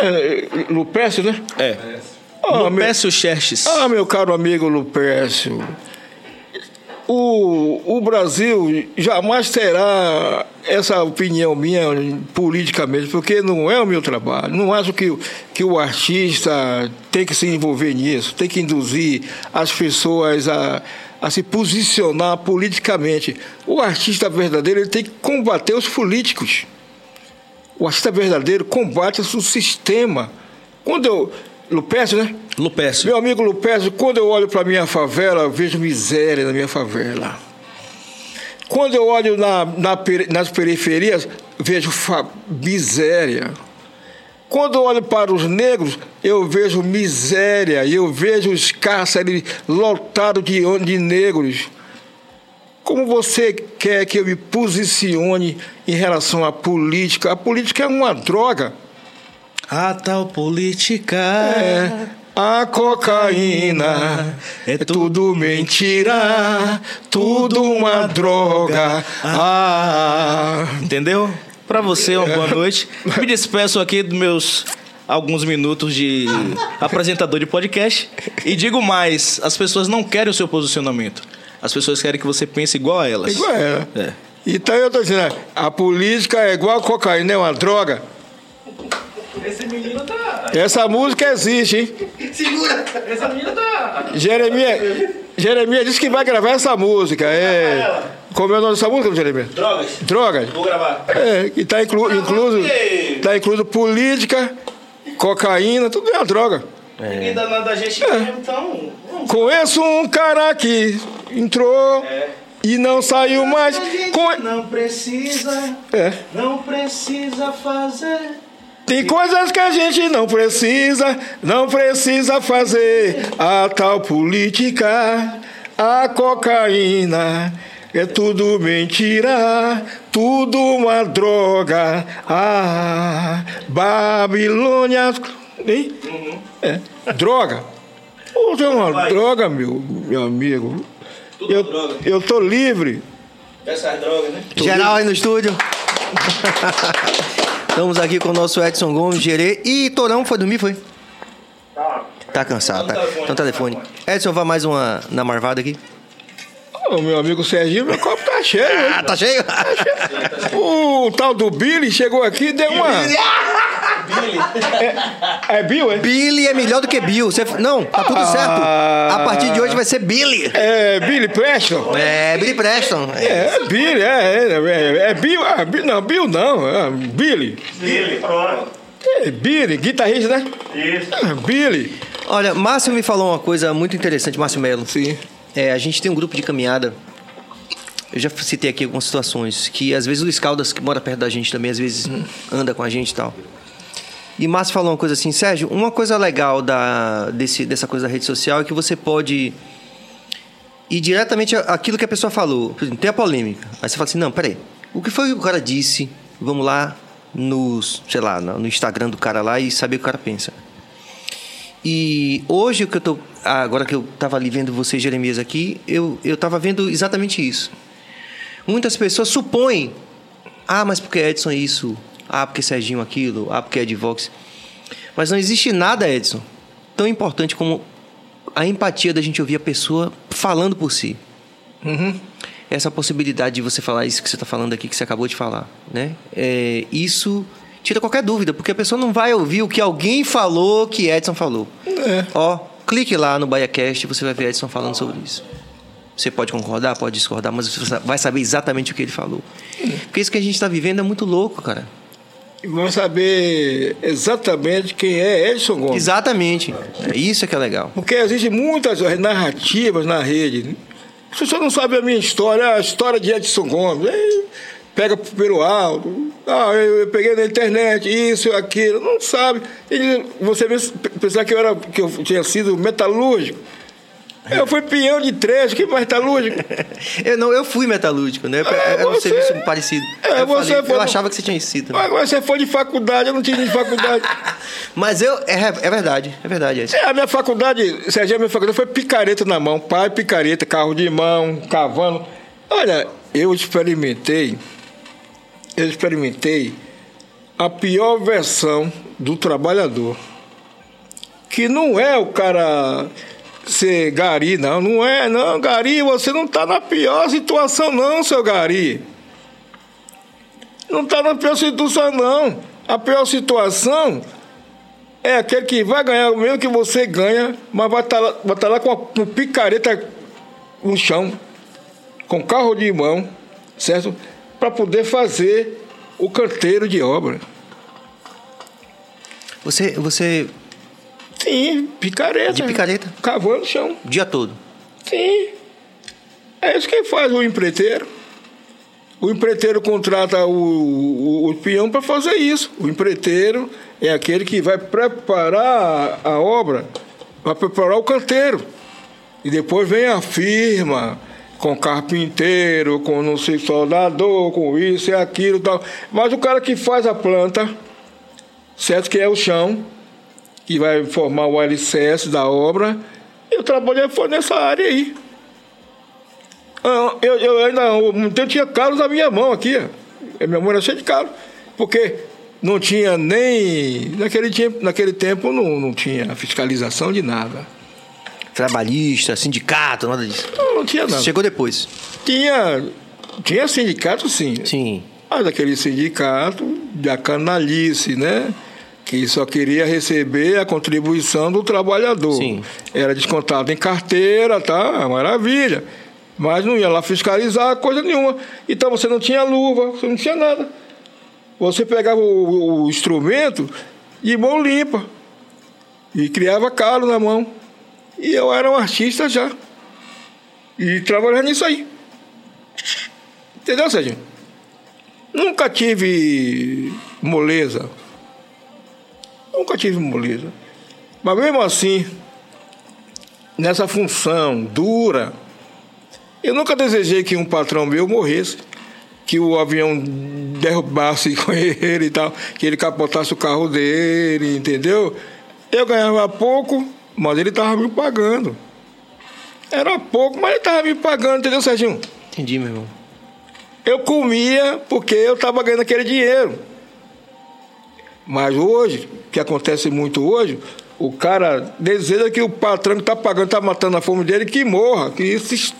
É, Lupécio, né? É. Ah, meu- Lupércio Xerxes. Ah, meu caro amigo Lupércio, o, o Brasil jamais terá essa opinião minha politicamente, porque não é o meu trabalho. Não acho que, que o artista tem que se envolver nisso, tem que induzir as pessoas a, a se posicionar politicamente. O artista verdadeiro ele tem que combater os políticos. O artista verdadeiro combate o sistema. Quando eu. Lupércio, né? Lupércio. Meu amigo Lupércio, quando eu olho para minha favela, eu vejo miséria na minha favela. Quando eu olho na, na nas periferias, vejo miséria. Quando eu olho para os negros, eu vejo miséria eu vejo os cárceres lotados de, de negros. Como você quer que eu me posicione em relação à política? A política é uma droga. A tal política. É, a cocaína é tudo mentira, tudo uma droga. Ah, Entendeu? Pra você, uma boa noite. Me despeço aqui dos meus alguns minutos de apresentador de podcast. E digo mais: as pessoas não querem o seu posicionamento. As pessoas querem que você pense igual a elas. igual ela. É. Então eu estou dizendo, a política é igual a cocaína, é uma droga. Esse menino tá Essa música existe, hein? Segura! Essa menina tá. Jeremias, Jeremias disse que vai gravar essa música. É. Como é o nome dessa música, Jeremias? Drogas. Drogas. Vou gravar. É, que tá inclu, incluso, tá incluso política, cocaína, tudo é uma droga. Ninguém dá nada da gente mesmo, então. Conheço um cara que entrou e não saiu mais. Com... Não precisa, É. não precisa fazer. Tem coisas que a gente não precisa, não precisa fazer. A tal política, a cocaína, é tudo mentira, tudo uma droga. A Babilônia. Hein? É, droga. É uma Vai. droga, meu, meu amigo. Tudo Eu, droga. eu tô livre. Essas drogas, né? Geral aí no estúdio. Estamos aqui com o nosso Edson Gomes, Gerê. E Torão foi dormir, foi? Tá cansado, tá? Então telefone. Edson, vai mais uma na marvada aqui. Ô, meu amigo Serginho, meu copo tá cheio. hein? Ah, tá cheio? O tal do Billy chegou aqui e deu uma. É, é Bill, é? Billy é melhor do que Bill. Você... Não, tá tudo certo. A partir de hoje vai ser Billy. É Billy Preston? É, Billy Preston. É. É, Billy, é, é, é, é Bill, ah, Bill, não, Bill não, é Billy. Billy, pronto. É, Billy, guitarrista, né? Isso. É, Billy. Olha, Márcio me falou uma coisa muito interessante, Márcio Melo. Sim. É, a gente tem um grupo de caminhada. Eu já citei aqui algumas situações que às vezes o Luiz Caldas, que mora perto da gente também, às vezes anda com a gente e tal. E Márcio falou uma coisa assim, Sérgio, uma coisa legal da, desse, dessa coisa da rede social é que você pode ir diretamente aquilo que a pessoa falou. Exemplo, tem a polêmica. Aí você fala assim, não, peraí, o que foi que o cara disse? Vamos lá no, sei lá, no Instagram do cara lá e saber o que o cara pensa. E hoje o que eu tô. Agora que eu tava ali vendo você, Jeremias, aqui, eu, eu tava vendo exatamente isso. Muitas pessoas supõem. Ah, mas porque Edson é isso? Ah, porque Serginho aquilo? Ah, porque é de Vox. Mas não existe nada, Edson, tão importante como a empatia da gente ouvir a pessoa falando por si. Essa possibilidade de você falar isso que você está falando aqui, que você acabou de falar, né? É, isso tira qualquer dúvida, porque a pessoa não vai ouvir o que alguém falou que Edson falou. É. Ó, clique lá no BaiaCast e você vai ver Edson falando sobre isso. Você pode concordar, pode discordar, mas você vai saber exatamente o que ele falou. Porque isso que a gente está vivendo é muito louco, cara. E vamos saber exatamente quem é Edson Gomes. Exatamente. É isso que é legal. Porque existem muitas narrativas na rede. As pessoas não sabem a minha história, a história de Edson Gomes. Aí pega pelo alto. Ah, eu, eu peguei na internet, isso, aquilo. Não sabe. E você pensar que eu, era, que eu tinha sido metalúrgico. Eu fui peão de três, que metalúrgico. Eu, não, eu fui metalúrgico, né? É, Era um você- serviço parecido. É, eu, você falei, foi eu achava que você tinha sido. também. Agora você foi de faculdade, eu não tinha de faculdade. Mas eu. É, é verdade, é verdade. Edson. É, a minha faculdade, Serginho, a minha faculdade foi picareta na mão, pai picareta, carro de mão, cavando. Olha, eu experimentei, eu experimentei a pior versão do trabalhador. Que não é o cara ser gari, não. Não é, não. Gari, você não está na pior situação, não, seu gari. Não está na pior situação, não. A pior situação é aquele que vai ganhar o mesmo que você ganha, mas vai estar lá, vai tá lá com a com picareta no chão, com carro de mão, certo? Para poder fazer o canteiro de obra. Você, você. Sim, picareta. De picareta? Cavando no chão. O dia todo. Sim. É isso que faz o empreiteiro. O empreiteiro contrata o, o, o peão para fazer isso. O empreiteiro é aquele que vai preparar a obra, vai preparar o canteiro. E depois vem a firma, com carpinteiro, com não sei, soldador, com isso e aquilo e tal. Mas o cara que faz a planta, certo? Que é o chão, que vai formar o alicerce da obra. Eu trabalhei foi nessa área aí. Ah, Eu, eu ainda eu tinha calos na minha mão aqui. A minha mão era cheia de calos. Porque não tinha nem. Naquele tempo, naquele tempo não, não tinha fiscalização de nada. Trabalhista, sindicato, nada disso. Não, não tinha nada. Chegou depois. Tinha, tinha sindicato, sim. Sim. Mas aquele sindicato da canalice, né? Que só queria receber a contribuição do trabalhador. Sim. Era descontado em carteira, tá? Maravilha. Mas não ia lá fiscalizar coisa nenhuma. Então você não tinha luva, você não tinha nada. Você pegava o, o instrumento de mão limpa e criava calo na mão. E eu era um artista já. E trabalhando nisso aí. Entendeu, Sérgio? Nunca tive moleza. Nunca tive moleza. Mas mesmo assim, nessa função dura, eu nunca desejei que um patrão meu morresse, que o avião derrubasse com ele e tal, que ele capotasse o carro dele, entendeu? Eu ganhava pouco, mas ele estava me pagando. Era pouco, mas ele estava me pagando, entendeu, Serginho? Entendi, meu irmão. Eu comia porque eu estava ganhando aquele dinheiro. Mas hoje, o que acontece muito hoje, o cara deseja que o patrão que está pagando, está matando a fome dele, que morra, que isso se,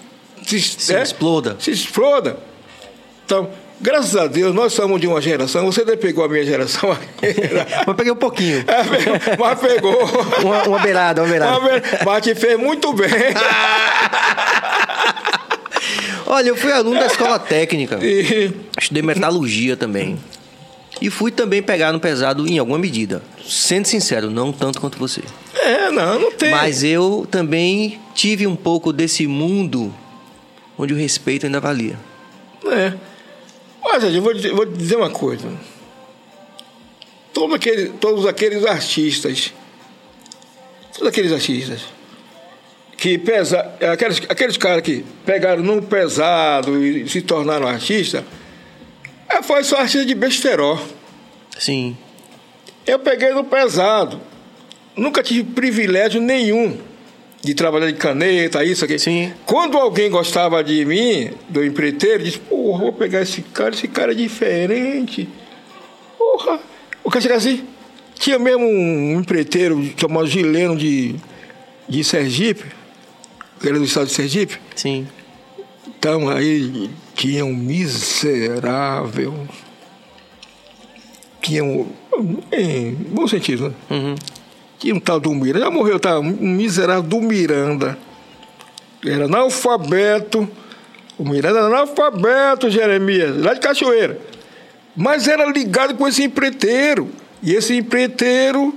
se, Se exploda. Se exploda. Então, graças a Deus, nós somos de uma geração, você até pegou a minha geração Mas peguei um pouquinho. É, mas pegou. Uma, uma beirada, uma beirada. Mas te fez muito bem. Olha, eu fui aluno da escola técnica. E- Estudei metalurgia também. E fui também pegar no pesado em alguma medida. Sendo sincero, não tanto quanto você. é, não, não tem. Mas eu também tive um pouco desse mundo onde o respeito ainda valia. É. Mas, eu vou dizer, vou dizer uma coisa. Todo aquele, todos aqueles artistas, todos aqueles artistas que pesa, aqueles, aqueles caras que pegaram no pesado e se tornaram artistas, é, foi só artista de besteró. Sim. Eu peguei no pesado. Nunca tive privilégio nenhum de trabalhar de caneta, isso aqui. Sim. Quando alguém gostava de mim, do empreiteiro, disse, porra, vou pegar esse cara, esse cara é diferente. Porra. O cara chega assim, tinha mesmo um empreiteiro chamado Gileno de, de Sergipe, que era do estado de Sergipe. Sim. Então aí tinha um miserável. Tinha um. Em bom sentido, né? Uhum. Tinha um tal do Miranda, já morreu, tá? Um miserável do Miranda. Era analfabeto. O Miranda era analfabeto, Jeremias, lá de Cachoeira. Mas era ligado com esse empreiteiro. E esse empreiteiro.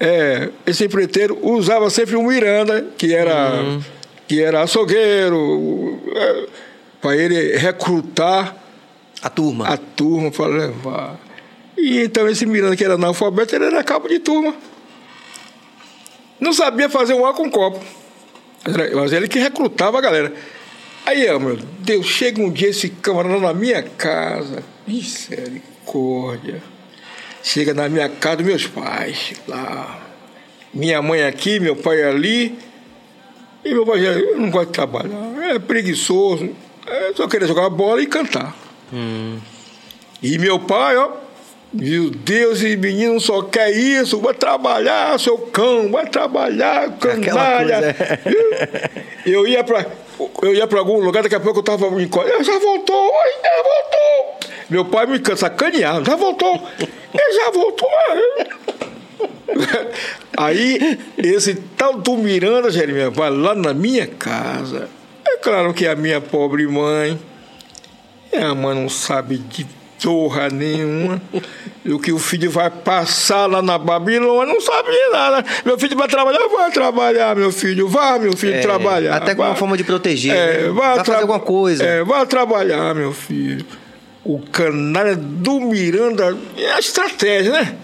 É, esse empreiteiro usava sempre o Miranda, que era, que era açougueiro, para ele recrutar A turma. a turma para levar. E então esse Miranda, que era analfabeto, ele era cabo de turma. Não sabia fazer um ar com copo. Mas ele que recrutava a galera. Aí, ó, meu Deus, chega um dia esse camarada na minha casa. Misericórdia. Chega na minha casa dos meus pais, lá. Minha mãe aqui, meu pai ali. E meu pai já, eu não gosto de trabalhar. É preguiçoso. É, só queria jogar bola e cantar. E meu pai, ó, meu Deus, esse menino só quer isso, vai trabalhar, seu cão, vai trabalhar, canalha. coisa, Eu ia pra. Eu ia pra algum lugar, daqui a pouco eu tava em "Ele Já voltou, já voltou. Meu pai me can- sacaneava, já voltou. Ele já voltou. Aí, esse tal do Miranda, Jeremias, vai lá na minha casa. É claro que a minha pobre mãe, a mãe não sabe de porra nenhuma. E o que o filho vai passar lá na Babilônia, não sabe de nada. Meu filho vai trabalhar, vai trabalhar, meu filho. Vai, meu filho, É, trabalhar. até com uma forma de proteger, É, né? vai, Vai fazer alguma coisa. É, vai trabalhar, meu filho. O canalha do Miranda é a estratégia, né?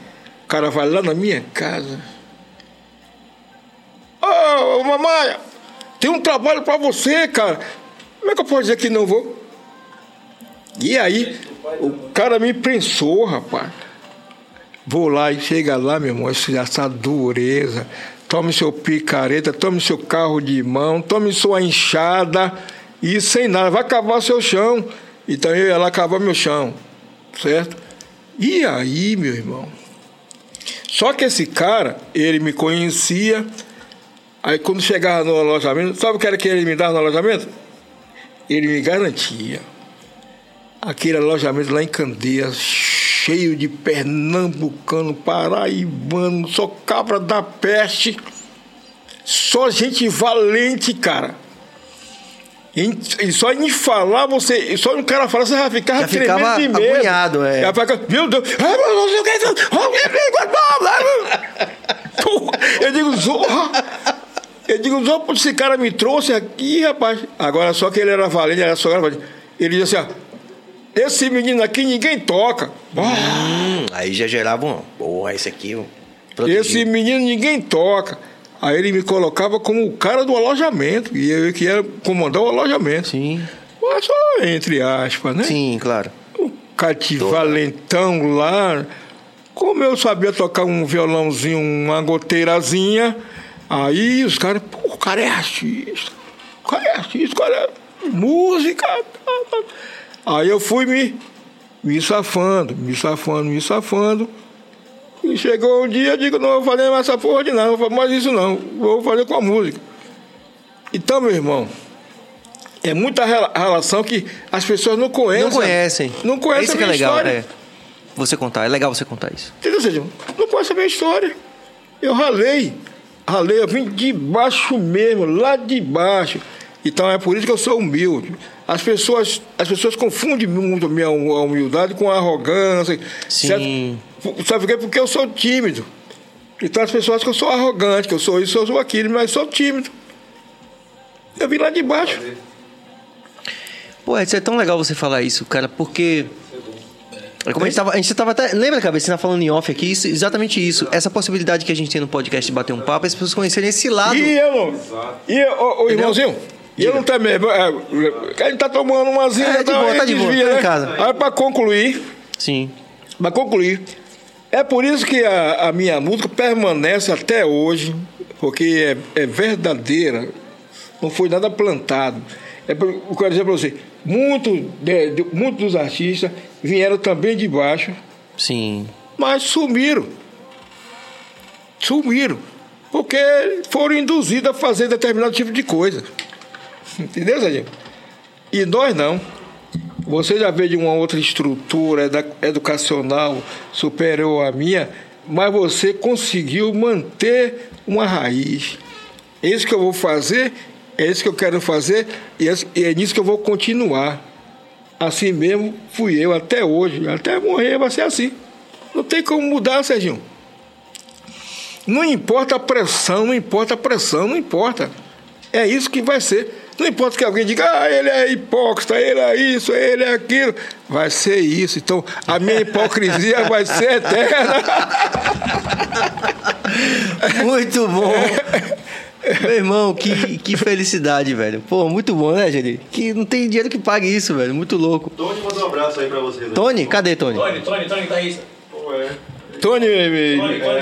O cara vai lá na minha casa. Ô, ô mamãe, tem um trabalho pra você, cara. Como é que eu posso dizer que não vou? E aí, o cara me prensou, rapaz. Vou lá e chega lá, meu irmão, essa, essa dureza. Tome seu picareta, tome seu carro de mão, tome sua enxada e sem nada, vai cavar seu chão. Então eu ia lá cavar meu chão, certo? E aí, meu irmão? Só que esse cara, ele me conhecia. Aí quando chegava no alojamento, sabe o que era que ele me dava no alojamento? Ele me garantia. Aquele alojamento lá em Candeias, cheio de pernambucano, paraibano, só cabra da peste. Só gente valente, cara. E, só em falar, você. Só o cara falar, você já ficava Já ficava tremendo de medo. agoniado, é. Já ficava, meu Deus, quero- eu digo, Zorra! Eu digo, Zorra, esse cara me trouxe aqui, rapaz. Agora, só que ele era valente, era só valente. Ele disse assim, ó, esse menino aqui ninguém toca. Ah, Hum, aí já gerava um. Porra, esse aqui. protegido. esse menino ninguém toca. Aí ele me colocava como o cara do alojamento. E eu que ia comandar o alojamento. Sim. Mas só entre aspas, né? Sim, claro. O cativalentão lá. Como eu sabia tocar um violãozinho, uma goteirazinha, aí os caras, o cara é artista. O cara é artista, o cara é música. Aí eu fui me, me safando, me safando, me safando. E chegou um dia, eu digo, não vou fazer mais essa porra de não, não vou fazer mais isso não, vou fazer com a música. Então, meu irmão, é muita rela- relação que as pessoas não conhecem. Não conhecem. Não conhecem Isso a que é legal, história. é. Você contar, é legal você contar isso. Entendeu, Sérgio? Não conhece a minha história. Eu ralei. Ralei, eu vim de baixo mesmo, lá de baixo. Então é por isso que eu sou humilde. As pessoas, as pessoas confundem muito a minha hum- humildade com a arrogância. Sim. certo? Sabe por quê? Porque eu sou tímido. Então as pessoas acham que eu sou arrogante, que eu sou isso, eu sou aquilo, mas sou tímido. Eu vim lá de baixo. Pô, é tão legal você falar isso, cara, porque. É como a gente tava, a gente tava até. Lembra, cabeça, você tava falando em off aqui, isso, exatamente isso. Essa possibilidade que a gente tem no podcast de bater um papo, é as pessoas conhecerem esse lado. E eu não. E eu, irmãozinho, e eu não também. É, a gente tá tomando umazinha, É, de então boa, tá de boa, desvia, tá em né? casa. Aí pra concluir, Sim. pra concluir, é por isso que a, a minha música permanece até hoje, porque é, é verdadeira, não foi nada plantado. É eu quero dizer pra você, muitos de, de- muitos dos artistas vieram também de baixo, Sim. mas sumiram. Sumiram. Porque foram induzidos a fazer determinado tipo de coisa. Entendeu, Sérgio? E nós não. Você já veio de uma outra estrutura edu- educacional superior à minha, mas você conseguiu manter uma raiz. É isso que eu vou fazer, é isso que eu quero fazer, e é- e é nisso que eu vou continuar. Assim mesmo fui eu até hoje. Até morrer vai ser assim. Não tem como mudar, Serginho. Não importa a pressão, não importa a pressão, não importa. É isso que vai ser. Não importa que alguém diga, ah, ele é hipócrita, ele é isso, ele é aquilo. Vai ser isso. Então, a minha hipocrisia vai ser eterna. Muito bom. Meu irmão, que, que felicidade, velho. Pô, muito bom, né, gente? Que não tem dinheiro que pague isso, velho. Muito louco. Tony mandou um abraço aí pra vocês. Tony, cadê Tony? Tony, Tony, Tony, guitarrista. Tony,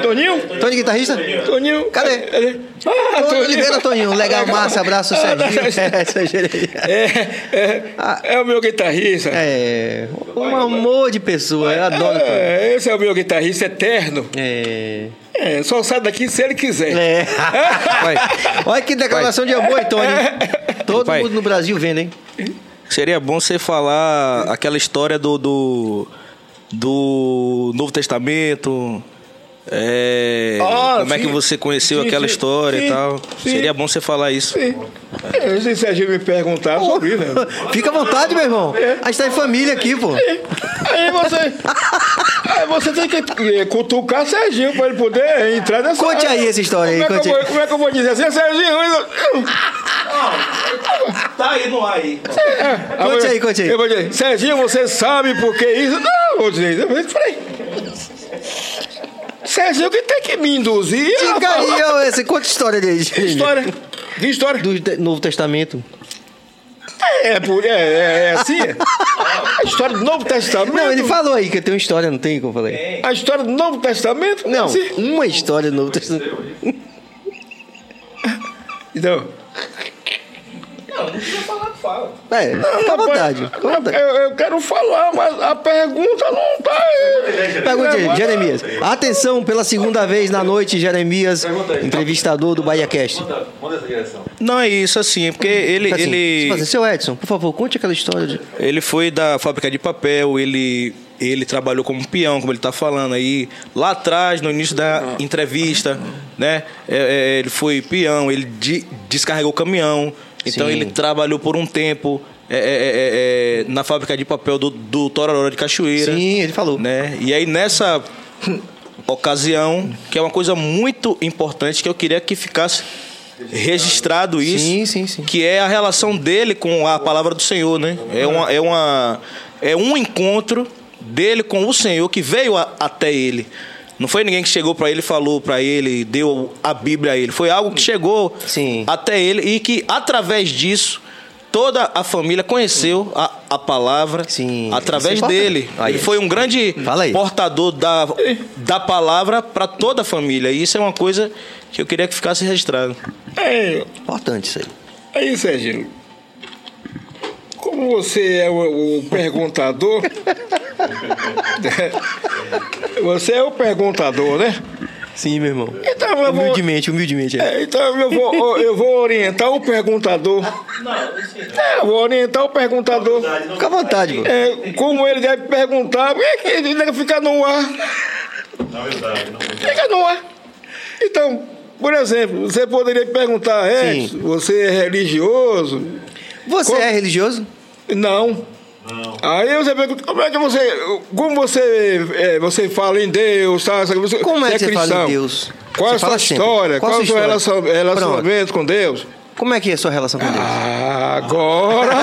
Toninho? Tony, guitarrista? Toninho? Cadê? Ah, Tony Oliveira, Toninho. Legal, massa. Abraço, Serginho. É, Serginho. É, é, é o meu guitarrista. É, um amor de pessoa. Eu adoro. É, esse é o meu guitarrista eterno. É. É, só sai daqui se ele quiser. É. Olha, olha que declaração de amor, Tony. Todo Pai. mundo no Brasil vendo, hein? Seria bom você falar aquela história do, do, do Novo Testamento. é, Ah, como é que sim. você conheceu Sim, aquela sim, história sim, e tal. sim. Seria bom você falar isso. Sim. É, se Serginho me perguntar sobre isso, né? Fica à vontade, meu irmão. A gente tá em família aqui, pô. Aí você. Aí você tem que eh, cutucar Serginho pra ele poder entrar nessa. Conte aí essa história aí, Como, é conte que vou, como é que eu vou dizer assim, Serginho? eu- Tá aí no ar aí. É, Conte eu- aí, conte aí. Eu vou dizer, Serginho, você sabe por que isso? Não, vou dizer. eu Peraí. Serginho que tem que me induzir. Diga aí, ó, essa, conta história dele. Que história? Que história? Do Te- Novo Testamento. É, por, é, é, é assim? é? A história do Novo Testamento? Não, ele falou aí que tem uma história, não tem como eu falei? A história do Novo Testamento? Não, Assim? uma história do Novo Testamento. Então, Não, não precisa falar que fala. É, fica à vontade. Fica à vontade. eu, eu quero falar, mas a pergunta não tá. Pergunte aí, Jeremias. Atenção, pela segunda vez na noite, Jeremias, entrevistador do Bahia Cast. Manda essa direção. Não é isso, assim, é porque ele, Assim, ele, fazer. Seu Edson, por favor, conte aquela história de. ele foi da fábrica de papel, ele, ele trabalhou como peão, como ele está falando aí. Lá atrás, no início da entrevista, né? é, é, ele foi peão, ele de- descarregou o caminhão. Então Sim. ele trabalhou por um tempo é, é, é, é, na fábrica de papel do, do Tororó de Cachoeira. Sim, ele falou. Né? E aí nessa ocasião, que é uma coisa muito importante que eu queria que ficasse registrado isso, Sim, sim, sim. que é a relação dele com a palavra do Senhor, né? É uma é uma é um encontro dele com o Senhor que veio a- até ele. Não foi ninguém que chegou para ele e falou para ele, deu a Bíblia a ele. Foi algo que chegou Sim. até ele e que através disso toda a família conheceu a, a palavra Sim, através isso é dele. Aí. Ele foi um grande Fala aí. portador da, da palavra para toda a família. E isso é uma coisa que eu queria que ficasse registrado. É, Importante isso aí. aí, Serginho. Como você é o, o perguntador. você é o perguntador, né? Sim, meu irmão. Então eu vou, Humildemente, humildemente. é. é, então eu vou, eu vou orientar o perguntador. É, eu vou orientar o perguntador. Fica à vontade, mano. É, como ele deve perguntar, por que ele deve ficar no ar? Fica no ar. Então, por exemplo, você poderia perguntar, é, Sim. você é religioso? Você Como- é religioso? Não. Aí você pergunta, como é que você. Como você, é, você fala em Deus? Tá? Você, Como é que você fala cristão? em Deus? Qual é Você a sua fala história? Qual Qual, a é o sua seu história? relacion- relacionamento com Deus? Como é que é a sua relação com Deus? Agora.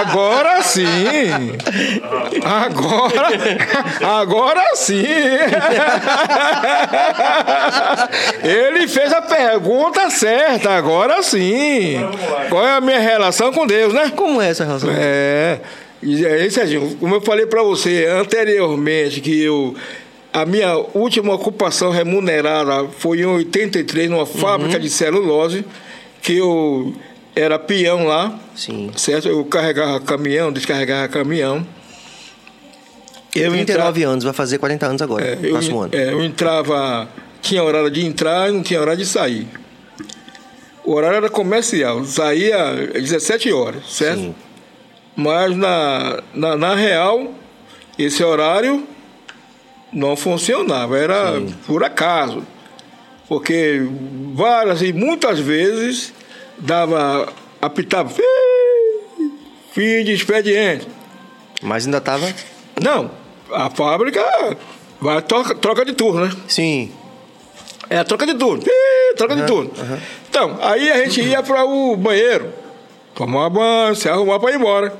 Agora sim. Agora. Agora sim. Ele fez a pergunta certa. Agora sim. Qual é a minha relação com Deus, né? Como é essa relação? É. E aí, Serginho, como eu falei para você anteriormente, que eu. A minha última ocupação remunerada foi em 83, numa fábrica de celulose, que eu era peão lá, Sim. certo? Eu carregava caminhão, descarregava caminhão. Eu 39 anos, vai fazer 40 anos agora. é, eu, próximo ano. é, eu entrava, tinha horário de entrar e não tinha horário de sair. O horário era comercial, saía às 17 horas, certo? Sim. Mas na, na, na real, esse horário não funcionava, era por acaso. Porque várias e muitas vezes dava, apitava, "Fim, de expediente. Mas ainda tava. Não, a fábrica vai troca, troca de turno, né? Sim. É a troca de turno. Troca de turno. Então, aí a gente ia para o banheiro, tomar banho, se arrumar para ir embora.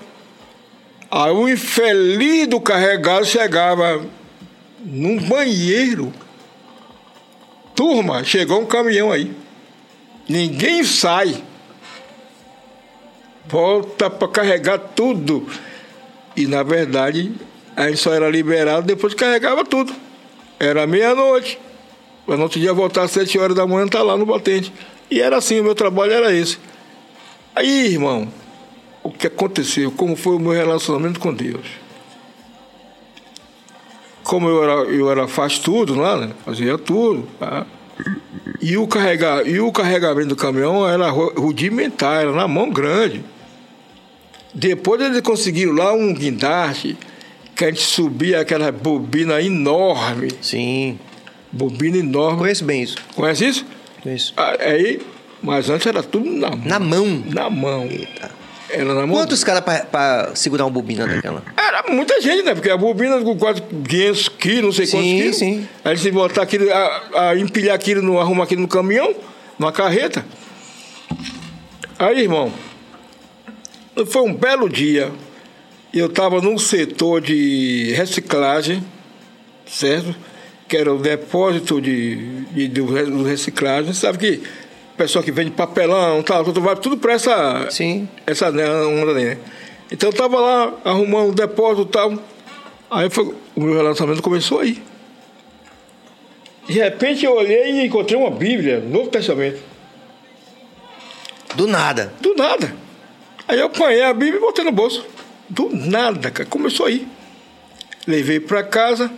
Aí o infeliz do carregado chegava num banheiro. Turma, chegou um caminhão aí. Ninguém sai. Volta para carregar tudo. E na verdade, a gente só era liberado depois que carregava tudo. Era meia-noite. Para no outro dia voltar às sete horas da manhã estar lá no batente. E era assim, o meu trabalho era esse. Aí, irmão, o que aconteceu? Como foi o meu relacionamento com Deus? Como eu era, eu era faz tudo lá, né? Fazia tudo. Tá? E, o carregar, e o carregamento do caminhão era ru- rudimentar, era na mão grande. Depois eles conseguiram lá um guindaste que a gente subia aquela bobina enorme. Sim. Bobina enorme. Conheço bem isso. Conhece isso? Conheço. Ah, Aí, mas antes era tudo na mão. Na mão. Na mão. Eita. Quantos caras pra, pra segurar uma bobina daquela? Era muita gente, né? Porque a bobina com quase 500 quilos, não sei Sim, quantos quilos. sim. Aí se botar aquilo, a, a empilhar aquilo, no, arrumar aquilo no caminhão, numa carreta. Aí, irmão, foi um belo dia. Eu estava num setor de reciclagem, certo? Que era o depósito de, de, do reciclagem. Sabe que o pessoal que vende papelão, tal, tudo, vai tudo para essa, Sim. essa né, onda ali, né? Então eu tava lá arrumando um depósito e tal. Aí foi, o meu relacionamento começou aí. De repente eu olhei e encontrei uma Bíblia, Novo Testamento. Do nada. Do nada. Aí eu apanhei a Bíblia e botei no bolso. Do nada, cara. Começou aí. Levei para casa.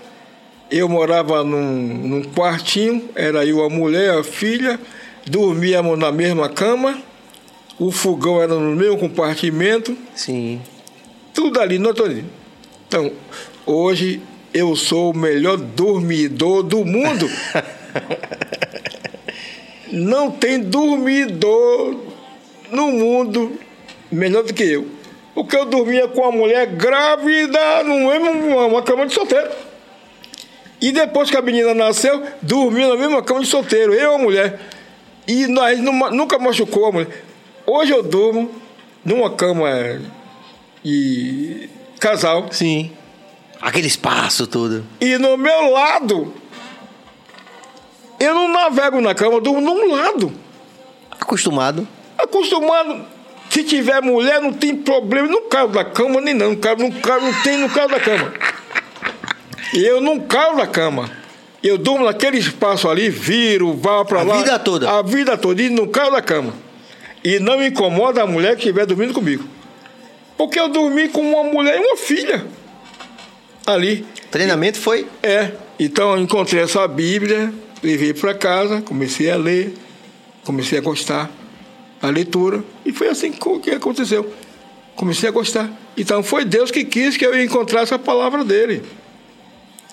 Eu morava num, num quartinho. Era eu, a mulher, a filha. Dormíamos na mesma cama. O fogão era no mesmo compartimento. Sim. Tudo ali, não ali. Então, hoje eu sou o melhor dormidor do mundo. Não tem dormidor no mundo melhor do que eu. Porque eu dormia com a mulher grávida no mesmo, uma cama de solteiro. E depois que a menina nasceu, dormia na mesma cama de solteiro, eu e a mulher. E nós nunca machucou a mulher. Hoje eu durmo numa cama de casal. Sim. Aquele espaço todo. E no meu lado, eu não navego na cama, eu durmo num lado. Acostumado. Acostumado. Se tiver mulher, não tem problema. Não caio da cama, nem não. Não, caio, não, caio, não tem, não caio da cama. E eu não caio da cama. Eu durmo naquele espaço ali, viro, vá pra A lá. vida toda? A vida toda. E não caio da cama. E não me incomoda a mulher que estiver dormindo comigo. Porque eu dormi com uma mulher e uma filha. Ali. Treinamento foi. É. Então eu encontrei essa Bíblia, levei para casa, comecei a ler, comecei a gostar da leitura e foi assim que que aconteceu. Comecei a gostar. Então foi Deus que quis que eu encontrasse a palavra dele.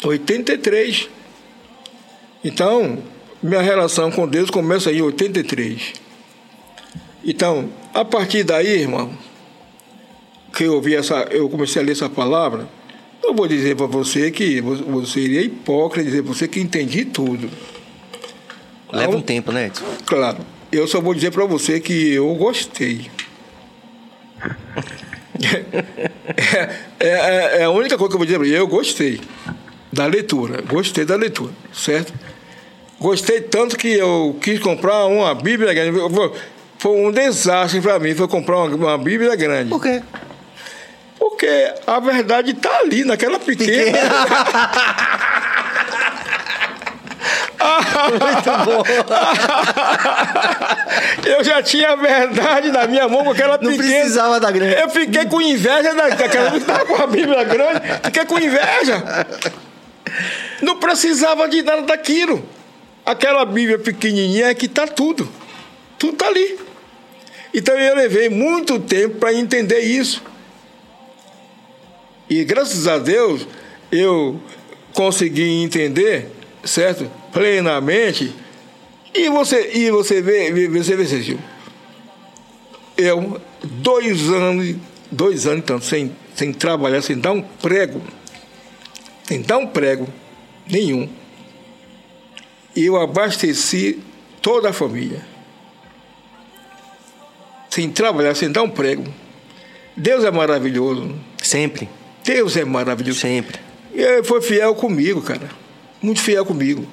83. Então, minha relação com Deus começa em 83. Então, a partir daí, irmão, que eu ouvi essa, eu comecei a ler essa palavra, eu vou dizer para você que vo- você iria hipócrita dizer para você que entendi tudo. Leva Então, um tempo, né, Edson? Claro. Eu só vou dizer para você que eu gostei. é, é- é a única coisa que eu vou dizer para eu gostei da leitura. Gostei da leitura, certo? Gostei tanto que eu quis comprar uma Bíblia grande. Foi- um desastre para mim, foi comprar uma, uma Bíblia grande. Por quê? Porque a verdade está ali, naquela pequena. Eu já tinha a verdade na minha mão com aquela Não pequena. precisava da grande. Eu fiquei com inveja da- daquela que estava com a Bíblia grande. Fiquei com inveja. Não precisava de nada daquilo. Aquela Bíblia pequenininha é que está tudo. Tudo está ali. Então eu levei muito tempo para entender isso. E graças a Deus eu consegui entender, certo? Plenamente. E você, e você vê, você vê, eu, dois anos, dois anos então, sem, sem trabalhar, sem dar um prego, sem dar um prego nenhum, eu abasteci toda a família. Sem trabalhar, sem dar um prego. Deus é maravilhoso. Sempre. Deus é maravilhoso. Sempre. E ele foi fiel comigo, cara. Muito fiel comigo.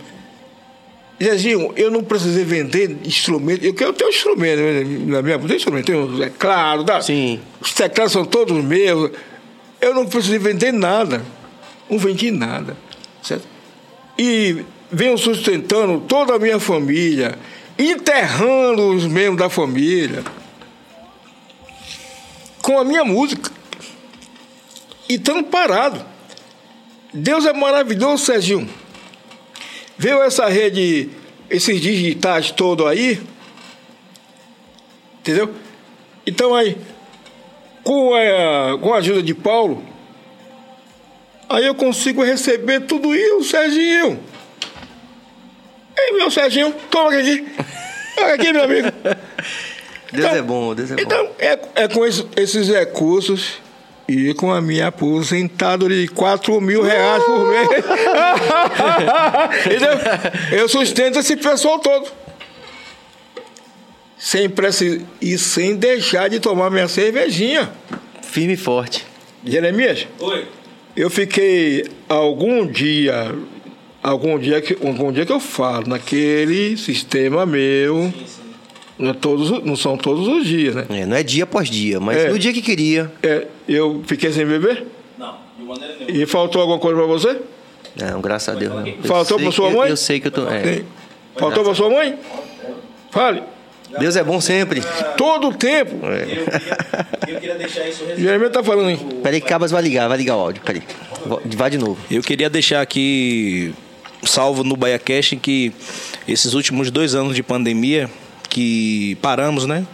Zezinho, eu não precisei vender instrumento. Eu quero ter um instrumento né, na minha tem instrumento, tem um teclado, tá? Sim. Os teclados são todos meus. Eu não precisei vender nada. Não vendi nada. Certo? E venho sustentando toda a minha família, enterrando os membros da família com a minha música. E estando parado. Deus é maravilhoso, Serginho. Viu essa rede, esses digitais todos aí? Entendeu? Então aí, com a, com a ajuda de Paulo, aí eu consigo receber tudo isso, Serginho. Ei, meu Serginho, toma aqui. Olha aqui, meu amigo. Deus Então- é bom, Deus é bom. Então, é, é com esse- esses recursos e com a minha aposentadoria de 4 mil reais por mês. Entendeu? Eu sustento esse pessoal todo. Sem precisar, e sem deixar de tomar minha cervejinha. Firme e forte. Jeremias, Oi. Eu fiquei algum dia, algum dia que, algum dia que eu falo, naquele sistema meu, não, é todos, não são todos os dias, né? É, não é dia após dia, mas É. no dia que queria. É, eu fiquei sem beber? Não, de maneira nenhuma. E faltou alguma coisa pra você? Não, graças a Deus. Não. Eu Faltou pra sua mãe? Eu sei que eu tô. é. Sim. Faltou pra sua mãe? Fale. Deus é bom sempre. Todo o tempo. É. Eu queria, eu queria deixar isso. Jeremias tá falando aí. Peraí que Cabas vai ligar, vai ligar o áudio. Peraí. Vai de novo. Eu queria deixar aqui salvo no BaiaCast que esses últimos dois anos de pandemia que paramos, né?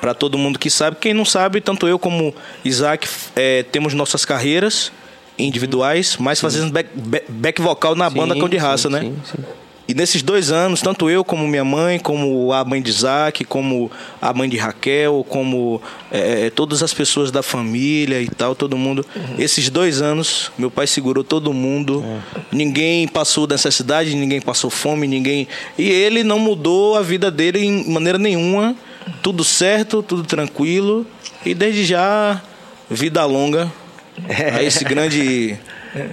Para todo mundo que sabe. Quem não sabe, tanto eu como Isaac eh, temos nossas carreiras individuais, mas fazendo back, back- vocal na banda Sim, Cão de sim, Raça, né? sim, sim. E nesses dois anos, tanto eu como minha mãe, como a mãe de Isaac, como a mãe de Raquel, como eh, todas as pessoas da família e tal, todo mundo. Esses dois anos, meu pai segurou todo mundo. Ninguém passou necessidade, ninguém passou fome, ninguém. E ele não mudou a vida dele em maneira nenhuma. Tudo certo, tudo tranquilo. E desde já, vida longa a esse grande.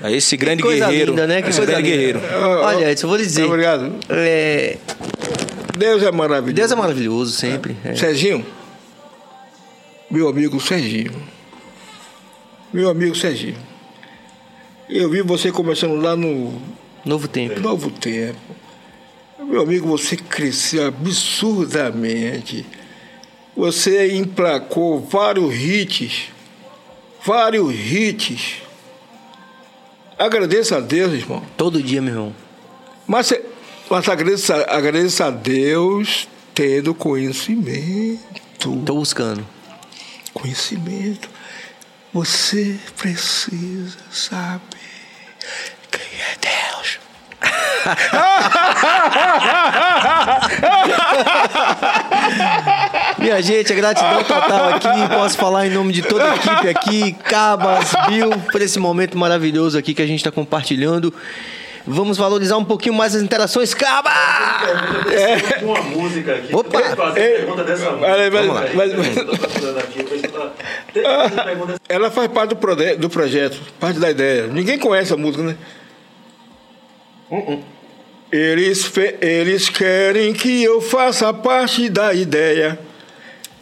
A esse grande coisa guerreiro. linda, né? Que esse coisa grande linda. guerreiro. Olha, Edson, eu vou lhe dizer. Obrigado. É, Deus é maravilhoso. Deus é maravilhoso sempre. é. Serginho, meu amigo Serginho, meu amigo Serginho, eu vi você começando lá no Novo tempo. Novo Tempo. Meu amigo, você cresceu absurdamente. Você emplacou vários hits, vários hits. Agradeça a Deus, irmão. Todo dia, meu irmão. Mas, mas agradeça, agradeça a Deus tendo conhecimento. Tô buscando. Conhecimento. Você precisa saber quem é Deus. Minha gente, a gratidão total aqui. Posso falar em nome de toda a equipe aqui, Cabas, Bill, por esse momento maravilhoso aqui que a gente está compartilhando. Vamos valorizar um pouquinho mais as interações. Caba! Uma música aqui. Opa! Ela faz parte do, prode- do projeto, parte da ideia. Ninguém conhece a música, né? Eles, fe- eles querem que eu faça parte da ideia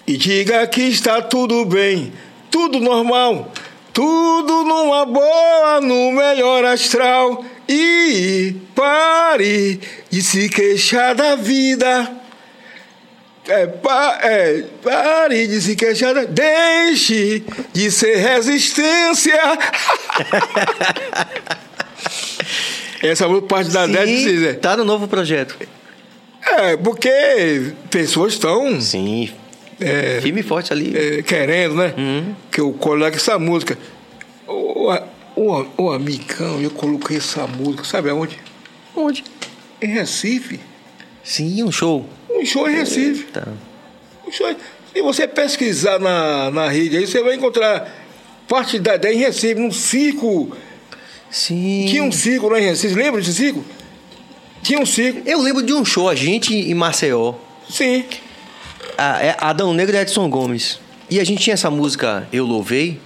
e diga que está tudo bem, tudo normal, tudo numa boa, no melhor astral. E pare de se queixar da vida. É, pa- é, pare de se queixar. da- Deixe de ser resistência. Essa música parte da Sim, dizer. tá no novo projeto. É, porque pessoas estão Sim. É, Firme e forte ali. é, querendo, né? Que eu coloque essa música. Ô, ô, ô, ô, amigão, eu coloquei essa música, sabe aonde? Onde? Em Recife. Sim, um show. Um show em Recife. Tá. Um show- Se você pesquisar na, na rede aí, você vai encontrar parte da ideia em Recife, num circo. Sim. Tinha um circo lá em Recife, lembra desse circo? Tinha um circo, Eu lembro de um show, a gente em Maceió. sim. A, é Adão Negro e Edson Gomes. E a gente tinha essa música Eu Louvei.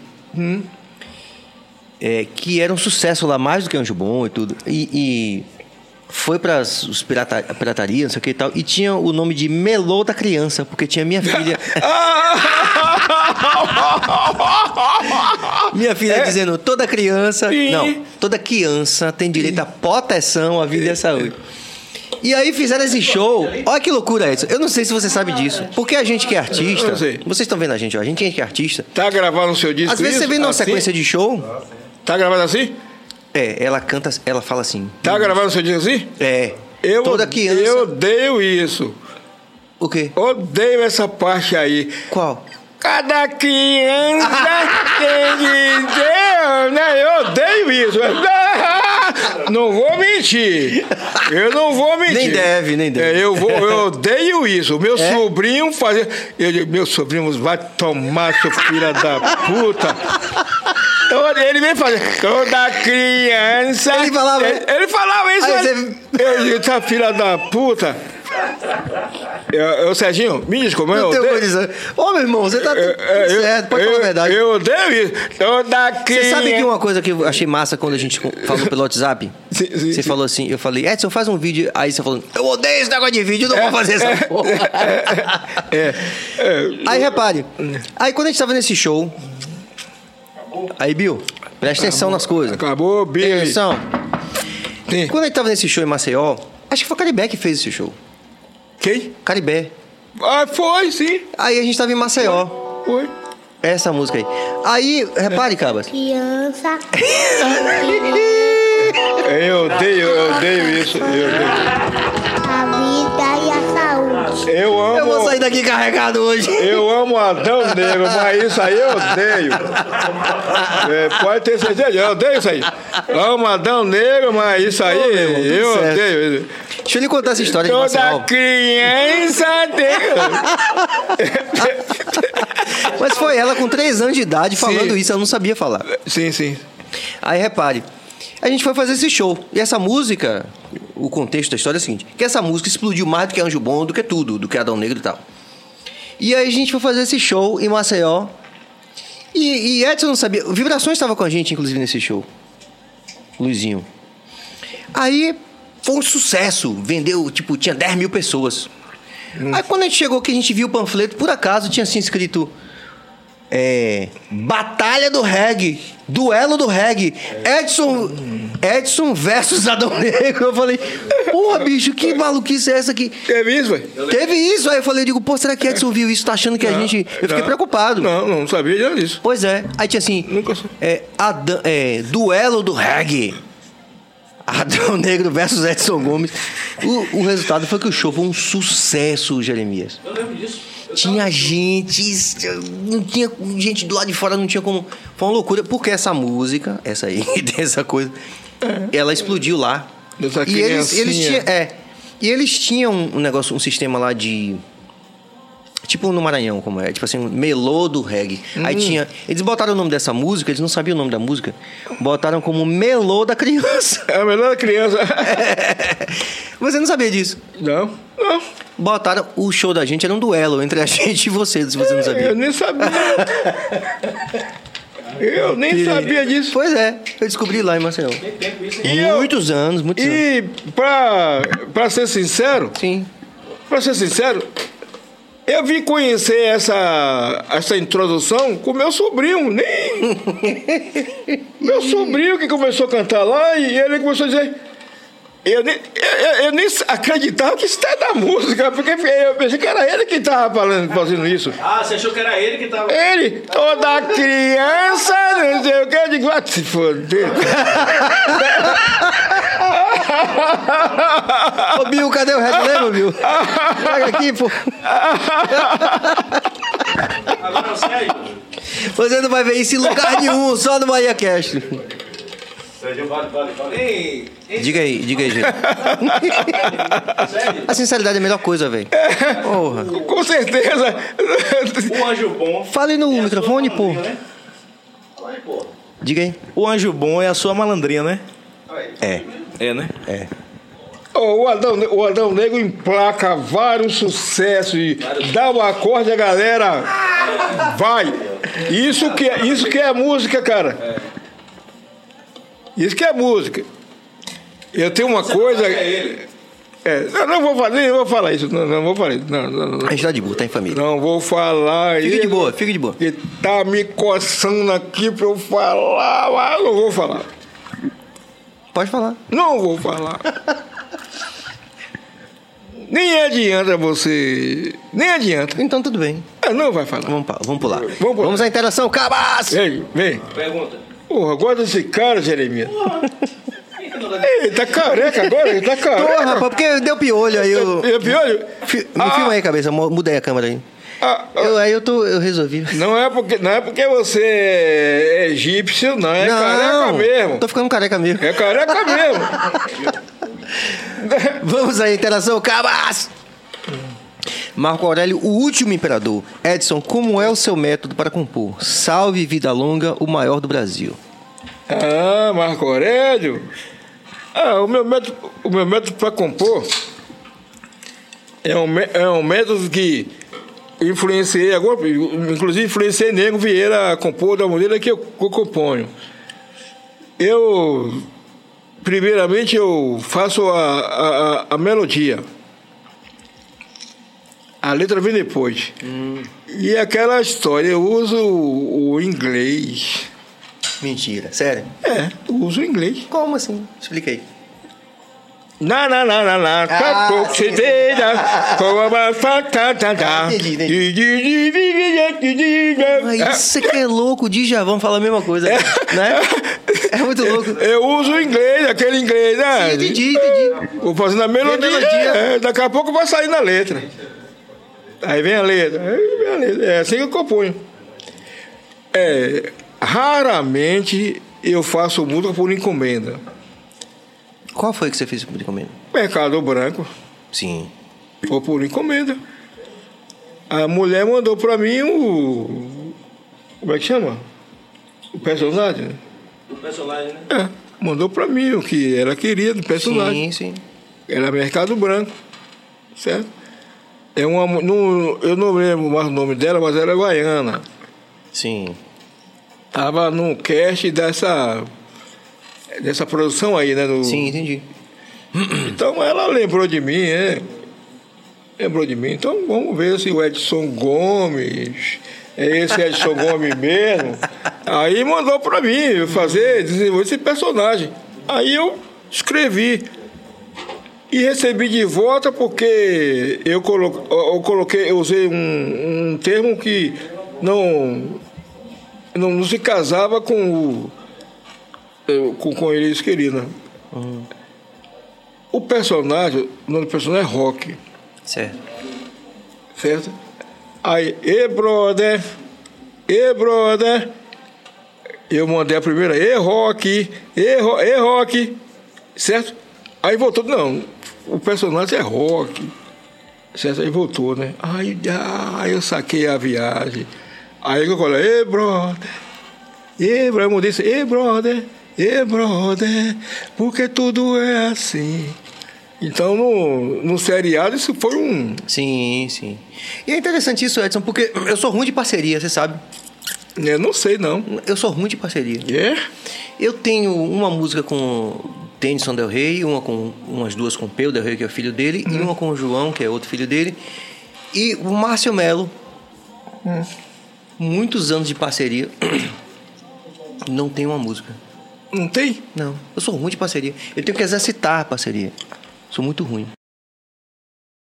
é, que era um sucesso lá, mais do que Anjo Bom e tudo. E, e foi para os pirata, pirataria, não sei o que e tal. E tinha o nome de Melô da Criança, porque tinha minha filha. minha filha dizendo: toda criança. Sim. Não, toda criança tem direito à proteção, à vida e à saúde. E aí fizeram esse show. Olha que loucura essa. Eu não sei se você sabe disso. Porque a gente que é artista. Vocês estão vendo a gente, ó. A gente que é artista. Tá gravado no seu disco Às vezes isso? você vê numa Assim? sequência de show. Tá gravado assim? É, ela canta, ela fala assim. Tá gravado no seu disco assim? É. Eu, toda criança. eu odeio isso. O quê? Odeio essa parte aí. Qual? Cada criança tem de Deus, né? Eu odeio isso. Não vou mentir. Eu não vou mentir. Nem deve, nem deve. É, eu, vou, eu odeio isso. Meu É? sobrinho fazia. Eu digo, meu sobrinho vai tomar, seu filho da puta. Eu- Ele vem fazer. Toda criança. Ele falava- Ele, ele falava isso. Aí ele- Eu digo, tá filha da puta. Eu, eu, Serginho, me desculpa, eu Não odeio. condição. Ô, meu irmão, você tá É, eu- certo, pode eu, falar a verdade. Eu odeio isso. Toda Você sabe que uma coisa que eu achei massa quando a gente falou pelo WhatsApp? Sim, sim, você sim. falou assim, eu falei, Edson, faz um vídeo. Aí você falou, eu odeio esse negócio de vídeo, eu não vou fazer essa porra. É, é, Aí repare, aí quando a gente tava nesse show, aí Bill, presta atenção nas coisas. acabou, Presta Billy. atenção. Quando a gente tava nesse show em Maceió, acho que foi o Caribé que fez esse show. Quem? Caribé. Ah, foi, sim. Aí a gente tava em Maceió. Foi. Essa música aí. Aí, repare, Cabas. Criança. Eu odeio, eu odeio isso. Eu, odeio. A vida e a saúde. eu amo. Eu vou sair daqui carregado hoje. Eu amo Adão Negro, mas isso aí eu odeio. É, pode ter certeza, eu odeio isso aí. Amo Adão Negro, mas isso aí irmão, tudo eu certo. odeio. Deixa eu lhe contar essa história de Toda Maceió. criança tem. Mas foi ela com 3 anos de idade falando Sim. isso, eu não sabia falar. Sim, sim. Aí repare, a gente foi fazer esse show. E essa música, o contexto da história é o seguinte: que essa música explodiu mais do que Anjo Bom, do que tudo, do que Adão Negro e tal. E aí a gente foi fazer esse show em Maceió. E, e Edson não sabia. Vibrações estava com a gente, inclusive, nesse show. Luizinho. Aí foi um sucesso. Vendeu, tipo, tinha 10 mil pessoas. Aí quando a gente chegou que a gente viu o panfleto, por acaso tinha assim escrito. É. Batalha do reggae. Duelo do reggae. Edson. Edson versus Adão Negro. Eu falei, porra, bicho, que maluquice é essa aqui? Teve isso, velho? Teve isso, aí eu falei, digo, pô, será que Edson viu isso? Tá achando que a gente. Eu fiquei Não. preocupado. Não, não sabia disso. Pois é. Aí tinha assim. Nunca. É, Adão- é, duelo do reggae. Adão Negro versus Edson Gomes. O, o resultado foi que o show foi um sucesso, Jeremias. Eu lembro disso. Eu Tinha gente, não tinha gente do lado de fora, não tinha como. Foi uma loucura, porque essa música, essa aí, dessa coisa, ela explodiu lá. Dessa e eles, eles tinham, é, e eles tinham um negócio, um sistema lá de Tipo no Maranhão, como é. Tipo assim, um melô do reggae. Aí Hum. tinha. Eles botaram o nome dessa música, eles não sabiam o nome da música. Botaram como melô da criança. É a melhor criança. Você não sabia disso. Não, não. Botaram. O show da gente era um duelo entre a gente e você, se você não sabia. Eu nem sabia. Eu nem sabia disso. Pois é, eu descobri lá em Maceió. Tem tempo isso, hein? E eu- Muitos anos, muitos anos. E pra, pra ser sincero, Sim. pra ser sincero, eu vim conhecer essa, essa introdução com meu sobrinho, nem. meu sobrinho que começou a cantar lá e ele começou a dizer. Eu nem, eu, eu nem acreditava que isso era da música, porque eu pensei que era ele que estava falando, fazendo isso. Ah, você achou que era ele que tava. Ele, toda criança, não sei o que, eu digo, ah, se foder. Ô, Bill, cadê o Red Lemon, Bill? Pega aqui, pô. Agora você aí. Você não vai ver isso em lugar nenhum, só no Bahia Cast. Vale, vale, vale. Ei, ei, Diga aí, diga aí, gente. A sinceridade é a melhor coisa, velho. Porra. Com certeza. O anjo bom. Fale no é microfone, pô. né? Fala aí, pô. Diga aí. O anjo bom é a sua malandrinha, né? É, É, né? é. Ô, o, Adão, o Adão Negro emplaca vários sucessos e dá o acorde, a galera vai. Isso que, é, isso que é música, cara. Isso que é música. Eu tenho uma coisa. É, não, não vou falar, nem vou falar isso. Não, não vou falar isso. Não, não, não. A gente tá de boa, tá em família. Não vou falar Fique isso. de boa, fique de boa. Que tá me coçando aqui pra eu falar, mas não vou falar. Pode falar. Não vou falar. Nem adianta você. Nem adianta. Então tudo bem. Ah, Não vai falar. Vamos, vamos pular. Vamos pular. Vamos à interação, cabas! Vem, vem. Pergunta. Porra, gosta desse cara, Jeremias. Não Ele tá careca agora, ele tá careca. rapaz, porque deu piolho aí. Eu... É piolho? Fi- Me Ah, filma aí, cabeça. mu- Muda aí a câmera aí. ah, ah, Eu, aí eu tô. Eu resolvi. não, é porque, não é porque você é egípcio, não. É careca mesmo. Tô ficando careca mesmo. É careca mesmo. Vamos à interação, cabas! Marco Aurélio, o último imperador. Edson, como é o seu método para compor? Salve vida longa, o maior do Brasil. Ah, Marco Aurélio. Ah, o meu método, o meu método para compor é um, é um método que influenciei agora, inclusive influenciei Nego Vieira a compor da maneira que eu, que eu componho. Eu, primeiramente, eu faço a, a- a melodia. A letra vem depois. E aquela história, eu uso o, o inglês. Mentira, sério? É, eu uso o inglês. Como assim? Explica aí. Na na na na na, Ah, tá sim. como a isso que é louco, Djavan fala a mesma coisa, né? É muito louco. Eu uso o inglês, aquele inglês, né? Entendi, entendi. Vou fazendo a melodia, melodia. é, daqui a pouco vai sair na letra. Aí vem a letra. Aí vem a letra. É assim que eu componho. É, raramente eu faço música por encomenda. Qual foi que você fez por encomenda? Mercado Branco, Sim. foi por encomenda. A mulher mandou pra mim o. Como é que chama? O personagem? O personagem, né? É, mandou pra mim o que ela queria do personagem. Sim, sim. Era Mercado Branco, certo? É uma, não, eu não lembro mais o nome dela, mas era Guaiana. Sim. Tava no cast dessa, dessa produção aí, né? do- Sim, entendi. Então ela lembrou de mim, é. Lembrou de mim. Então vamos ver se o Edson Gomes é esse Edson Gomes mesmo. Aí mandou pra mim fazer, desenvolver esse personagem. Aí eu escrevi. E recebi de volta porque eu, colo eu coloquei, eu usei um, um termo que não, não, não se casava com o. Com, com eles queriam. né? O personagem, o nome do personagem é Rock, Certo. certo? Aí, e brother, e brother, eu mandei a primeira, e Rock, e, ro, e Rock, certo? Aí voltou, não, o personagem é Rock, certo? Aí voltou, né? Aí, ah, eu saquei a viagem. Aí eu falei, e brother, e brother, eu disse, e brother, e brother, porque tudo é assim. Então, no, no seriado, isso foi um. Sim, sim. E é interessante isso, Edson, porque eu sou ruim de parceria, você sabe. Eu não sei, não. Eu sou ruim de parceria. É? Eu tenho uma música com Tennyson Del Rey, uma com umas duas com Peu Del Rey, que é o filho dele, e uma com o João, que é outro filho dele, e o Márcio Melo. Muitos anos de parceria. Não tem uma música. Não tem? Não. Eu sou ruim de parceria. Eu tenho que exercitar a parceria. Sou muito ruim.